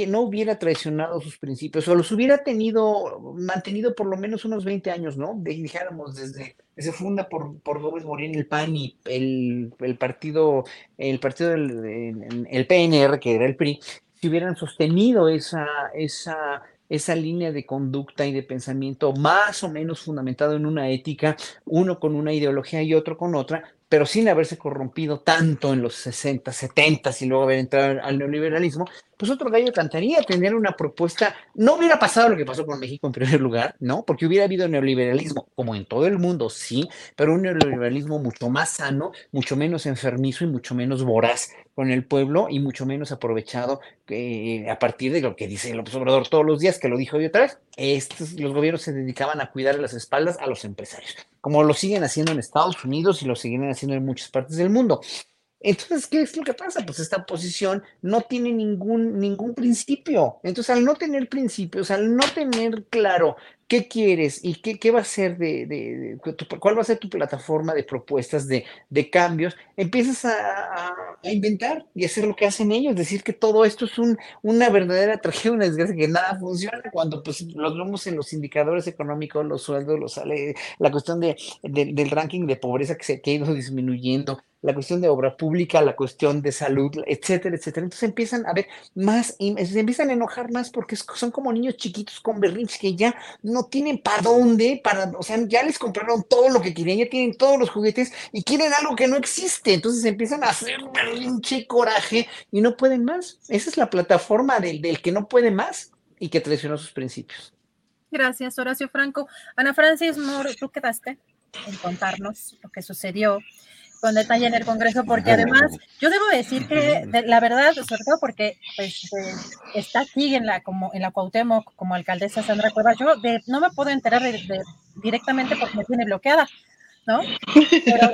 no hubiera traicionado sus principios o los hubiera tenido, mantenido por lo menos unos 20 años, ¿no? Dijéramos desde se funda por, por Gómez Morín el PAN y el, el partido, el partido del el PNR, que era el PRI, si hubieran sostenido esa, esa, esa línea de conducta y de pensamiento más o menos fundamentado en una ética, uno con una ideología y otro con otra, pero sin haberse corrompido tanto en los 60, 70 y luego haber entrado al neoliberalismo, pues otro gallo cantaría tener una propuesta. No hubiera pasado lo que pasó con México en primer lugar, ¿no? Porque hubiera habido neoliberalismo, como en todo el mundo, sí, pero un neoliberalismo mucho más sano, mucho menos enfermizo y mucho menos voraz con el pueblo y mucho menos aprovechado eh, a partir de lo que dice el observador todos los días, que lo dijo hoy otra vez, estos, los gobiernos se dedicaban a cuidar las espaldas a los empresarios, como lo siguen haciendo en Estados Unidos y lo siguen haciendo en muchas partes del mundo. Entonces, ¿qué es lo que pasa? Pues esta posición no tiene ningún, ningún principio. Entonces, al no tener principios, al no tener claro qué quieres y qué, qué va a ser de, de, cuál va a ser tu plataforma de propuestas de, de cambios, empiezas a, a, inventar y hacer lo que hacen ellos, decir que todo esto es un, una verdadera tragedia, una desgracia, que nada funciona cuando pues los vemos en los indicadores económicos, los sueldos, los sale, la cuestión de, del ranking de pobreza que se ha ido disminuyendo, la cuestión de obra pública, la cuestión de salud, etcétera, etcétera. Entonces empiezan a ver más, se empiezan a enojar más porque son como niños chiquitos con berrinches que ya tienen para dónde, para, o sea, ya les compraron todo lo que querían, ya tienen todos los juguetes y quieren algo que no existe. Entonces empiezan a hacer berrinche, coraje y no pueden más. Esa es la plataforma del, del que no puede más y que traicionó sus principios. Gracias, Horacio Franco. Ana Francis Moro, tú quedaste en contarnos lo que sucedió con detalle en el Congreso, porque además yo debo decir que la verdad, sobre todo porque pues, eh, está aquí en la como en la Cuauhtémoc como alcaldesa Sandra Cuevas, yo de, no me puedo enterar de, directamente porque me tiene bloqueada, ¿no? Pero,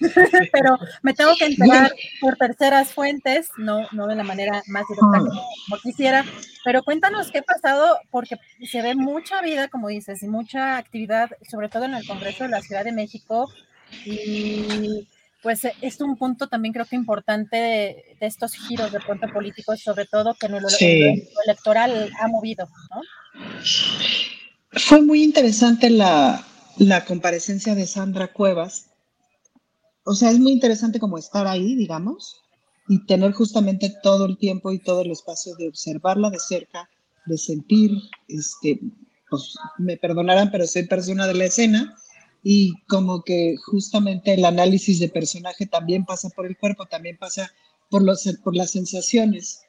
pero, me tengo que enterar por terceras fuentes, no, no de la manera más directa como, quisiera. Pero cuéntanos qué ha pasado, porque se ve mucha vida, como dices, y mucha actividad, sobre todo en el Congreso de la Ciudad de México. Y pues eh, es un punto también creo que importante de, estos giros de pronto políticos, sobre todo que en el, electoral ha movido, ¿no? Fue muy interesante la, la comparecencia de Sandra Cuevas. O sea, es muy interesante como estar ahí, digamos, y tener justamente todo el tiempo y todo el espacio de observarla de cerca, de sentir, este, pues me perdonarán, pero soy persona de la escena, y como que justamente el análisis de personaje también pasa por el cuerpo, también pasa por, los, por las sensaciones.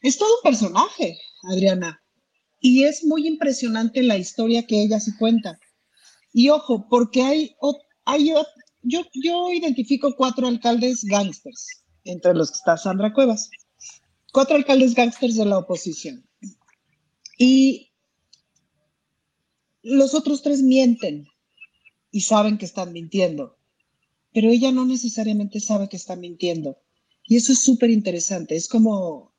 Es todo un personaje, Adriana, y es muy impresionante la historia que ella se cuenta. Y ojo, porque hay, hay yo, yo identifico cuatro alcaldes gángsters, entre los que está Sandra Cuevas, cuatro alcaldes gángsters de la oposición. Y los otros tres mienten, y saben que están mintiendo, pero ella no necesariamente sabe que está mintiendo. Y eso es súper interesante. Es como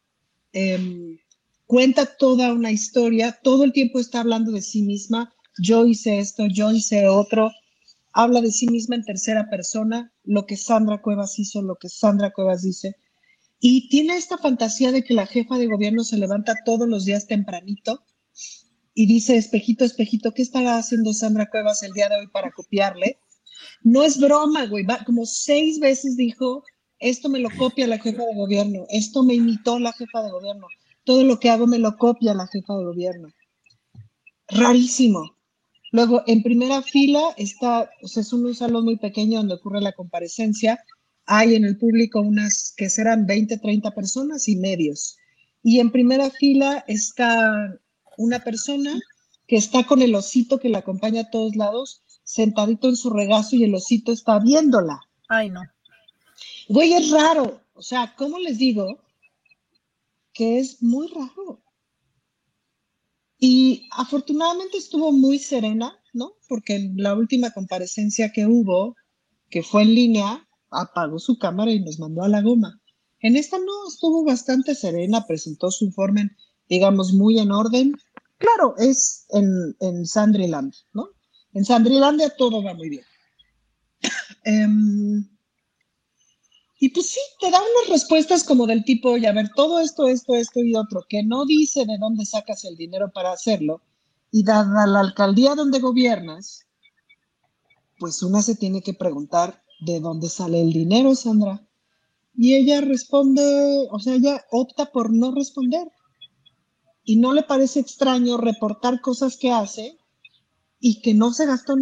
em, cuenta toda una historia, todo el tiempo está hablando de sí misma. Yo hice esto, yo hice otro. Habla de sí misma en tercera persona, lo que Sandra Cuevas hizo, lo que Sandra Cuevas dice. Y tiene esta fantasía de que la jefa de gobierno se levanta todos los días tempranito y dice, espejito, espejito, ¿qué estará haciendo Sandra Cuevas el día de hoy para copiarle? No es broma, güey, como seis veces dijo, esto me lo copia la jefa de gobierno, esto me imitó la jefa de gobierno, todo lo que hago me lo copia la jefa de gobierno. Rarísimo. Luego, en primera fila está, o sea, es un salón muy pequeño donde ocurre la comparecencia, hay en el público unas que serán 20, 30 personas y medios. Y en primera fila está una persona que está con el osito que la acompaña a todos lados, sentadito en su regazo y el osito está viéndola. Ay, no. Güey, es raro. O sea, ¿cómo les digo? Que es muy raro. Y afortunadamente estuvo muy serena, ¿no? Porque en la última comparecencia que hubo, que fue en línea, apagó su cámara y nos mandó a la goma. En esta no, estuvo bastante serena, presentó su informe, digamos, muy en orden. Claro, es en, en Sandriland, ¿no? En Sandrilandia todo va muy bien. Em, y pues sí, te da unas respuestas como del tipo, oye, a ver, todo esto, esto, esto y otro, que no dice de dónde sacas el dinero para hacerlo, y dada la alcaldía donde gobiernas, pues una se tiene que preguntar de dónde sale el dinero, Sandra. Y ella responde, o sea, ella opta por no responder. Y no le parece extraño reportar cosas que hace y que no se gastó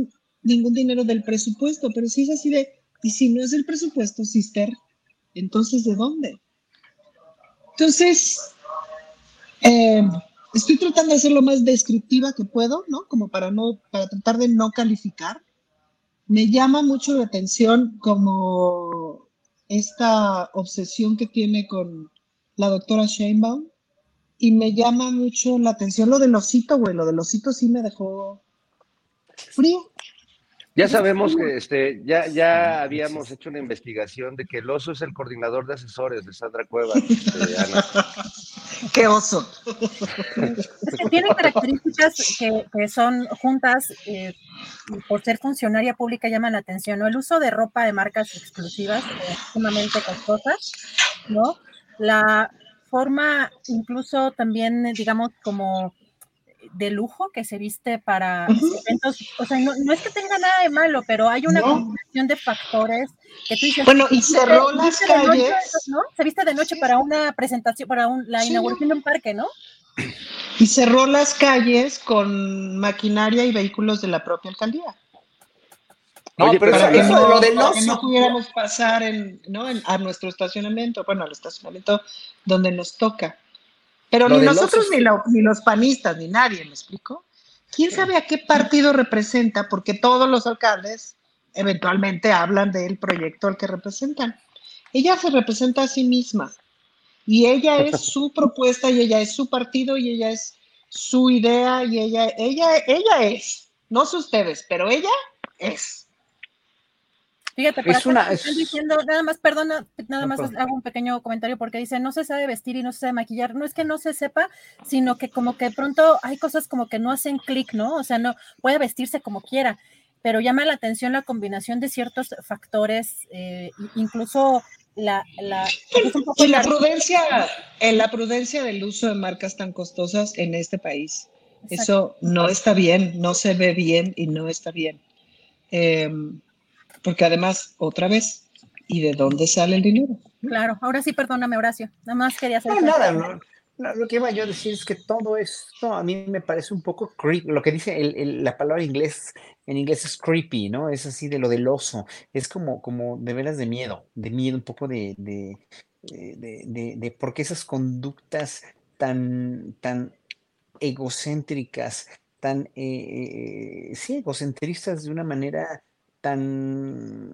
ningún dinero del presupuesto, pero sí es así de, y si no es el presupuesto, sister, entonces ¿de dónde? Entonces, eh, estoy tratando de ser lo más descriptiva que puedo, ¿no? Como para no, para tratar de no calificar me llama mucho la atención como esta obsesión que tiene con la doctora Sheinbaum y me llama mucho la atención lo del osito, güey, lo del osito sí me dejó frío. Ya sabemos que este, ya, ya habíamos hecho una investigación de que el oso es el coordinador de asesores de Sandra Cuevas. Este, Ana. ¡Qué oso! Tiene características que, son juntas, eh, por ser funcionaria pública, llaman la atención, ¿no? El uso de ropa de marcas exclusivas, eh, sumamente costosas, ¿no? La forma, incluso también, digamos, como de lujo que se viste para eventos, o sea, no, es que tenga nada de malo, pero hay una combinación de factores que tú dices. Bueno, y cerró las calles. ¿no? Se viste de noche para una presentación, para la inauguración de un parque, ¿no? Y cerró las calles con maquinaria y vehículos de la propia alcaldía. No, pero eso, no, lo del que no pudiéramos pasar en, ¿no? a nuestro estacionamiento, bueno, al estacionamiento donde nos toca. Pero ni nosotros ni, ni, los panistas, ni nadie, ¿me explico? ¿Quién sabe a qué partido representa? Porque todos los alcaldes eventualmente hablan del proyecto al que representan. Ella se representa a sí misma y ella es su propuesta y ella es su partido y ella es su idea y ella, ella, ella es, no sé ustedes, pero ella es. Fíjate, es una, están diciendo, nada más, perdona, nada más hago un pequeño comentario porque dice, no se sabe vestir y no se sabe maquillar. No es que no se sepa, sino que como que de pronto hay cosas como que no hacen clic, ¿no? O sea, no puede vestirse como quiera, pero llama la atención la combinación de ciertos factores, eh, incluso la, la, y la prudencia, en la prudencia del uso de marcas tan costosas en este país. Eso no está bien, no se ve bien y no está bien. Eh, porque además, otra vez, ¿y de dónde sale el dinero? Claro, ahora sí, perdóname, Horacio. Nada más quería hacer. No, nada, no, lo que iba yo a decir es que todo esto a mí me parece un poco creepy. Lo que dice la palabra inglés, en inglés es creepy, ¿no? Es así de lo del oso. Es como, como de veras de miedo, de miedo, un poco de, de, de, de, de por qué esas conductas tan, tan egocéntricas, tan, eh, eh sí, egocentristas de una manera tan,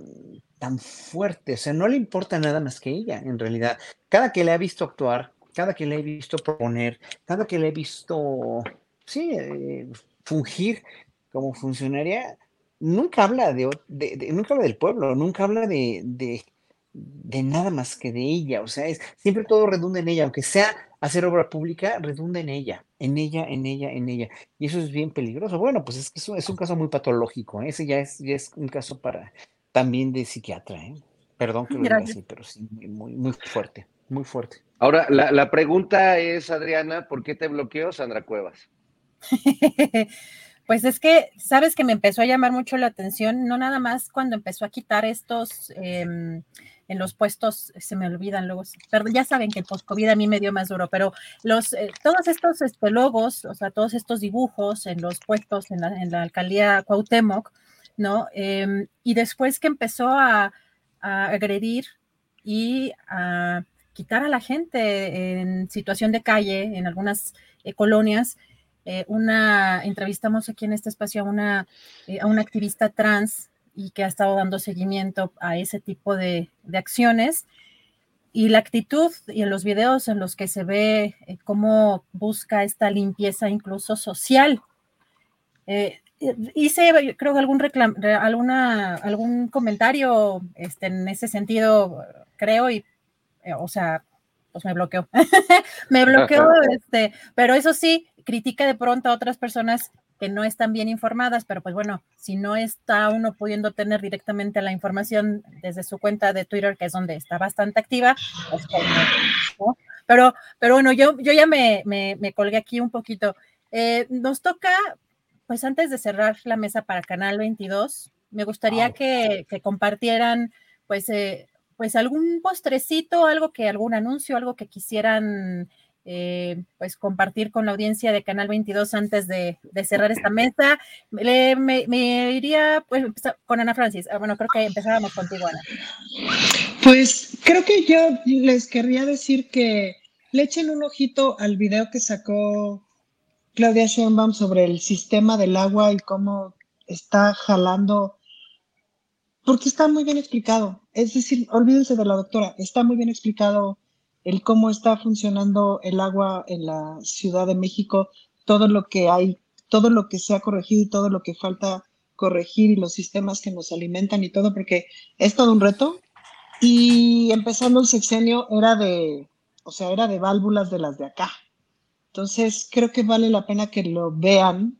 tan fuerte, o sea, no le importa nada más que ella, en realidad. Cada que le ha visto actuar, cada que le he visto proponer, cada que le he visto, sí, eh, fungir como funcionaria, nunca habla de, nunca habla del pueblo, nunca habla de, de nada más que de ella. O sea, es, siempre todo redunda en ella, aunque sea hacer obra pública, redunda en ella, en ella, en ella, en ella. Y eso es bien peligroso. Bueno, pues es que es un, es un caso muy patológico. ¿eh? Ese ya es, ya es un caso para también de psiquiatra. ¿eh? Perdón que lo diga así, pero sí, muy, muy fuerte, muy fuerte. Ahora, la, la pregunta es, Adriana, ¿por qué te bloqueó Sandra Cuevas? Pues es que, sabes que me empezó a llamar mucho la atención, no nada más cuando empezó a quitar estos em, en los puestos, se me olvidan luego, pero ya saben que el post-COVID a mí me dio más duro, pero los, eh, todos estos este, logos, o sea, todos estos dibujos en los puestos en la, en la alcaldía Cuauhtémoc, ¿no? Em, y después que empezó a, agredir y a quitar a la gente en situación de calle en algunas eh, colonias, eh, una, entrevistamos aquí en este espacio a una, eh, a una activista trans y que ha estado dando seguimiento a ese tipo de, de acciones. Y la actitud y en los videos en los que se ve eh, cómo busca esta limpieza incluso social. hice, creo que algún, reclam alguna, algún comentario este, en ese sentido, creo, y, o sea, pues me bloqueó. me bloqueó, este, pero eso sí, critica de pronto a otras personas que no están bien informadas, pero pues bueno, si no está uno pudiendo tener directamente la información desde su cuenta de Twitter, que es donde está bastante activa, pues, ¿no? pero, pero bueno, yo, yo ya me, me, me colgué aquí un poquito. Eh, nos toca, pues antes de cerrar la mesa para Canal 22, me gustaría que, que, compartieran, pues, eh, pues algún postrecito, algo que, algún anuncio, algo que quisieran eh, pues compartir con la audiencia de Canal 22 antes de, cerrar esta mesa. Me, iría pues con Ana Francis. Ah, bueno, creo que empezábamos contigo, Ana. Pues creo que yo les querría decir que le echen un ojito al video que sacó Claudia Sheinbaum sobre el sistema del agua y cómo está jalando, porque está muy bien explicado. Es decir, olvídense de la doctora, está muy bien explicado el cómo está funcionando el agua en la Ciudad de México, todo lo que hay, todo lo que se ha corregido y todo lo que falta corregir y los sistemas que nos alimentan y todo, porque es todo un reto. Y empezando el sexenio era de, o sea, era de válvulas de las de acá. Entonces, creo que vale la pena que lo vean,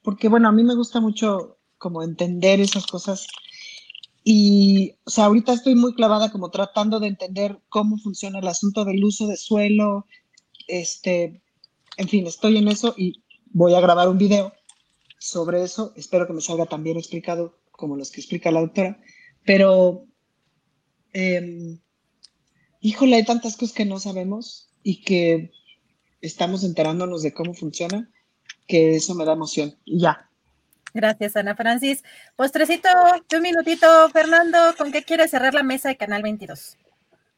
porque bueno, a mí me gusta mucho como entender esas cosas y, o sea, ahorita estoy muy clavada como tratando de entender cómo funciona el asunto del uso de suelo. Este, en fin, estoy en eso y voy a grabar un video sobre eso. Espero que me salga tan bien explicado como los que explica la doctora. Pero, eh, híjole, hay tantas cosas que no sabemos y que estamos enterándonos de cómo funciona, que eso me da emoción. Y ya, Gracias, Ana Francis. Postrecito, un minutito, Fernando, ¿con qué quieres cerrar la mesa de Canal 22?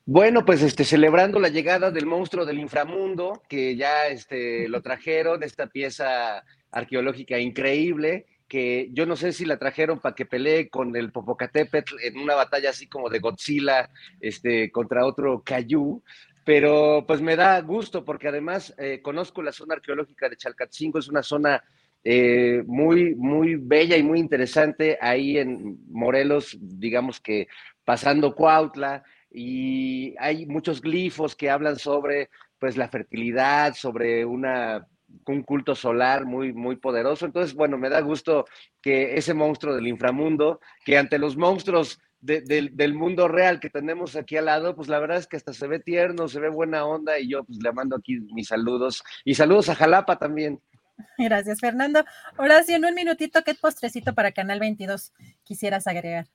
Bueno, pues este, celebrando la llegada del monstruo del inframundo, que ya este, lo trajeron, esta pieza arqueológica increíble, que yo no sé si la trajeron para que pelee con el Popocatépetl en una batalla así como de Godzilla este, contra otro Cayu, pero pues me da gusto porque además eh, conozco la zona arqueológica de Chalcatzingo, es una zona eh, muy, muy bella y muy interesante ahí en Morelos, digamos que pasando Cuautla, y hay muchos glifos que hablan sobre pues la fertilidad, sobre una un culto solar muy, muy poderoso. Entonces, bueno, me da gusto que ese monstruo del inframundo, que ante los monstruos de, de, del mundo real que tenemos aquí al lado, pues la verdad es que hasta se ve tierno, se ve buena onda y yo pues le mando aquí mis saludos y saludos a Jalapa también. Gracias, Fernando. Sí, en un minutito, ¿qué postrecito para Canal 22 quisieras agregar?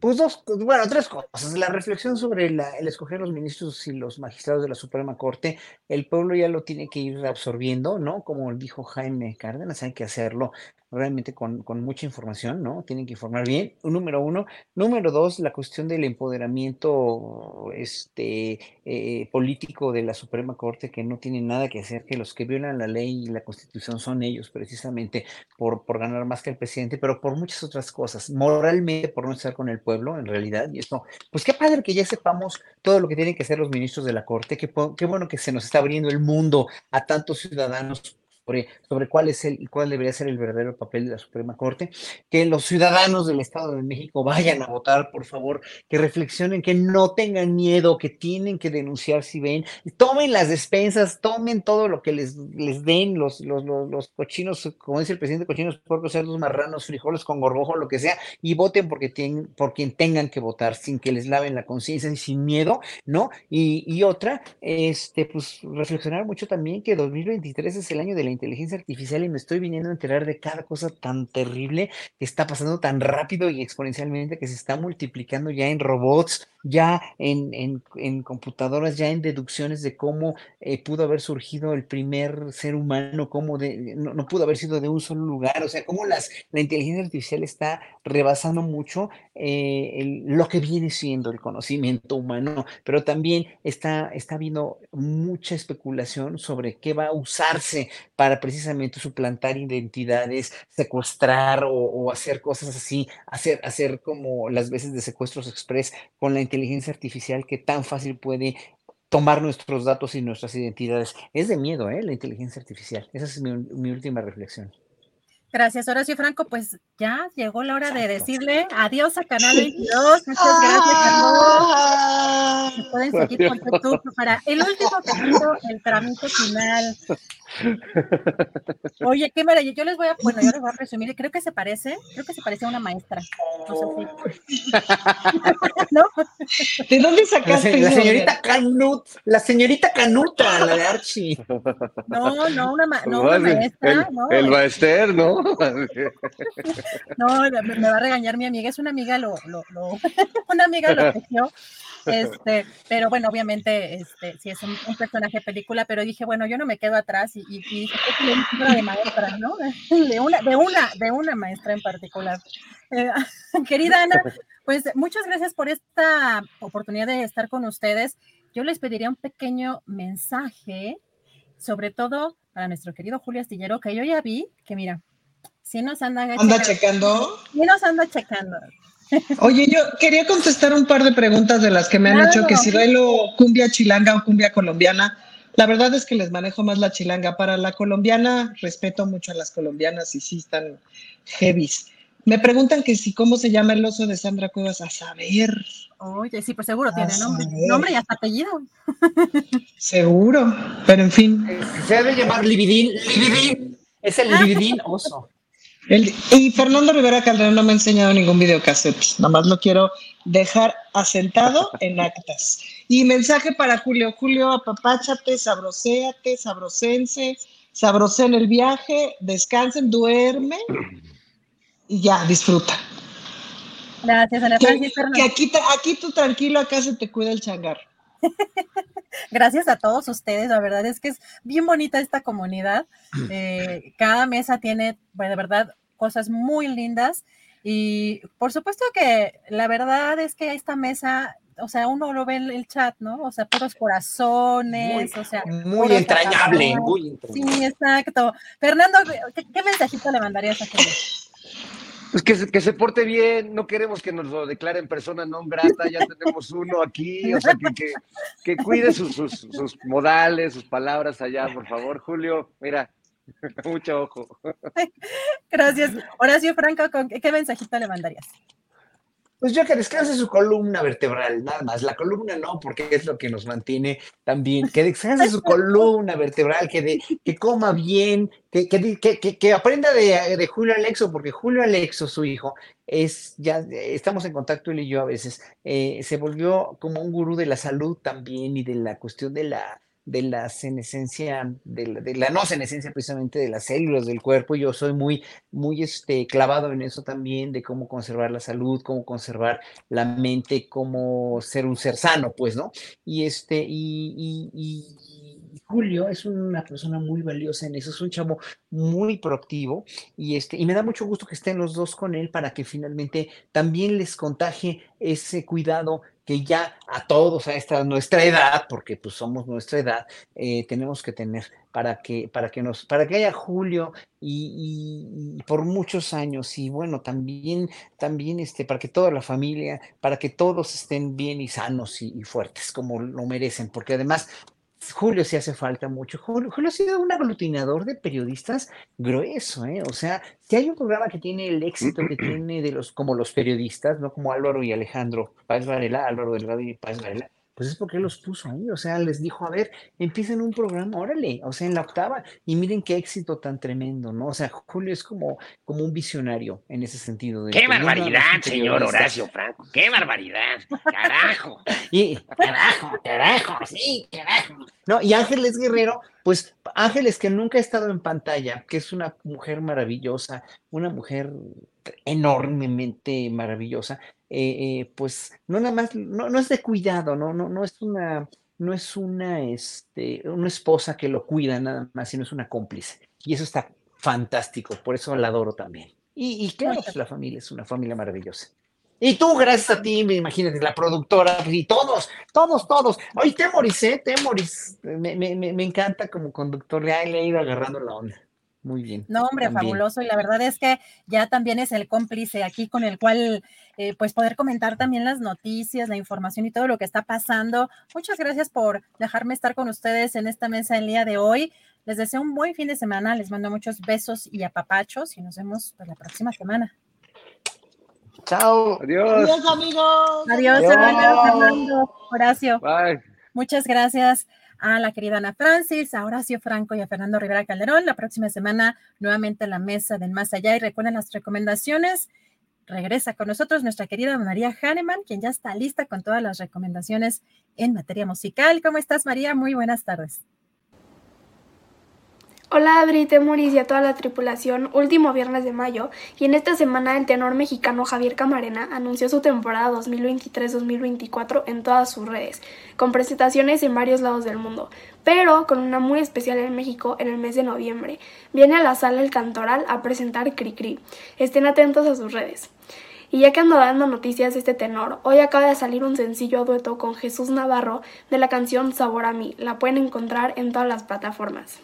Pues dos, bueno, tres cosas. La reflexión sobre el escoger los ministros y los magistrados de la Suprema Corte, el pueblo ya lo tiene que ir absorbiendo, ¿no? Como dijo Jaime Cárdenas, hay que hacerlo realmente con, con, mucha información, ¿no? Tienen que informar bien, número uno. Número dos, la cuestión del empoderamiento este, eh, político de la Suprema Corte, que no tiene nada que hacer, que los que violan la ley y la Constitución son ellos, precisamente por, por ganar más que el presidente, pero por muchas otras cosas, moralmente por no estar con el pueblo, en realidad, y esto, pues qué padre que ya sepamos todo lo que tienen que hacer los ministros de la Corte, qué, qué bueno que se nos está abriendo el mundo a tantos ciudadanos sobre, sobre cuál es el y cuál debería ser el verdadero papel de la Suprema Corte, que los ciudadanos del Estado de México vayan a votar, por favor, que reflexionen, que no tengan miedo, que tienen que denunciar si ven, tomen las despensas, tomen todo lo que les, les den los, los, los, los cochinos, como dice el presidente, cochinos, porcos, cerdos, marranos, frijoles con gorgojo, lo que sea, y voten porque tienen, por quien tengan que votar, sin que les laven la conciencia y sin miedo, ¿no? Y, y otra, este, pues reflexionar mucho también que 2023 es el año de la inteligencia artificial y me estoy viniendo a enterar de cada cosa tan terrible que está pasando tan rápido y exponencialmente que se está multiplicando ya en robots, ya en, en, en computadoras, ya en deducciones de cómo eh, pudo haber surgido el primer ser humano, cómo de, no, pudo haber sido de un solo lugar, o sea, cómo las, la inteligencia artificial está rebasando mucho eh, lo que viene siendo el conocimiento humano, pero también está, está habiendo mucha especulación sobre qué va a usarse para precisamente suplantar identidades, secuestrar o, o hacer cosas así, hacer, hacer como las veces de secuestros express con la inteligencia artificial que tan fácil puede tomar nuestros datos y nuestras identidades. Es de miedo, ¿eh? La inteligencia artificial. Esa es mi, mi última reflexión. Gracias, Horacio Franco. Pues ya llegó la hora de decirle adiós a Canal 22. Muchas gracias a todos. pueden seguir por YouTube para el último capítulo, el trámite final. Oye, qué maravilla. Yo les voy a, bueno, yo les voy a presumir, creo que se parece, creo que se parece a una maestra. No sé si. ¿No? ¿De dónde sacaste la, la señorita Canut, la señorita Canuta, la de Archie. No, no, una, ma no, una maestra. El, no, el maester, ¿no? No, me va a regañar mi amiga, es una amiga, lo, lo, lo una amiga lo tejió. Este, pero bueno, obviamente, este, sí es un, un, personaje película, pero dije, bueno, yo no me quedo atrás y, dije, de ¿no? De una, de una, de una maestra en particular. Eh, querida Ana, pues muchas gracias por esta oportunidad de estar con ustedes. Yo les pediría un pequeño mensaje, sobre todo para nuestro querido Julio Astillero, que yo ya vi, que mira, sí nos anda, ¿Anda checando. Sí nos anda checando. Oye, yo quería contestar un par de preguntas de las que me han claro. hecho, que si bailo cumbia chilanga o cumbia colombiana. La verdad es que les manejo más la chilanga. Para la colombiana, respeto mucho a las colombianas y sí están heavies. Me preguntan que si cómo se llama el oso de Sandra Cuevas. A saber. Oye, sí, pues seguro tiene nombre, nombre y hasta apellido. Seguro, pero en fin. Se debe llamar Libidín. Libidín. Es el Libidín oso. El, y Fernando Rivera Calderón no me ha enseñado ningún videocassette, nada más lo quiero dejar asentado en actas. Y mensaje para Julio, Julio, apapáchate, sabroséate, sabrosense, sabrosé en el viaje, descansen, duerme y ya, disfruta. Gracias, Ana que, que aquí, aquí tú tranquilo, acá se te cuida el changar. Gracias a todos ustedes, la verdad es que es bien bonita esta comunidad. Eh, cada mesa tiene, bueno, de verdad, cosas muy lindas. Y por supuesto que la verdad es que esta mesa, o sea, uno lo ve en el chat, ¿no? O sea, puros corazones, muy, o sea. Muy entrañable, muy entrañable. Sí, exacto. Fernando, ¿qué, qué mensajito le mandarías a? Pues que se, que se porte bien, no queremos que nos lo declaren persona no grata, ya tenemos uno aquí, o sea, que, que, cuide sus, sus, sus, modales, sus palabras allá, por favor, Julio, mira, mucho ojo. Gracias. Horacio Franco, ¿qué mensajito le mandarías? Pues yo que descanse su columna vertebral, nada más. La columna no, porque es lo que nos mantiene también. Que descanse su columna vertebral, que, de, que coma bien, que, que, que, que aprenda de, de, Julio Alexo, porque Julio Alexo, su hijo, es ya estamos en contacto él y yo a veces, eh, se volvió como un gurú de la salud también y de la cuestión de la de la senescencia, de la, no senescencia precisamente de las células del cuerpo. Yo soy muy, muy este, clavado en eso también, de cómo conservar la salud, cómo conservar la mente, cómo ser un ser sano, pues, ¿no? Y este, y, y, y Julio es una persona muy valiosa en eso, es un chavo muy proactivo y, este, y me da mucho gusto que estén los dos con él para que finalmente también les contagie ese cuidado que ya a todos a esta nuestra edad, porque pues somos nuestra edad, eh, tenemos que tener para que, para que nos, para que haya Julio y, por muchos años, y bueno, también, también este, para que toda la familia, para que todos estén bien y sanos y fuertes como lo merecen, porque además Julio sí hace falta mucho. Julio, Julio, ha sido un aglutinador de periodistas grueso, ¿eh? O sea, si hay un programa que tiene el éxito que tiene de los, como los periodistas, no como Álvaro y Alejandro Páez Varela, Álvaro Delgado y Páez Varela, pues es porque él los puso ahí, o sea, les dijo, a ver, empiecen un programa, órale, o sea, en la octava, y miren qué éxito tan tremendo, ¿no? O sea, Julio es como, como un visionario en ese sentido. De ¡Qué barbaridad, señor. Horacio Franco! ¡Qué barbaridad! ¡Carajo! Y, carajo, carajo, sí, carajo. No, y Ángeles Guerrero, pues Ángeles que nunca ha estado en pantalla, que es una mujer maravillosa, una mujer enormemente maravillosa, eh, eh, pues no nada más, no, no es de cuidado, no, no, no es una, no es una, este, una esposa que lo cuida nada más, sino es una cómplice. Y eso está fantástico, por eso la adoro también. Y, y claro, pues, la familia es una familia maravillosa. Y tú, gracias a ti, me imagínate, la productora, y todos, todos, todos. Oye, Temoris, ¿eh? Temoris, me, me, me encanta como conductor, le ha ido agarrando la onda. Muy bien. No, hombre, también. fabuloso. Y la verdad es que ya también es el cómplice aquí con el cual, eh, pues, poder comentar también las noticias, la información y todo lo que está pasando. Muchas gracias por dejarme estar con ustedes en esta mesa el día de hoy. Les deseo un buen fin de semana. Les mando muchos besos y apapachos y nos vemos pues, la próxima semana. Chao. Adiós. Adiós, amigos. Adiós, Adiós. Fernando, Fernando, Horacio. Bye. Muchas gracias a la querida Ana Francis, a Horacio Franco y a Fernando Rivera Calderón. La próxima semana, nuevamente la mesa del más allá. Y recuerden las recomendaciones. Regresa con nosotros nuestra querida María Hahnemann, quien ya está lista con todas las recomendaciones en materia musical. ¿Cómo estás, María? Muy buenas tardes. Hola Adri, Temuris y a toda la tripulación, último viernes de mayo, y en esta semana el tenor mexicano Javier Camarena anunció su temporada 2023-2024 en todas sus redes, con presentaciones en varios lados del mundo, pero con una muy especial en México en el mes de noviembre. Viene a la sala El Cantoral a presentar Cricri. Estén atentos a sus redes. Y ya que ando dando noticias de este tenor, hoy acaba de salir un sencillo dueto con Jesús Navarro de la canción Sabor a mí. La pueden encontrar en todas las plataformas.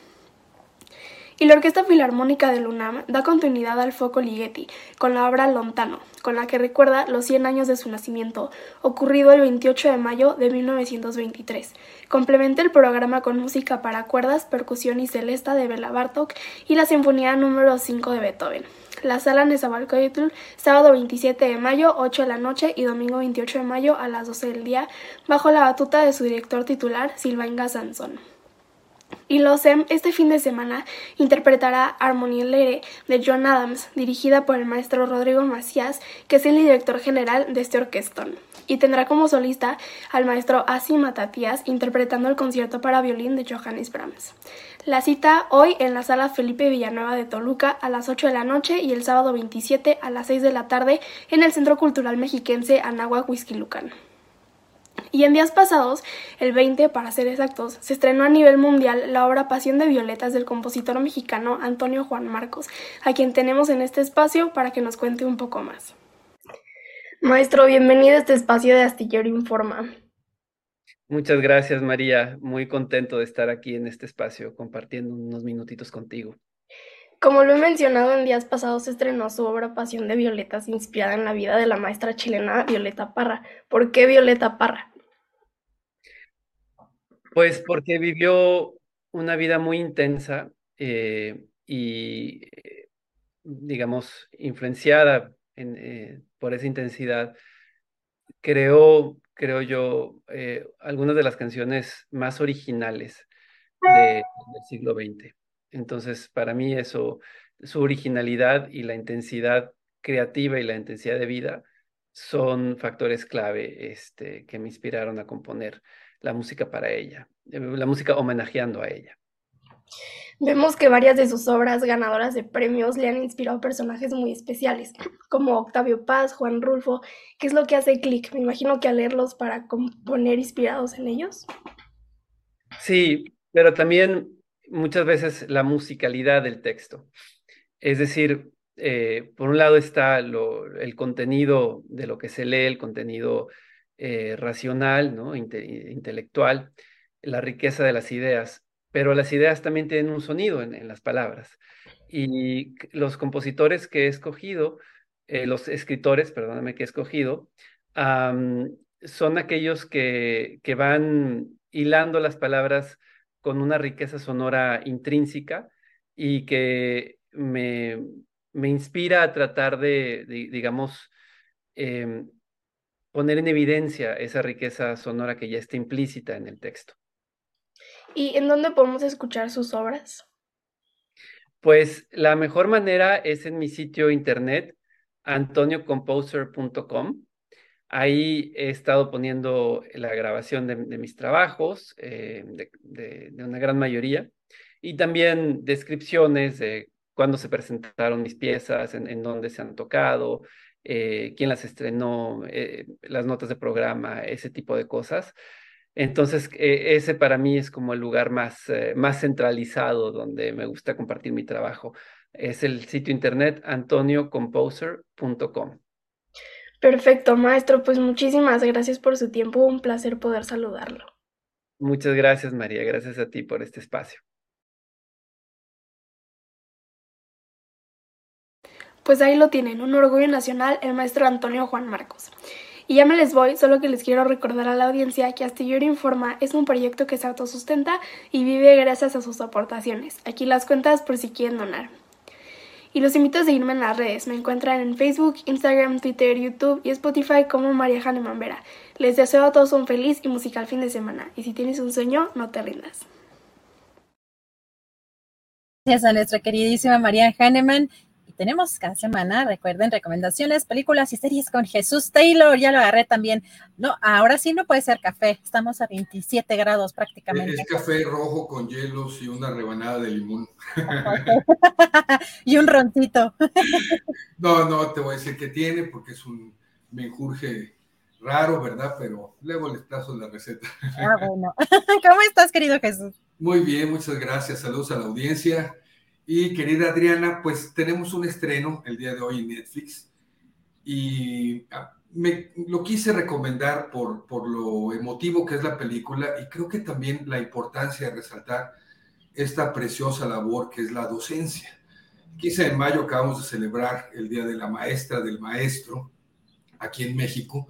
Y la Orquesta Filarmónica del UNAM da continuidad al foco Ligeti con la obra Lontano, con la que recuerda los 100 años de su nacimiento, ocurrido el 28 de mayo de 1923. Complementa el programa con música para cuerdas, percusión y celesta de Bela Bartok y la Sinfonía número 5 de Beethoven. La sala Nezahualcóyotl, sábado 27 de mayo, 8 de la noche y domingo 28 de mayo a las 12 del día, bajo la batuta de su director titular, Silvainga Sansón. Y LOSEM este fin de semana interpretará Harmony Lere de John Adams, dirigida por el maestro Rodrigo Macías, que es el director general de este orquestón. Y tendrá como solista al maestro Asi Matatías interpretando el concierto para violín de Johannes Brahms. La cita hoy en la sala Felipe Villanueva de Toluca a las 8 de la noche y el sábado 27 a las 6 de la tarde en el Centro Cultural Mexiquense Anáhuac Huizquilucan. Y en días pasados, el 20 para ser exactos, se estrenó a nivel mundial la obra Pasión de Violetas del compositor mexicano Antonio Juan Marcos, a quien tenemos en este espacio para que nos cuente un poco más. Maestro, bienvenido a este espacio de Astillero Informa. Muchas gracias, María. Muy contento de estar aquí en este espacio compartiendo unos minutitos contigo. Como lo he mencionado en días pasados, se estrenó su obra Pasión de Violetas, inspirada en la vida de la maestra chilena Violeta Parra. ¿Por qué Violeta Parra? Pues porque vivió una vida muy intensa eh, y, eh, digamos, influenciada en, eh, por esa intensidad, creó, creo yo, algunas de las canciones más originales de- del siglo XX. Entonces, para mí eso, su originalidad y la intensidad creativa y la intensidad de vida son factores clave este, que me inspiraron a componer la música para ella, eh, la música homenajeando a ella. Vemos que varias de sus obras ganadoras de premios le han inspirado a personajes muy especiales, como Octavio Paz, Juan Rulfo. ¿Qué es lo que hace clic? Me imagino que al leerlos para componer inspirados en ellos. Sí, pero también muchas veces la musicalidad del texto. Es decir, eh, por un lado está lo- el contenido de lo que se lee, el contenido eh, racional, ¿no? Inte- intelectual, la riqueza de las ideas, pero las ideas también tienen un sonido en, las palabras. Y los compositores que he escogido, eh, los escritores, perdóname, que he escogido, son aquellos que, que van hilando las palabras con una riqueza sonora intrínseca y que me, me inspira a tratar de, digamos, em, poner en evidencia esa riqueza sonora que ya está implícita en el texto. ¿Y en dónde podemos escuchar sus obras? Pues la mejor manera es en mi sitio internet, antoniocomposer.com. Ahí he estado poniendo la grabación de, mis trabajos, eh, de, una gran mayoría, y también descripciones de cuándo se presentaron mis piezas, en, dónde se han tocado, eh, quién las estrenó, eh, las notas de programa, ese tipo de cosas. Entonces, ese para mí es como el lugar más, más centralizado donde me gusta compartir mi trabajo. Es el sitio internet antoniocomposer.com. Perfecto, maestro. Pues muchísimas gracias por su tiempo. Un placer poder saludarlo. Muchas gracias, María. Gracias a ti por este espacio. Pues ahí lo tienen, un orgullo nacional, el maestro Antonio Juan Marcos. Y ya me les voy, solo que les quiero recordar a la audiencia que Astillero Informa es un proyecto que se autosustenta y vive gracias a sus aportaciones. Aquí las cuentas por si quieren donar. Y los invito a seguirme en las redes. Me encuentran en Facebook, Instagram, Twitter, YouTube y Spotify como María Hahnemann Vera. Les deseo a todos un feliz y musical fin de semana. Y si tienes un sueño, no te rindas. Gracias a nuestra queridísima María Hahnemann tenemos cada semana, recuerden, recomendaciones, películas y series con Jesús Taylor. Ya lo agarré también. No, ahora sí no puede ser café. Estamos a 27 grados prácticamente. Es café rojo con hielos y una rebanada de limón. y un roncito. no, no, te voy a decir que tiene porque es un menjurje raro, ¿verdad? Pero luego les paso la receta. ah, bueno. ¿Cómo estás, querido Jesús? Muy bien, muchas gracias. Saludos a la audiencia. Y querida Adriana, pues tenemos un estreno el día de hoy en Netflix y ah, me lo quise recomendar por, por lo emotivo que es la película y creo que también la importancia de resaltar esta preciosa labor que es la docencia. 15 de mayo acabamos de celebrar el Día de la Maestra, del Maestro, aquí en México,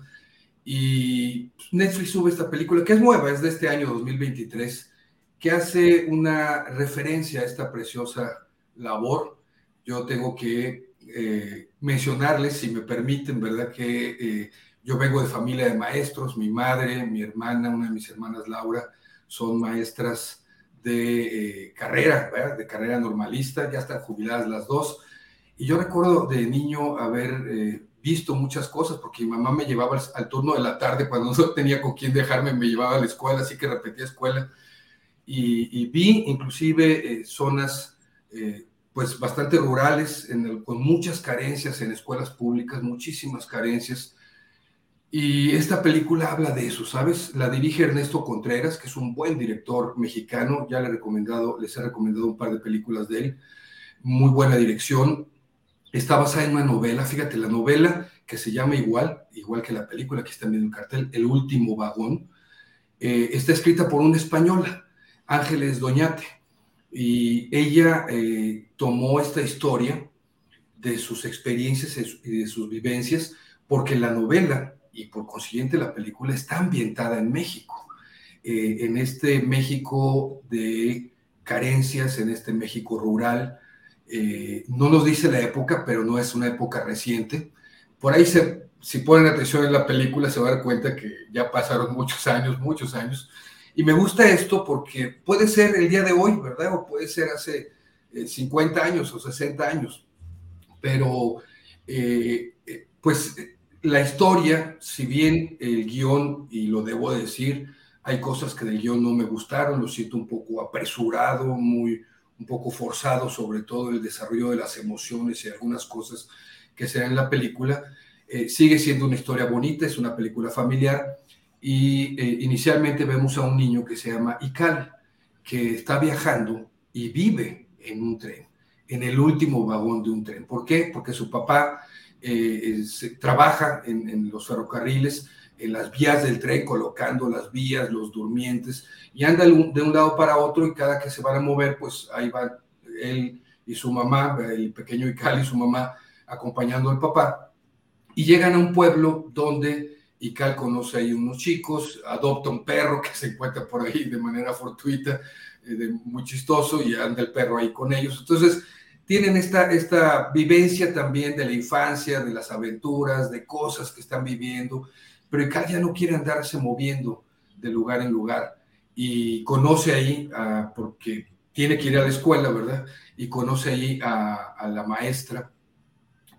y Netflix sube esta película, que es nueva, es de este año 2023, que hace una referencia a esta preciosa labor, yo tengo que eh, mencionarles, si me permiten, ¿verdad? Que eh, yo vengo de familia de maestros, mi madre, mi hermana, una de mis hermanas, Laura, son maestras de eh, carrera, ¿verdad? De carrera normalista, ya están jubiladas las dos. Y yo recuerdo de niño haber visto muchas cosas, porque mi mamá me llevaba al, turno de la tarde cuando no tenía con quién dejarme, me llevaba a la escuela, así que repetía escuela. Y, vi inclusive zonas pues bastante rurales, con muchas carencias en escuelas públicas, muchísimas carencias. Y esta película habla de eso, ¿sabes? La dirige Ernesto Contreras, que es un buen director mexicano, ya le he recomendado, les he recomendado un par de películas de él, muy buena dirección. Está basada en una novela, fíjate, la novela que se llama igual, igual que la película que está viendo el cartel, El último vagón, eh, está escrita por una española, Ángeles Doñate y ella eh, tomó esta historia de sus experiencias y de sus vivencias, porque la novela y por consiguiente la película está ambientada en México, eh, en este México de carencias, en este México rural. Eh, no nos dice la época, pero no es una época reciente. Por ahí, se, si ponen atención en la película, se va a dar cuenta que ya pasaron muchos años, muchos años y me gusta esto porque puede ser el día de hoy, ¿verdad? O puede ser hace 50 eh, años o 60 años. Pero, eh, eh, pues, la historia, si bien el guion, y lo debo decir, hay cosas que del guion no me gustaron, lo siento un poco apresurado, muy, un poco forzado, sobre todo el desarrollo de las emociones y algunas cosas que se dan en la película. sigue siendo una historia bonita, es una película familiar y eh, inicialmente vemos a un niño que se llama Ical, que está viajando y vive en un tren, en el último vagón de un tren. ¿Por qué? Porque su papá eh, trabaja en, los ferrocarriles, en las vías del tren, colocando las vías, los durmientes, y anda de un lado para otro y cada que se van a mover, pues ahí va él y su mamá, el pequeño Ical y su mamá acompañando al papá, y llegan a un pueblo donde y Cal conoce ahí unos chicos, adopta un perro que se encuentra por ahí de manera fortuita, eh, muy chistoso, y anda el perro ahí con ellos. Entonces, tienen esta, esta vivencia también de la infancia, de las aventuras, de cosas que están viviendo, pero Cal ya no quiere andarse moviendo de lugar en lugar y conoce ahí, porque tiene que ir a la escuela, ¿verdad? Y conoce ahí a, a la maestra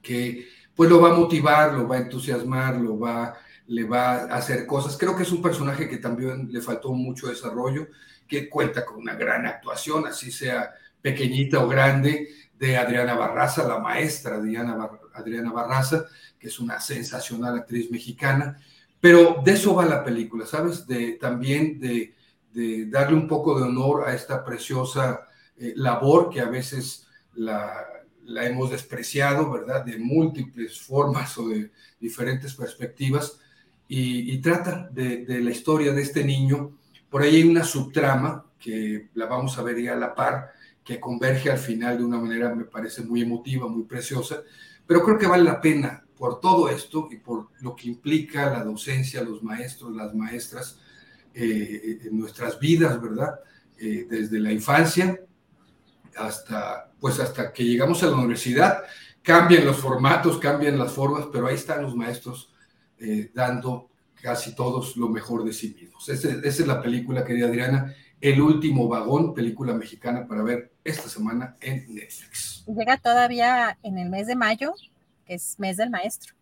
que pues lo va a motivar, lo va a entusiasmar, lo va, le va a hacer cosas. Creo que es un personaje que también le faltó mucho desarrollo, que cuenta con una gran actuación, así sea pequeñita o grande, de Adriana Barraza, la maestra Adriana, Adriana Barraza, que es una sensacional actriz mexicana. Pero de eso va la película, ¿sabes? De, también de, de darle un poco de honor a esta preciosa eh, labor que a veces la, la hemos despreciado, ¿verdad? De múltiples formas o de diferentes perspectivas, y, trata de, la historia de este niño. Por ahí hay una subtrama que la vamos a ver ya a la par, que converge al final de una manera, me parece muy emotiva, muy preciosa, pero creo que vale la pena por todo esto y por lo que implica la docencia, los maestros, las maestras eh, en nuestras vidas, ¿verdad? Eh, desde la infancia hasta, pues hasta que llegamos a la universidad, cambian los formatos, cambian las formas, pero ahí están los maestros eh, dando casi todos lo mejor de sí mismos. Esa, es la película, querida Adriana, El último vagón, película mexicana para ver esta semana en Netflix. Llega todavía en el mes de mayo, que es mes del maestro.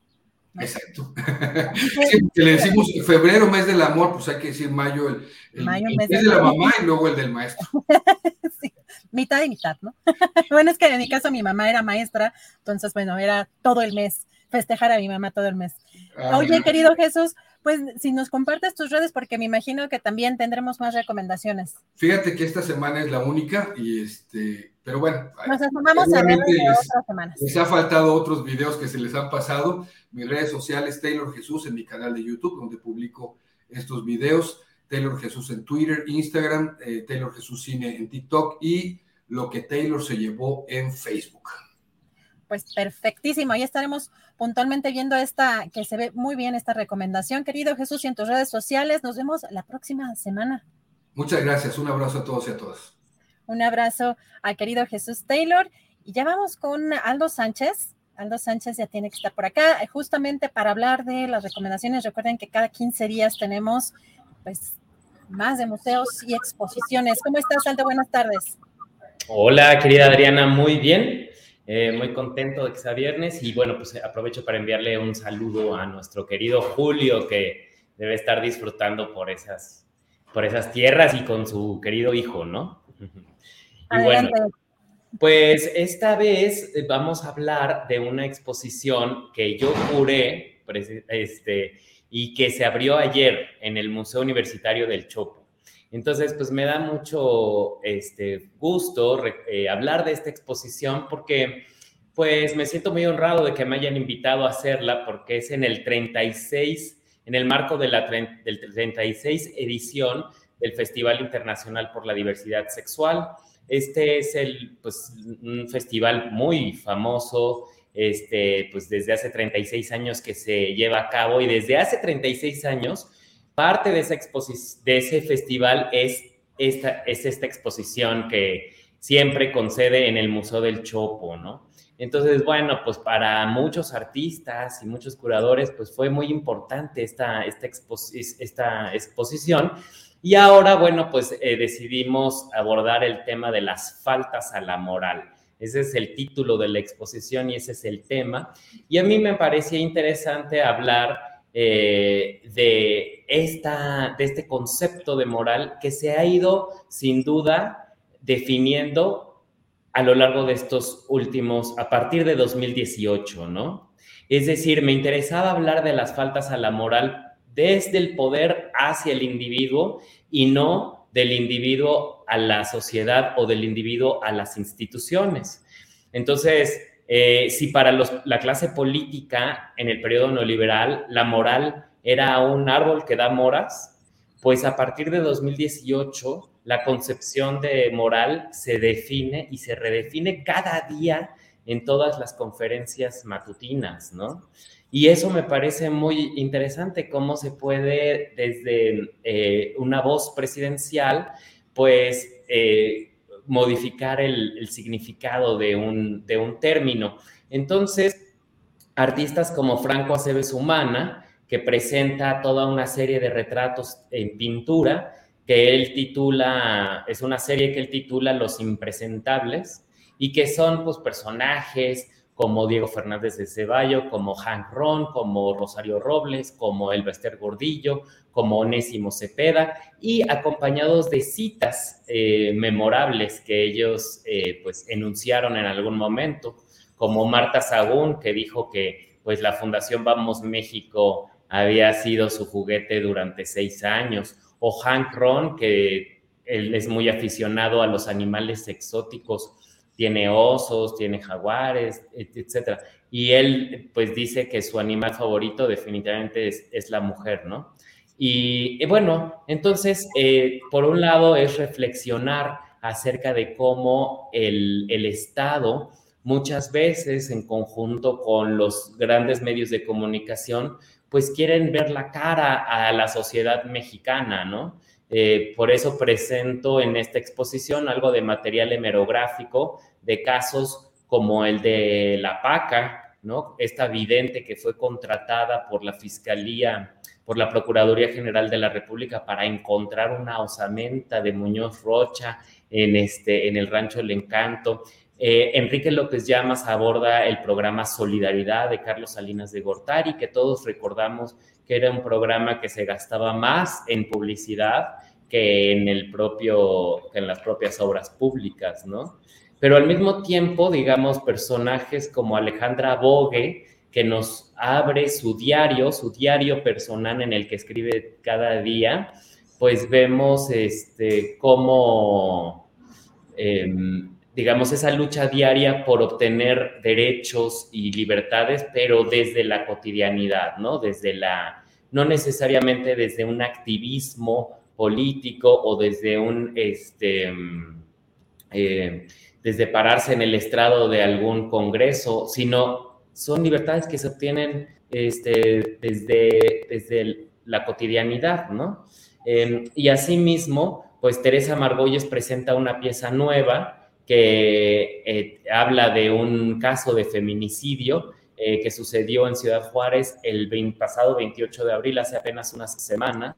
Exacto. sí, le decimos febrero, mes del amor, pues hay que decir mayo, el, mes, de la mamá y luego el del maestro. sí mitad y mitad, ¿no? bueno, es que en mi caso mi mamá era maestra, entonces, bueno, era todo el mes, festejar a mi mamá todo el mes. Ah, Oye, querido Jesús, pues si nos compartes tus redes, porque me imagino que también tendremos más recomendaciones. Fíjate que esta semana es la única y este, pero bueno. Nos asomamos a ver otras semanas. Les ha faltado otros videos que se les han pasado. Mis redes sociales, Taylor Jesús en mi canal de YouTube, donde publico estos videos. Taylor Jesús en Twitter, Instagram, eh, Taylor Jesús Cine en TikTok y lo que Taylor se llevó en Facebook. Pues perfectísimo, ahí estaremos puntualmente viendo esta, que se ve muy bien esta recomendación. Querido Jesús, y en tus redes sociales, nos vemos la próxima semana. Muchas gracias, un abrazo a todos y a todas. Un abrazo al querido Jesús Taylor. Y ya vamos con Aldo Sánchez. Aldo Sánchez ya tiene que estar por acá, justamente para hablar de las recomendaciones. Recuerden que cada 15 días tenemos pues más de museos y exposiciones. ¿Cómo estás, Aldo? Buenas tardes. Hola, querida Adriana, muy bien. Eh, muy contento de que sea viernes y bueno, pues aprovecho para enviarle un saludo a nuestro querido Julio que debe estar disfrutando por esas, por esas tierras y con su querido hijo, ¿no? Y bueno, pues esta vez vamos a hablar de una exposición que yo curé este, y que se abrió ayer en el Museo Universitario del Chopo. Entonces, pues me da mucho este, gusto eh, hablar de esta exposición porque pues me siento muy honrado de que me hayan invitado a hacerla porque es en el 36, en el marco de la del 36 edición del Festival Internacional por la Diversidad Sexual. Este es el, pues, un festival muy famoso, este, pues desde hace 36 años que se lleva a cabo y desde hace 36 años parte de, esa de ese festival es esta, es esta exposición que siempre concede en el Museo del Chopo, ¿no? Entonces, bueno, pues para muchos artistas y muchos curadores, pues fue muy importante esta, esta, esta exposición. Y ahora, bueno, pues eh, decidimos abordar el tema de las faltas a la moral. Ese es el título de la exposición y ese es el tema. Y a mí me parecía interesante hablar eh, de, esta, de este concepto de moral que se ha ido sin duda definiendo a lo largo de estos últimos, a partir de 2018, ¿no? Es decir, me interesaba hablar de las faltas a la moral desde el poder hacia el individuo y no del individuo a la sociedad o del individuo a las instituciones. Entonces, eh, si para la clase política en el periodo neoliberal la moral era un árbol que da moras, pues a partir de 2018 la concepción de moral se define y se redefine cada día en todas las conferencias matutinas, ¿no? Y eso me parece muy interesante, cómo se puede desde eh, una voz presidencial, pues eh, modificar el, significado de un, de un término. Entonces, artistas como Franco Aceves Humana, que presenta toda una serie de retratos en pintura, que él titula, es una serie que él titula Los Impresentables, y que son pues personajes como Diego Fernández de Ceballo, como Hank Ron, como Rosario Robles, como Elvester Gordillo, como Onésimo Cepeda, y acompañados de citas eh, memorables que ellos eh, pues enunciaron en algún momento, como Marta Sagún, que dijo que pues la Fundación Vamos México había sido su juguete durante seis años, o Hank Ron, que él es muy aficionado a los animales exóticos, tiene osos, tiene jaguares, etcétera. Y él, pues, dice que su animal favorito definitivamente es, la mujer, ¿no? Y, bueno, entonces, eh, por un lado es reflexionar acerca de cómo el, el Estado muchas veces en conjunto con los grandes medios de comunicación, pues quieren ver la cara a la sociedad mexicana, ¿no? Eh, por eso presento en esta exposición algo de material hemerográfico de casos como el de la PACA, ¿no? Esta vidente que fue contratada por la Fiscalía, por la Procuraduría General de la República para encontrar una osamenta de Muñoz Rocha en, este, en el Rancho El Encanto. Eh, Enrique López Llamas aborda el programa Solidaridad de Carlos Salinas de Gortari, que todos recordamos que era un programa que se gastaba más en publicidad que en el propio, en las propias obras públicas, ¿no? Pero al mismo tiempo, digamos, personajes como Alejandra Bogue, que nos abre su diario, su diario personal en el que escribe cada día, pues vemos este, cómo, em, digamos, esa lucha diaria por obtener derechos y libertades, pero desde la cotidianidad, ¿no? Desde la, no necesariamente desde un activismo político o desde un, este, em, eh, desde pararse en el estrado de algún congreso, sino son libertades que se obtienen este, desde, desde la cotidianidad, ¿no? Eh, y asimismo, pues Teresa Margolles presenta una pieza nueva que eh, habla de un caso de feminicidio eh, que sucedió en Ciudad Juárez el pasado 28 de abril, hace apenas unas semanas.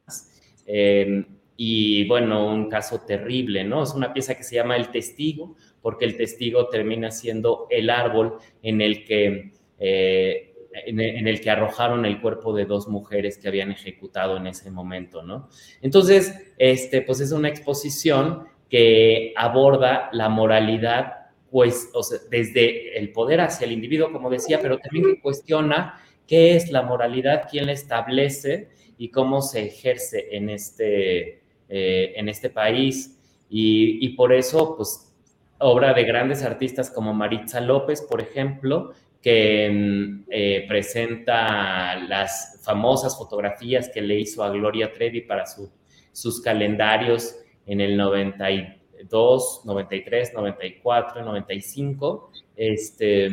y bueno, un caso terrible, ¿no? Es una pieza que se llama El Testigo, porque el testigo termina siendo el árbol en el que, eh, en, el que arrojaron el cuerpo de dos mujeres que habían ejecutado en ese momento, ¿no? Entonces, este, pues es una exposición que aborda la moralidad, pues, desde el poder hacia el individuo, como decía, pero también que cuestiona qué es la moralidad, quién la establece y cómo se ejerce en este, eh, en este país. Y, por eso, pues, obra de grandes artistas como Maritza López, por ejemplo, que mm, eh, presenta las famosas fotografías que le hizo a Gloria Trevi para sus calendarios en el 92, 93, 94, 95. Este,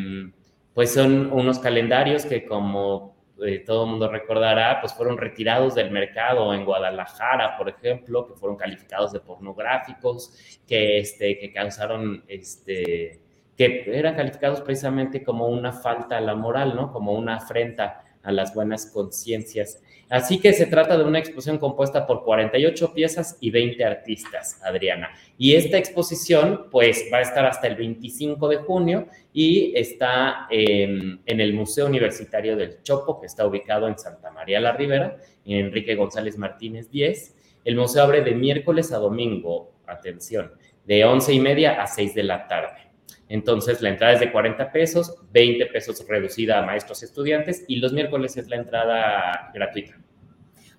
pues son unos calendarios que como eh, todo el mundo recordará, pues fueron retirados del mercado en Guadalajara, por ejemplo, que fueron calificados de pornográficos, que, este, que causaron, este, que eran calificados precisamente como una falta a la moral, ¿no? Como una afrenta a las buenas conciencias. Así que se trata de una exposición compuesta por 48 piezas y 20 artistas, Adriana. Y esta exposición, pues, va a estar hasta el 25 de junio y está en, el Museo Universitario del Chopo, que está ubicado en Santa María la Ribera, en Enrique González Martínez 10. El museo abre de miércoles a domingo, atención, de 11 y media a 6 de la tarde. Entonces, la entrada es de 40 pesos, 20 pesos reducida a maestros y estudiantes y los miércoles es la entrada gratuita.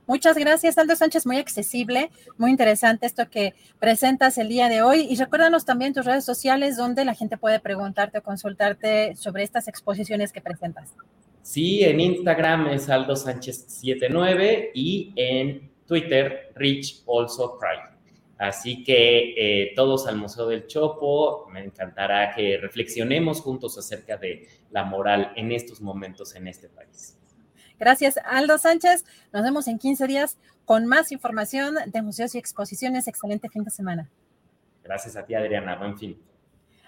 Muchas gracias, Aldo Sánchez, muy accesible, muy interesante esto que presentas el día de hoy. Y recuérdanos también tus redes sociales donde la gente puede preguntarte o consultarte sobre estas exposiciones que presentas. Sí, en Instagram es Aldo Sánchez 79 y en Twitter, Rich Also Cry. Así que eh, todos al Museo del Chopo, me encantará que reflexionemos juntos acerca de la moral en estos momentos en este país. Gracias, Aldo Sánchez. Nos vemos en 15 días con más información de museos y exposiciones. Excelente fin de semana. Gracias a ti, Adriana. Buen fin.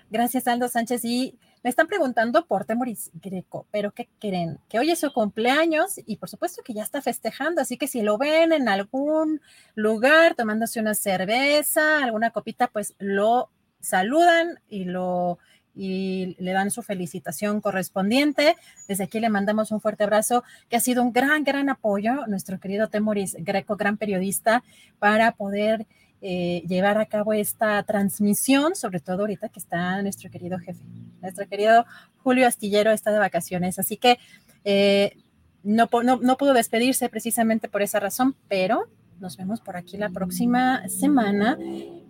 Gracias, Aldo Sánchez. Y me están preguntando por Temoris Greco, pero ¿qué creen? Que hoy es su cumpleaños y por supuesto que ya está festejando, así que si lo ven en algún lugar tomándose una cerveza, alguna copita, pues lo saludan y lo y le dan su felicitación correspondiente. Desde aquí le mandamos un fuerte abrazo, que ha sido un gran, gran apoyo, nuestro querido Temoris Greco, gran periodista, para poder eh, llevar a cabo esta transmisión, sobre todo ahorita que está nuestro querido jefe, nuestro querido Julio Astillero está de vacaciones, así que eh, no, no, no pudo despedirse precisamente por esa razón, pero nos vemos por aquí la próxima semana.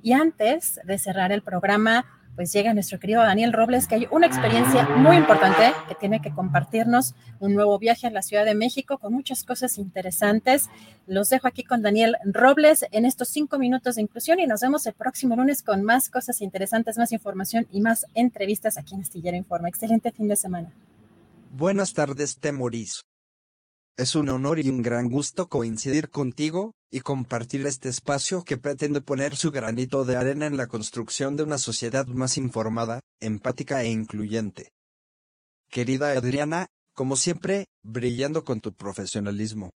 Y antes de cerrar el programa, pues llega nuestro querido Daniel Robles, que hay una experiencia muy importante que tiene que compartirnos, un nuevo viaje a la Ciudad de México con muchas cosas interesantes. Los dejo aquí con Daniel Robles en estos cinco minutos de inclusión y nos vemos el próximo lunes con más cosas interesantes, más información y más entrevistas aquí en Astillero Informa. Excelente fin de semana. Buenas tardes, Temoris. Es un honor y un gran gusto coincidir contigo y compartir este espacio que pretende poner su granito de arena en la construcción de una sociedad más informada, empática e incluyente. Querida Adriana, como siempre, brillando con tu profesionalismo.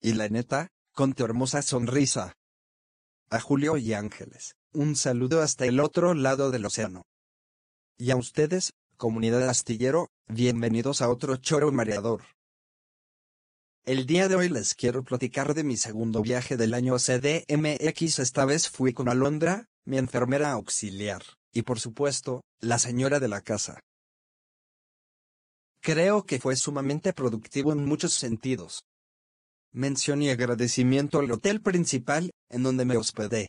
Y la neta, con tu hermosa sonrisa. A Julio y Ángeles, un saludo hasta el otro lado del océano. Y a ustedes, comunidad astillero, bienvenidos a otro choro mareador. El día de hoy les quiero platicar de mi segundo viaje del año CDMX. Esta vez fui con Alondra, mi enfermera auxiliar, y por supuesto, la señora de la casa. Creo que fue sumamente productivo en muchos sentidos. Mención y agradecimiento al hotel principal, en donde me hospedé.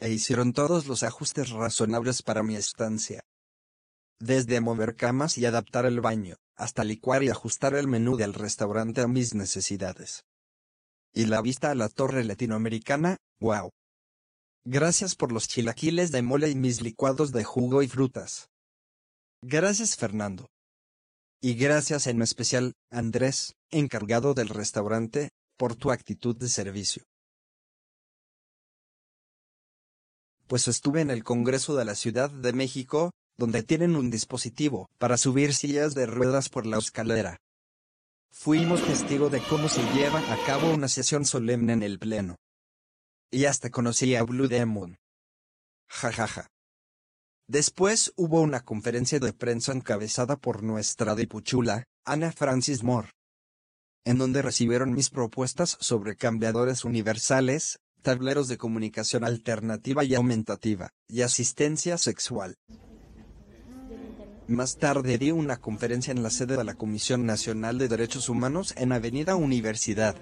E hicieron todos los ajustes razonables para mi estancia. Desde mover camas y adaptar el baño, hasta licuar y ajustar el menú del restaurante a mis necesidades. Y la vista a la torre latinoamericana, wow. Gracias por los chilaquiles de mole y mis licuados de jugo y frutas. Gracias Fernando. Y gracias en especial, Andrés, encargado del restaurante, por tu actitud de servicio. Pues estuve en el Congreso de la Ciudad de México, donde tienen un dispositivo para subir sillas de ruedas por la escalera. Fuimos testigo de cómo se lleva a cabo una sesión solemne en el Pleno. Y hasta conocí a Blue Demon. Jajaja. Después hubo una conferencia de prensa encabezada por nuestra dipuchula, Ana Francis Moore, en donde recibieron mis propuestas sobre cambiadores universales, tableros de comunicación alternativa y aumentativa, y asistencia sexual. Más tarde di una conferencia en la sede de la Comisión Nacional de Derechos Humanos en Avenida Universidad.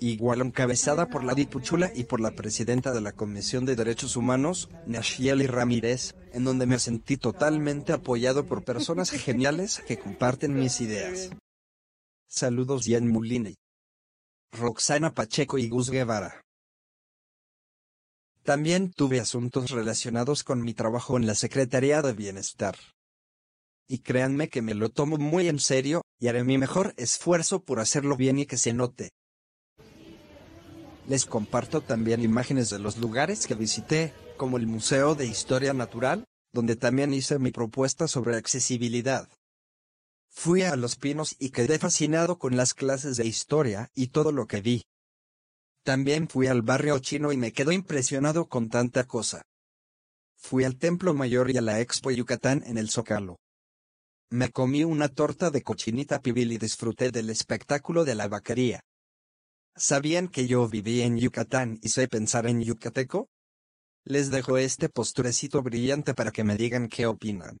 Igual encabezada por la dipuchula y por la presidenta de la Comisión de Derechos Humanos, Nashieli Ramírez, en donde me sentí totalmente apoyado por personas geniales que comparten mis ideas. Saludos Jan Mulini, Roxana Pacheco y Gus Guevara. También tuve asuntos relacionados con mi trabajo en la Secretaría de Bienestar y créanme que me lo tomo muy en serio, y haré mi mejor esfuerzo por hacerlo bien y que se note. Les comparto también imágenes de los lugares que visité, como el Museo de Historia Natural, donde también hice mi propuesta sobre accesibilidad. Fui a Los Pinos y quedé fascinado con las clases de historia y todo lo que vi. También fui al barrio chino y me quedó impresionado con tanta cosa. Fui al Templo Mayor y a la Expo Yucatán en el Zócalo. Me comí una torta de cochinita pibil y disfruté del espectáculo de la vaquería. ¿Sabían que yo viví en Yucatán y sé pensar en yucateco? Les dejo este posturecito brillante para que me digan qué opinan.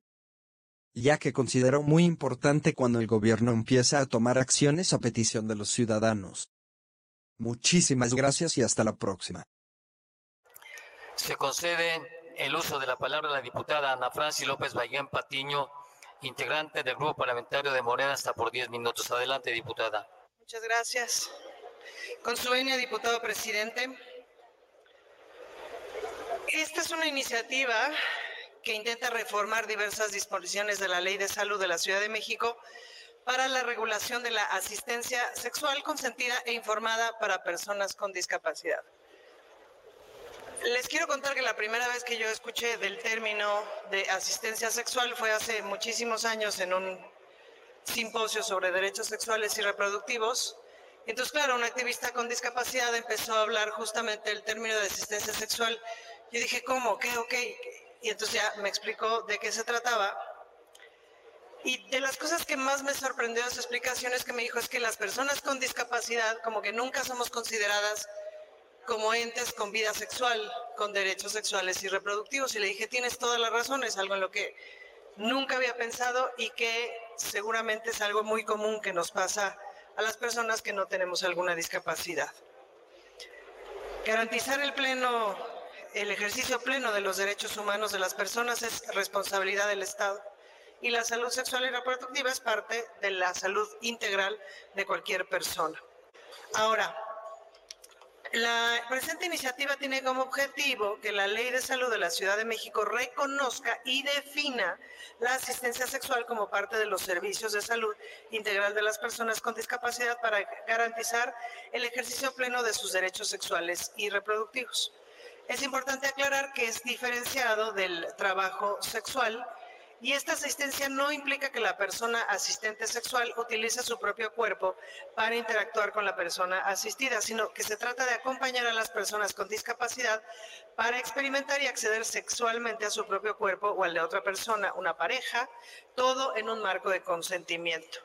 Ya que considero muy importante cuando el gobierno empieza a tomar acciones a petición de los ciudadanos. Muchísimas gracias y hasta la próxima. Se concede el uso de la palabra a la diputada Ana Francis López Bayán Patiño integrante del grupo parlamentario de Morena, hasta por 10 minutos. Adelante, diputada. Muchas gracias. Con su venia, diputado presidente. esta es una iniciativa que intenta reformar diversas disposiciones de la Ley de Salud de la Ciudad de México para la regulación de la asistencia sexual consentida e informada para personas con discapacidad. Les quiero contar que la primera vez que yo escuché del término de asistencia sexual fue hace muchísimos años en un simposio sobre derechos sexuales y reproductivos. Entonces, claro, un activista con discapacidad empezó a hablar justamente del término de asistencia sexual. Yo dije, ¿cómo? ¿Qué? Ok. Y entonces ya me explicó de qué se trataba. Y de las cosas que más me sorprendió de su explicación es que me dijo es que las personas con discapacidad como que nunca somos consideradas como entes con vida sexual, con derechos sexuales y reproductivos. Y le dije, tienes toda la razón, es algo en lo que nunca había pensado y que seguramente es algo muy común que nos pasa a las personas que no tenemos alguna discapacidad. Garantizar el pleno, el ejercicio pleno de los derechos humanos de las personas es responsabilidad del Estado y la salud sexual y reproductiva es parte de la salud integral de cualquier persona. Ahora, la presente iniciativa tiene como objetivo que la Ley de Salud de la Ciudad de México reconozca y defina la asistencia sexual como parte de los servicios de salud integral de las personas con discapacidad para garantizar el ejercicio pleno de sus derechos sexuales y reproductivos. Es importante aclarar que es diferenciado del trabajo sexual y esta asistencia no implica que la persona asistente sexual utilice su propio cuerpo para interactuar con la persona asistida, sino que se trata de acompañar a las personas con discapacidad para experimentar y acceder sexualmente a su propio cuerpo o al de otra persona, una pareja, todo en un marco de consentimiento.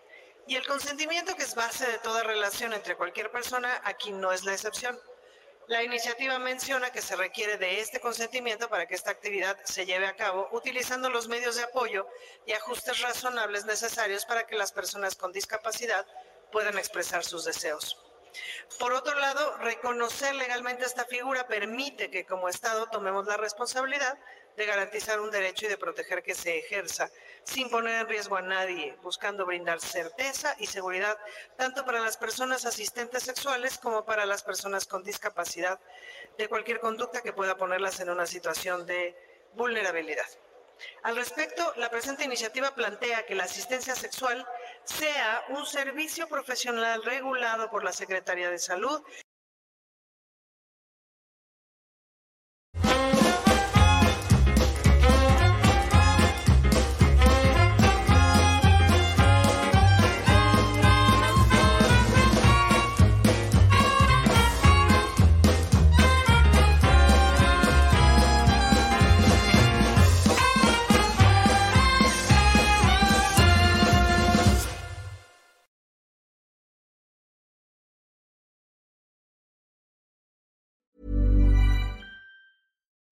Y el consentimiento, que es base de toda relación entre cualquier persona, aquí no es la excepción. La iniciativa menciona que se requiere de este consentimiento para que esta actividad se lleve a cabo utilizando los medios de apoyo y ajustes razonables necesarios para que las personas con discapacidad puedan expresar sus deseos. Por otro lado, reconocer legalmente esta figura permite que como Estado tomemos la responsabilidad de garantizar un derecho y de proteger que se ejerza sin poner en riesgo a nadie, buscando brindar certeza y seguridad tanto para las personas asistentes sexuales como para las personas con discapacidad de cualquier conducta que pueda ponerlas en una situación de vulnerabilidad. Al respecto, la presente iniciativa plantea que la asistencia sexual sea un servicio profesional regulado por la Secretaría de Salud